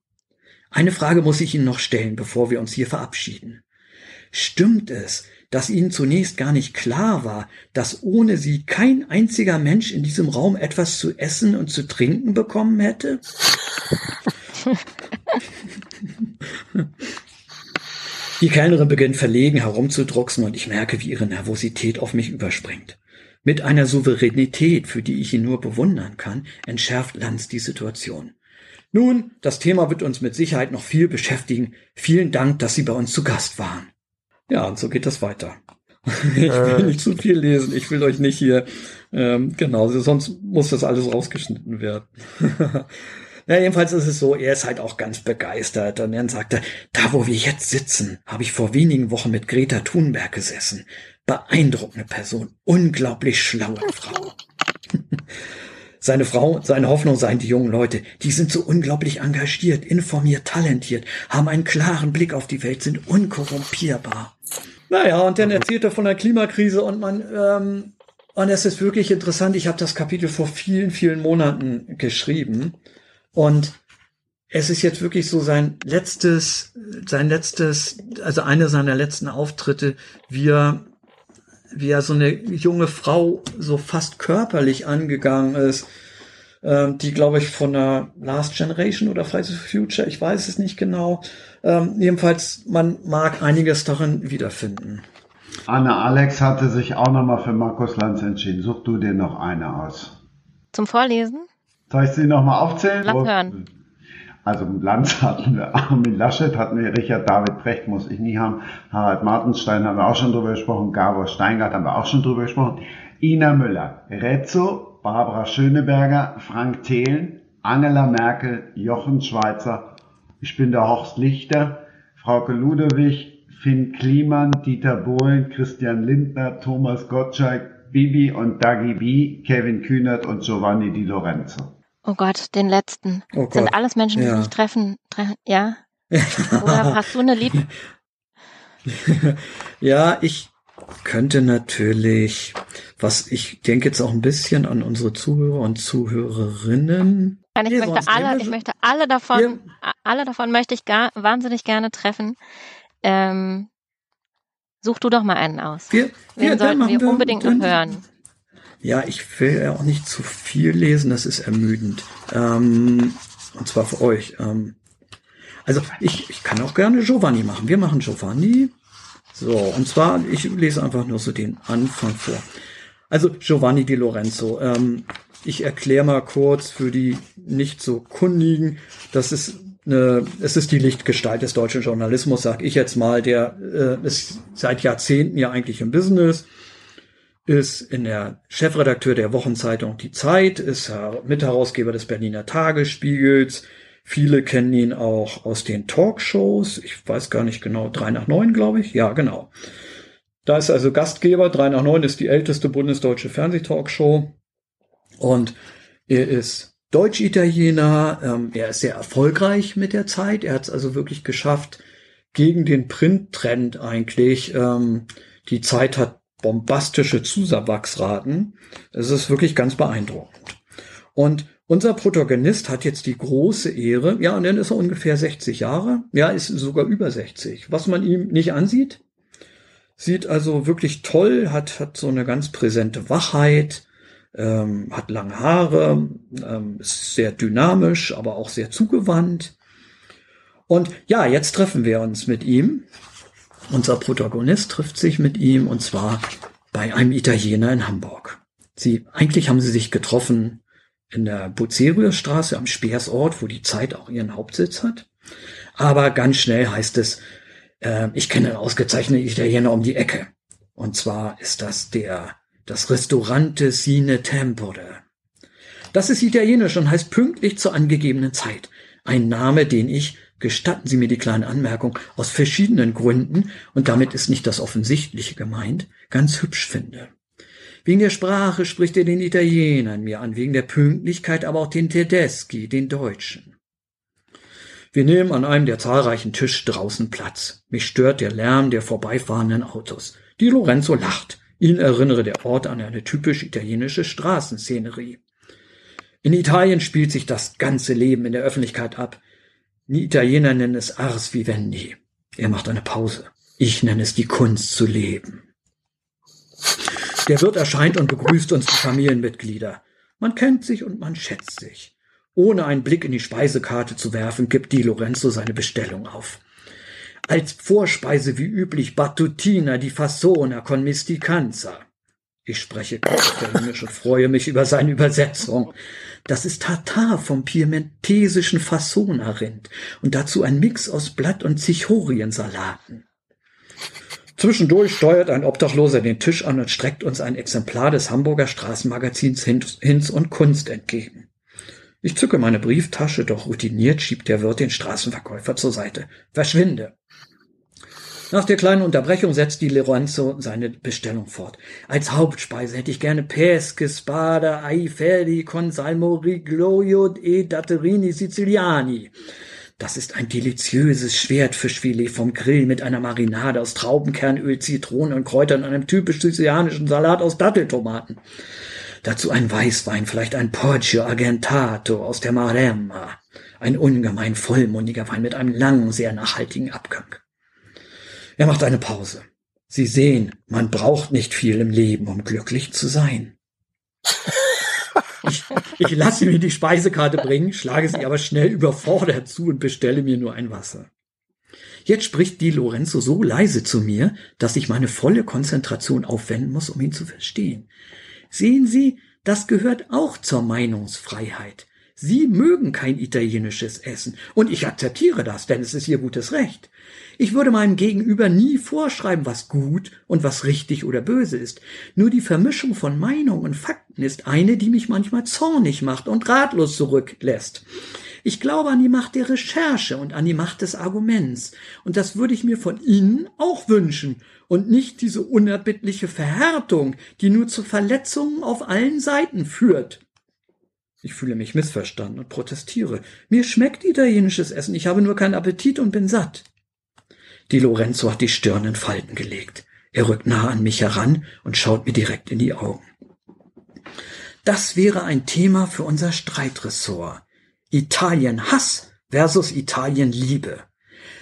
Eine Frage muss ich Ihnen noch stellen, bevor wir uns hier verabschieden. Stimmt es, dass Ihnen zunächst gar nicht klar war, dass ohne Sie kein einziger Mensch in diesem Raum etwas zu essen und zu trinken bekommen hätte? Die Kellnerin beginnt verlegen herumzudrucksen und ich merke, wie ihre Nervosität auf mich überspringt. Mit einer Souveränität, für die ich ihn nur bewundern kann, entschärft Lanz die Situation. Nun, das Thema wird uns mit Sicherheit noch viel beschäftigen. Vielen Dank, dass Sie bei uns zu Gast waren. Ja, und so geht das weiter. Ich will äh. nicht zu viel lesen. Ich will euch nicht hier, ähm, genau, sonst muss das alles rausgeschnitten werden. ja, jedenfalls ist es so, er ist halt auch ganz begeistert. Und dann sagt er, da wo wir jetzt sitzen, habe ich vor wenigen Wochen mit Greta Thunberg gesessen. Beeindruckende Person, unglaublich schlaue Frau. Seine Frau, seine Hoffnung seien die jungen Leute. Die sind so unglaublich engagiert, informiert, talentiert, haben einen klaren Blick auf die Welt, sind unkorrumpierbar. Naja, und dann erzählt er von der Klimakrise und man, ähm, und es ist wirklich interessant. Ich habe das Kapitel vor vielen, vielen Monaten geschrieben und es ist jetzt wirklich so sein letztes, sein letztes, also eine seiner letzten Auftritte, wie er wie er so eine junge Frau so fast körperlich angegangen ist, ähm, die, glaube ich, von der Last Generation oder Fridays for Future, ich weiß es nicht genau. Ähm, jedenfalls, man mag einiges darin wiederfinden. Anne Alex hatte sich auch nochmal für Markus Lanz entschieden. Such du dir noch eine aus. Zum Vorlesen? Soll ich sie nochmal aufzählen? Lass hören. Also Lanz hatten wir, Armin Laschet hatten wir, Richard David Precht muss ich nie haben, Harald Martenstein haben wir auch schon drüber gesprochen, Gabor Steingart haben wir auch schon drüber gesprochen, Ina Müller, Rezzo, Barbara Schöneberger, Frank Thelen, Angela Merkel, Jochen Schweizer, ich bin der Horst Lichter, Frauke Ludewig, Finn Kliman, Dieter Bohlen, Christian Lindner, Thomas Gottschalk, Bibi und Dagi B, Kevin Kühnert und Giovanni Di Lorenzo. Oh Gott, den letzten. Oh Gott. Sind alles Menschen, die ja. sich treffen, tre ja? Oder hast du eine Liebe? ja, ich, könnte natürlich, was ich denke jetzt auch ein bisschen an unsere Zuhörer und Zuhörerinnen. Nein, ich, nee, möchte alle, ich möchte alle davon, ja. alle davon möchte ich gar, wahnsinnig gerne treffen. Ähm, such du doch mal einen aus. Wir, Wen sollten wir unbedingt noch hören? Ja, ich will ja auch nicht zu viel lesen, das ist ermüdend. Ähm, und zwar für euch. Ähm, also ich, ich kann auch gerne Giovanni machen. Wir machen Giovanni. So, und zwar, ich lese einfach nur so den Anfang vor. Also Giovanni di Lorenzo. Ähm, ich erkläre mal kurz für die nicht so kundigen, das ist eine, es ist die Lichtgestalt des deutschen Journalismus, sag ich jetzt mal, der äh, ist seit Jahrzehnten ja eigentlich im Business, ist in der Chefredakteur der Wochenzeitung Die Zeit, ist Mitherausgeber des Berliner Tagesspiegels, Viele kennen ihn auch aus den Talkshows. Ich weiß gar nicht genau, drei nach neun, glaube ich. Ja, genau. Da ist also Gastgeber. Drei nach neun ist die älteste bundesdeutsche Fernsehtalkshow. Und er ist Deutsch-Italiener. Ähm, er ist sehr erfolgreich mit der Zeit. Er hat es also wirklich geschafft, gegen den Print-Trend eigentlich. Ähm, die Zeit hat bombastische Zuwachsraten. Es ist wirklich ganz beeindruckend. Und unser Protagonist hat jetzt die große Ehre, ja, und dann ist er ungefähr 60 Jahre, ja, ist sogar über 60, was man ihm nicht ansieht. Sieht also wirklich toll, hat, hat so eine ganz präsente Wachheit, ähm, hat lange Haare, ähm, ist sehr dynamisch, aber auch sehr zugewandt. Und ja, jetzt treffen wir uns mit ihm. Unser Protagonist trifft sich mit ihm und zwar bei einem Italiener in Hamburg. Sie, eigentlich haben sie sich getroffen in der Buceriusstraße am Speersort, wo die Zeit auch ihren Hauptsitz hat. Aber ganz schnell heißt es, äh, ich kenne einen ausgezeichneten Italiener um die Ecke. Und zwar ist das der, das Restaurante Sine Tempore. Das ist italienisch und heißt pünktlich zur angegebenen Zeit. Ein Name, den ich, gestatten Sie mir die kleine Anmerkung, aus verschiedenen Gründen, und damit ist nicht das Offensichtliche gemeint, ganz hübsch finde. Wegen der Sprache spricht er den Italienern mir an, wegen der Pünktlichkeit aber auch den Tedeschi, den Deutschen. Wir nehmen an einem der zahlreichen Tisch draußen Platz. Mich stört der Lärm der vorbeifahrenden Autos. Die Lorenzo lacht. Ihn erinnere der Ort an eine typisch italienische Straßenszenerie. In Italien spielt sich das ganze Leben in der Öffentlichkeit ab. Die Italiener nennen es Ars Vivendi. Er macht eine Pause. Ich nenne es die Kunst zu leben. Der Wirt erscheint und begrüßt uns die Familienmitglieder. Man kennt sich und man schätzt sich. Ohne einen Blick in die Speisekarte zu werfen, gibt Di Lorenzo seine Bestellung auf. Als Vorspeise wie üblich Battutina di Fassona con Misticanza. Ich spreche Italienisch und freue mich über seine Übersetzung. Das ist Tartar vom piemontesischen Fassona-Rind und dazu ein Mix aus Blatt- und Zichoriensalaten. Zwischendurch steuert ein Obdachloser den Tisch an und streckt uns ein Exemplar des Hamburger Straßenmagazins Hinz und Kunst entgegen. Ich zücke meine Brieftasche, doch routiniert schiebt der Wirt den Straßenverkäufer zur Seite. Verschwinde! Nach der kleinen Unterbrechung setzt die Lorenzo seine Bestellung fort. Als Hauptspeise hätte ich gerne Pesche, Spada, ai ferdi con e datterini siciliani. Das ist ein deliziöses Schwertfischfilet vom Grill mit einer Marinade aus Traubenkernöl, Zitronen und Kräutern und einem typisch sizilianischen Salat aus Datteltomaten. Dazu ein Weißwein, vielleicht ein Porcio Argentato aus der Maremma. Ein ungemein vollmundiger Wein mit einem langen, sehr nachhaltigen Abgang. Er macht eine Pause. Sie sehen, man braucht nicht viel im Leben, um glücklich zu sein. Ich, ich lasse mir die Speisekarte bringen, schlage sie aber schnell überfordert zu und bestelle mir nur ein Wasser. Jetzt spricht Di Lorenzo so leise zu mir, dass ich meine volle Konzentration aufwenden muss, um ihn zu verstehen. Sehen Sie, das gehört auch zur Meinungsfreiheit. Sie mögen kein italienisches Essen, und ich akzeptiere das, denn es ist Ihr gutes Recht. Ich würde meinem Gegenüber nie vorschreiben, was gut und was richtig oder böse ist. Nur die Vermischung von Meinung und Fakten ist eine, die mich manchmal zornig macht und ratlos zurücklässt. Ich glaube an die Macht der Recherche und an die Macht des Arguments. Und das würde ich mir von Ihnen auch wünschen und nicht diese unerbittliche Verhärtung, die nur zu Verletzungen auf allen Seiten führt. Ich fühle mich missverstanden und protestiere. Mir schmeckt italienisches Essen, ich habe nur keinen Appetit und bin satt. Die Lorenzo hat die Stirn in Falten gelegt. Er rückt nah an mich heran und schaut mir direkt in die Augen. Das wäre ein Thema für unser Streitressort. Italien Hass versus Italien Liebe.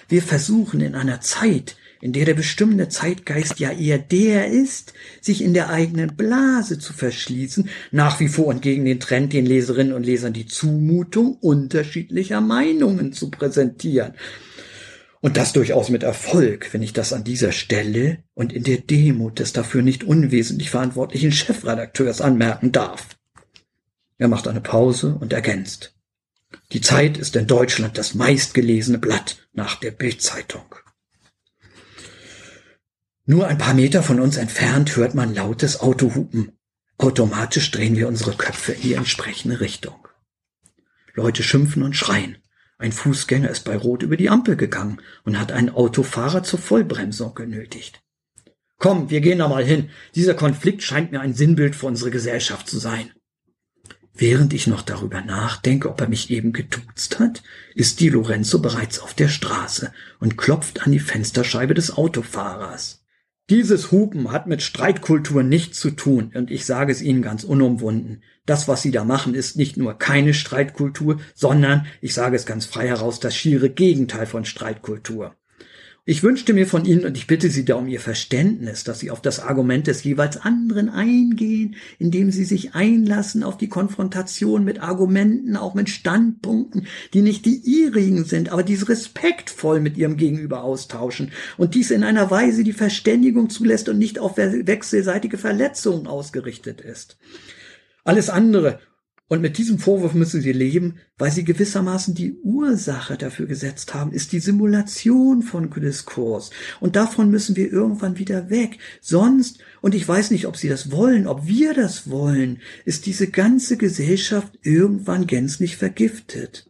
Wir versuchen in einer Zeit, in der der bestimmende Zeitgeist ja eher der ist, sich in der eigenen Blase zu verschließen, nach wie vor und gegen den Trend, den Leserinnen und Lesern die Zumutung unterschiedlicher Meinungen zu präsentieren. Und das durchaus mit Erfolg, wenn ich das an dieser Stelle und in der Demut des dafür nicht unwesentlich verantwortlichen Chefredakteurs anmerken darf. Er macht eine Pause und ergänzt. Die Zeit ist in Deutschland das meistgelesene Blatt nach der Bildzeitung. Nur ein paar Meter von uns entfernt hört man lautes Autohupen. Automatisch drehen wir unsere Köpfe in die entsprechende Richtung. Leute schimpfen und schreien. Ein Fußgänger ist bei Rot über die Ampel gegangen und hat einen Autofahrer zur Vollbremsung genötigt. Komm, wir gehen da mal hin. Dieser Konflikt scheint mir ein Sinnbild für unsere Gesellschaft zu sein. Während ich noch darüber nachdenke, ob er mich eben geduzt hat, ist die Lorenzo bereits auf der Straße und klopft an die Fensterscheibe des Autofahrers. Dieses Hupen hat mit Streitkultur nichts zu tun, und ich sage es Ihnen ganz unumwunden. Das, was Sie da machen, ist nicht nur keine Streitkultur, sondern, ich sage es ganz frei heraus, das schiere Gegenteil von Streitkultur. Ich wünschte mir von Ihnen und ich bitte Sie da um Ihr Verständnis, dass Sie auf das Argument des jeweils anderen eingehen, indem Sie sich einlassen auf die Konfrontation mit Argumenten, auch mit Standpunkten, die nicht die Ihrigen sind, aber dies respektvoll mit Ihrem Gegenüber austauschen und dies in einer Weise, die Verständigung zulässt und nicht auf wechselseitige Verletzungen ausgerichtet ist. Alles andere und mit diesem Vorwurf müssen sie leben, weil sie gewissermaßen die Ursache dafür gesetzt haben, ist die Simulation von Diskurs. Und davon müssen wir irgendwann wieder weg. Sonst, und ich weiß nicht, ob sie das wollen, ob wir das wollen, ist diese ganze Gesellschaft irgendwann gänzlich vergiftet.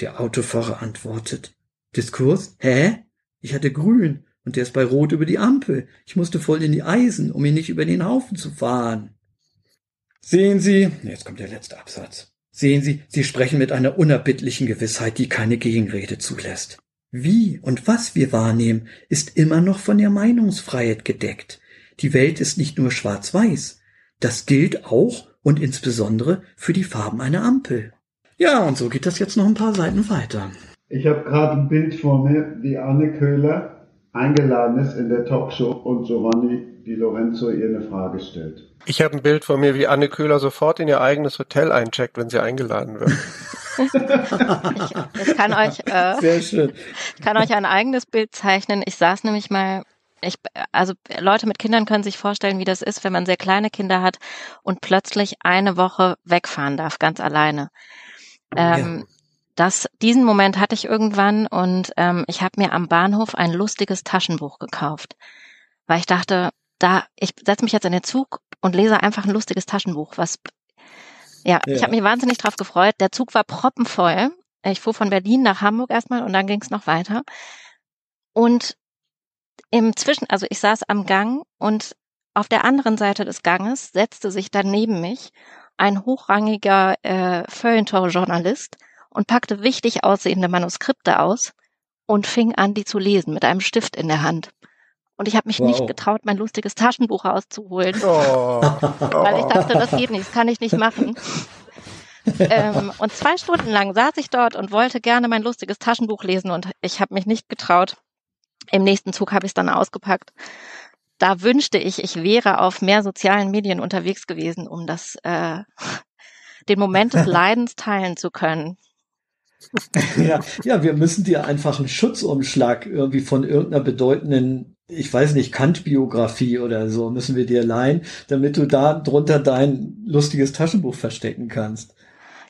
Der Autofahrer antwortet. Diskurs? Hä? Ich hatte grün und der ist bei Rot über die Ampel. Ich musste voll in die Eisen, um ihn nicht über den Haufen zu fahren. Sehen Sie, jetzt kommt der letzte Absatz. Sehen Sie, Sie sprechen mit einer unerbittlichen Gewissheit, die keine Gegenrede zulässt. Wie und was wir wahrnehmen, ist immer noch von der Meinungsfreiheit gedeckt. Die Welt ist nicht nur schwarz-weiß. Das gilt auch und insbesondere für die Farben einer Ampel. Ja, und so geht das jetzt noch ein paar Seiten weiter. Ich habe gerade ein Bild vor mir, wie Anne Köhler eingeladen ist in der Talkshow und Giovanni Di Lorenzo ihr eine Frage stellt. Ich habe ein Bild von mir, wie Anne Köhler sofort in ihr eigenes Hotel eincheckt, wenn sie eingeladen wird. ich, ich kann euch, äh, Sehr schön. Ich kann euch ein eigenes Bild zeichnen. Ich saß nämlich mal ich, also Leute mit Kindern können sich vorstellen, wie das ist, wenn man sehr kleine Kinder hat und plötzlich eine Woche wegfahren darf, ganz alleine. Ähm, ja. das, diesen Moment hatte ich irgendwann und ähm, ich habe mir am Bahnhof ein lustiges Taschenbuch gekauft, weil ich dachte, da, ich setze mich jetzt in den Zug und lese einfach ein lustiges Taschenbuch, was ja, ja. ich habe mich wahnsinnig drauf gefreut. Der Zug war proppenvoll. Ich fuhr von Berlin nach Hamburg erstmal und dann ging es noch weiter. Und im Zwischen, also ich saß am Gang und auf der anderen Seite des Ganges setzte sich dann neben mich ein hochrangiger äh, Feuilleton-Journalist und packte wichtig aussehende Manuskripte aus und fing an, die zu lesen mit einem Stift in der Hand. Und ich habe mich wow. nicht getraut, mein lustiges Taschenbuch rauszuholen. Oh. Weil ich dachte, das geht nicht, das kann ich nicht machen. ähm, und zwei Stunden lang saß ich dort und wollte gerne mein lustiges Taschenbuch lesen und ich habe mich nicht getraut. Im nächsten Zug habe ich es dann ausgepackt. Da wünschte ich, ich wäre auf mehr sozialen Medien unterwegs gewesen, um das äh, den Moment des Leidens teilen zu können. ja, ja, wir müssen dir einfach einen Schutzumschlag irgendwie von irgendeiner bedeutenden ich weiß nicht, Kant-Biografie oder so müssen wir dir leihen, damit du da drunter dein lustiges Taschenbuch verstecken kannst.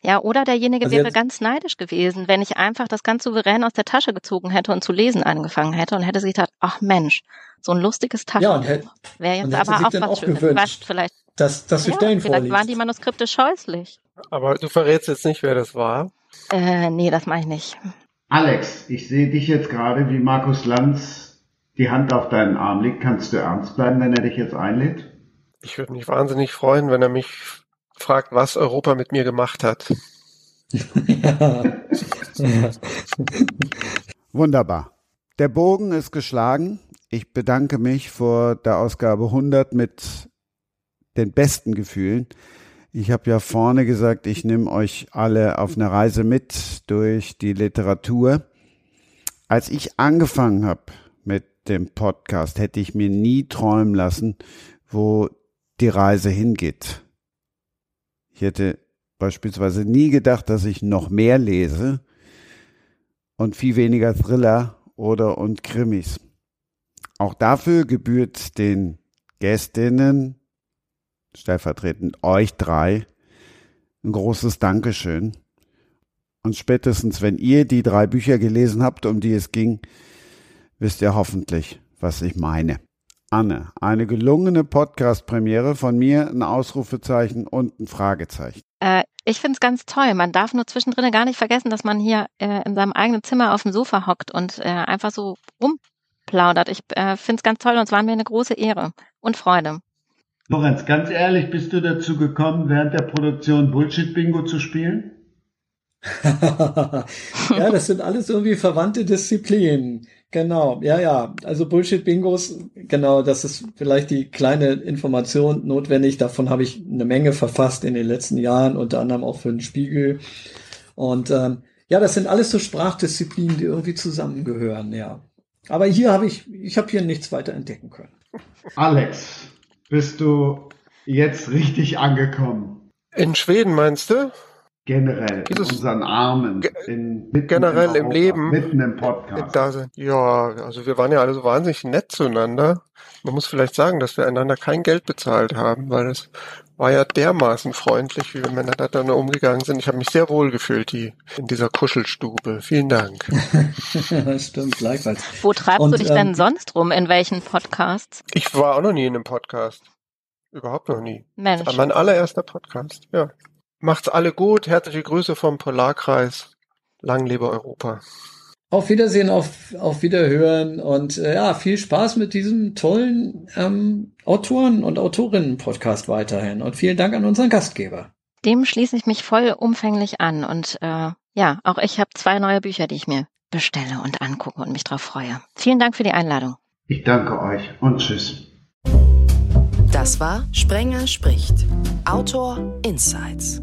Ja, oder derjenige also wäre ganz neidisch gewesen, wenn ich einfach das ganz souverän aus der Tasche gezogen hätte und zu lesen angefangen hätte und hätte sich gedacht, ach Mensch, so ein lustiges Taschenbuch. Ja, wäre jetzt aber auch was auch Schönes. Gewünscht, vielleicht, dass, dass du ja, Stellen vielleicht vorliest. waren die Manuskripte scheußlich. Aber du verrätst jetzt nicht, wer das war. Äh, nee, das mache ich nicht. Alex, ich sehe dich jetzt gerade, wie Markus Lanz die Hand auf deinen Arm liegt, kannst du ernst bleiben, wenn er dich jetzt einlädt? Ich würde mich wahnsinnig freuen, wenn er mich fragt, was Europa mit mir gemacht hat. Wunderbar. Der Bogen ist geschlagen. Ich bedanke mich vor der Ausgabe 100 mit den besten Gefühlen. Ich habe ja vorne gesagt, ich nehme euch alle auf eine Reise mit durch die Literatur. Als ich angefangen habe dem Podcast, hätte ich mir nie träumen lassen, wo die Reise hingeht. Ich hätte beispielsweise nie gedacht, dass ich noch mehr lese und viel weniger Thriller oder und Krimis. Auch dafür gebührt den Gästinnen stellvertretend euch drei ein großes Dankeschön. Und spätestens, wenn ihr die drei Bücher gelesen habt, um die es ging, wisst ihr hoffentlich, was ich meine. Anne, eine gelungene Podcast-Premiere von mir, ein Ausrufezeichen und ein Fragezeichen. Äh, ich finde es ganz toll. Man darf nur zwischendrin gar nicht vergessen, dass man hier äh, in seinem eigenen Zimmer auf dem Sofa hockt und äh, einfach so rumplaudert. Ich äh, finde es ganz toll und es war mir eine große Ehre und Freude. Lorenz, ganz ehrlich, bist du dazu gekommen, während der Produktion Bullshit-Bingo zu spielen? ja, das sind alles irgendwie verwandte Disziplinen. Genau, ja, ja. Also Bullshit-Bingos, genau, das ist vielleicht die kleine Information notwendig. Davon habe ich eine Menge verfasst in den letzten Jahren, unter anderem auch für den Spiegel. Und ähm, ja, das sind alles so Sprachdisziplinen, die irgendwie zusammengehören, ja. Aber hier habe ich, ich habe hier nichts weiter entdecken können. Alex, bist du jetzt richtig angekommen? In Schweden meinst du? Generell, in unseren Armen, in, generell im, im Leben, mitten im Podcast. Da, ja, also wir waren ja alle so wahnsinnig nett zueinander. Man muss vielleicht sagen, dass wir einander kein Geld bezahlt haben, weil es war ja dermaßen freundlich, wie wir miteinander umgegangen sind. Ich habe mich sehr wohl gefühlt die, in dieser Kuschelstube. Vielen Dank. Stimmt, gleichfalls. Wo treibst Und, du dich ähm, denn sonst rum? In welchen Podcasts? Ich war auch noch nie in einem Podcast. Überhaupt noch nie. Mensch. Das war mein allererster Podcast, ja. Macht's alle gut. Herzliche Grüße vom Polarkreis. Lang lebe Europa. Auf Wiedersehen, auf, auf Wiederhören und äh, ja, viel Spaß mit diesem tollen ähm, Autoren- und Autorinnen-Podcast weiterhin. Und vielen Dank an unseren Gastgeber. Dem schließe ich mich vollumfänglich an. Und äh, ja, auch ich habe zwei neue Bücher, die ich mir bestelle und angucke und mich darauf freue. Vielen Dank für die Einladung. Ich danke euch und tschüss. Das war Sprenger spricht. Autor Insights.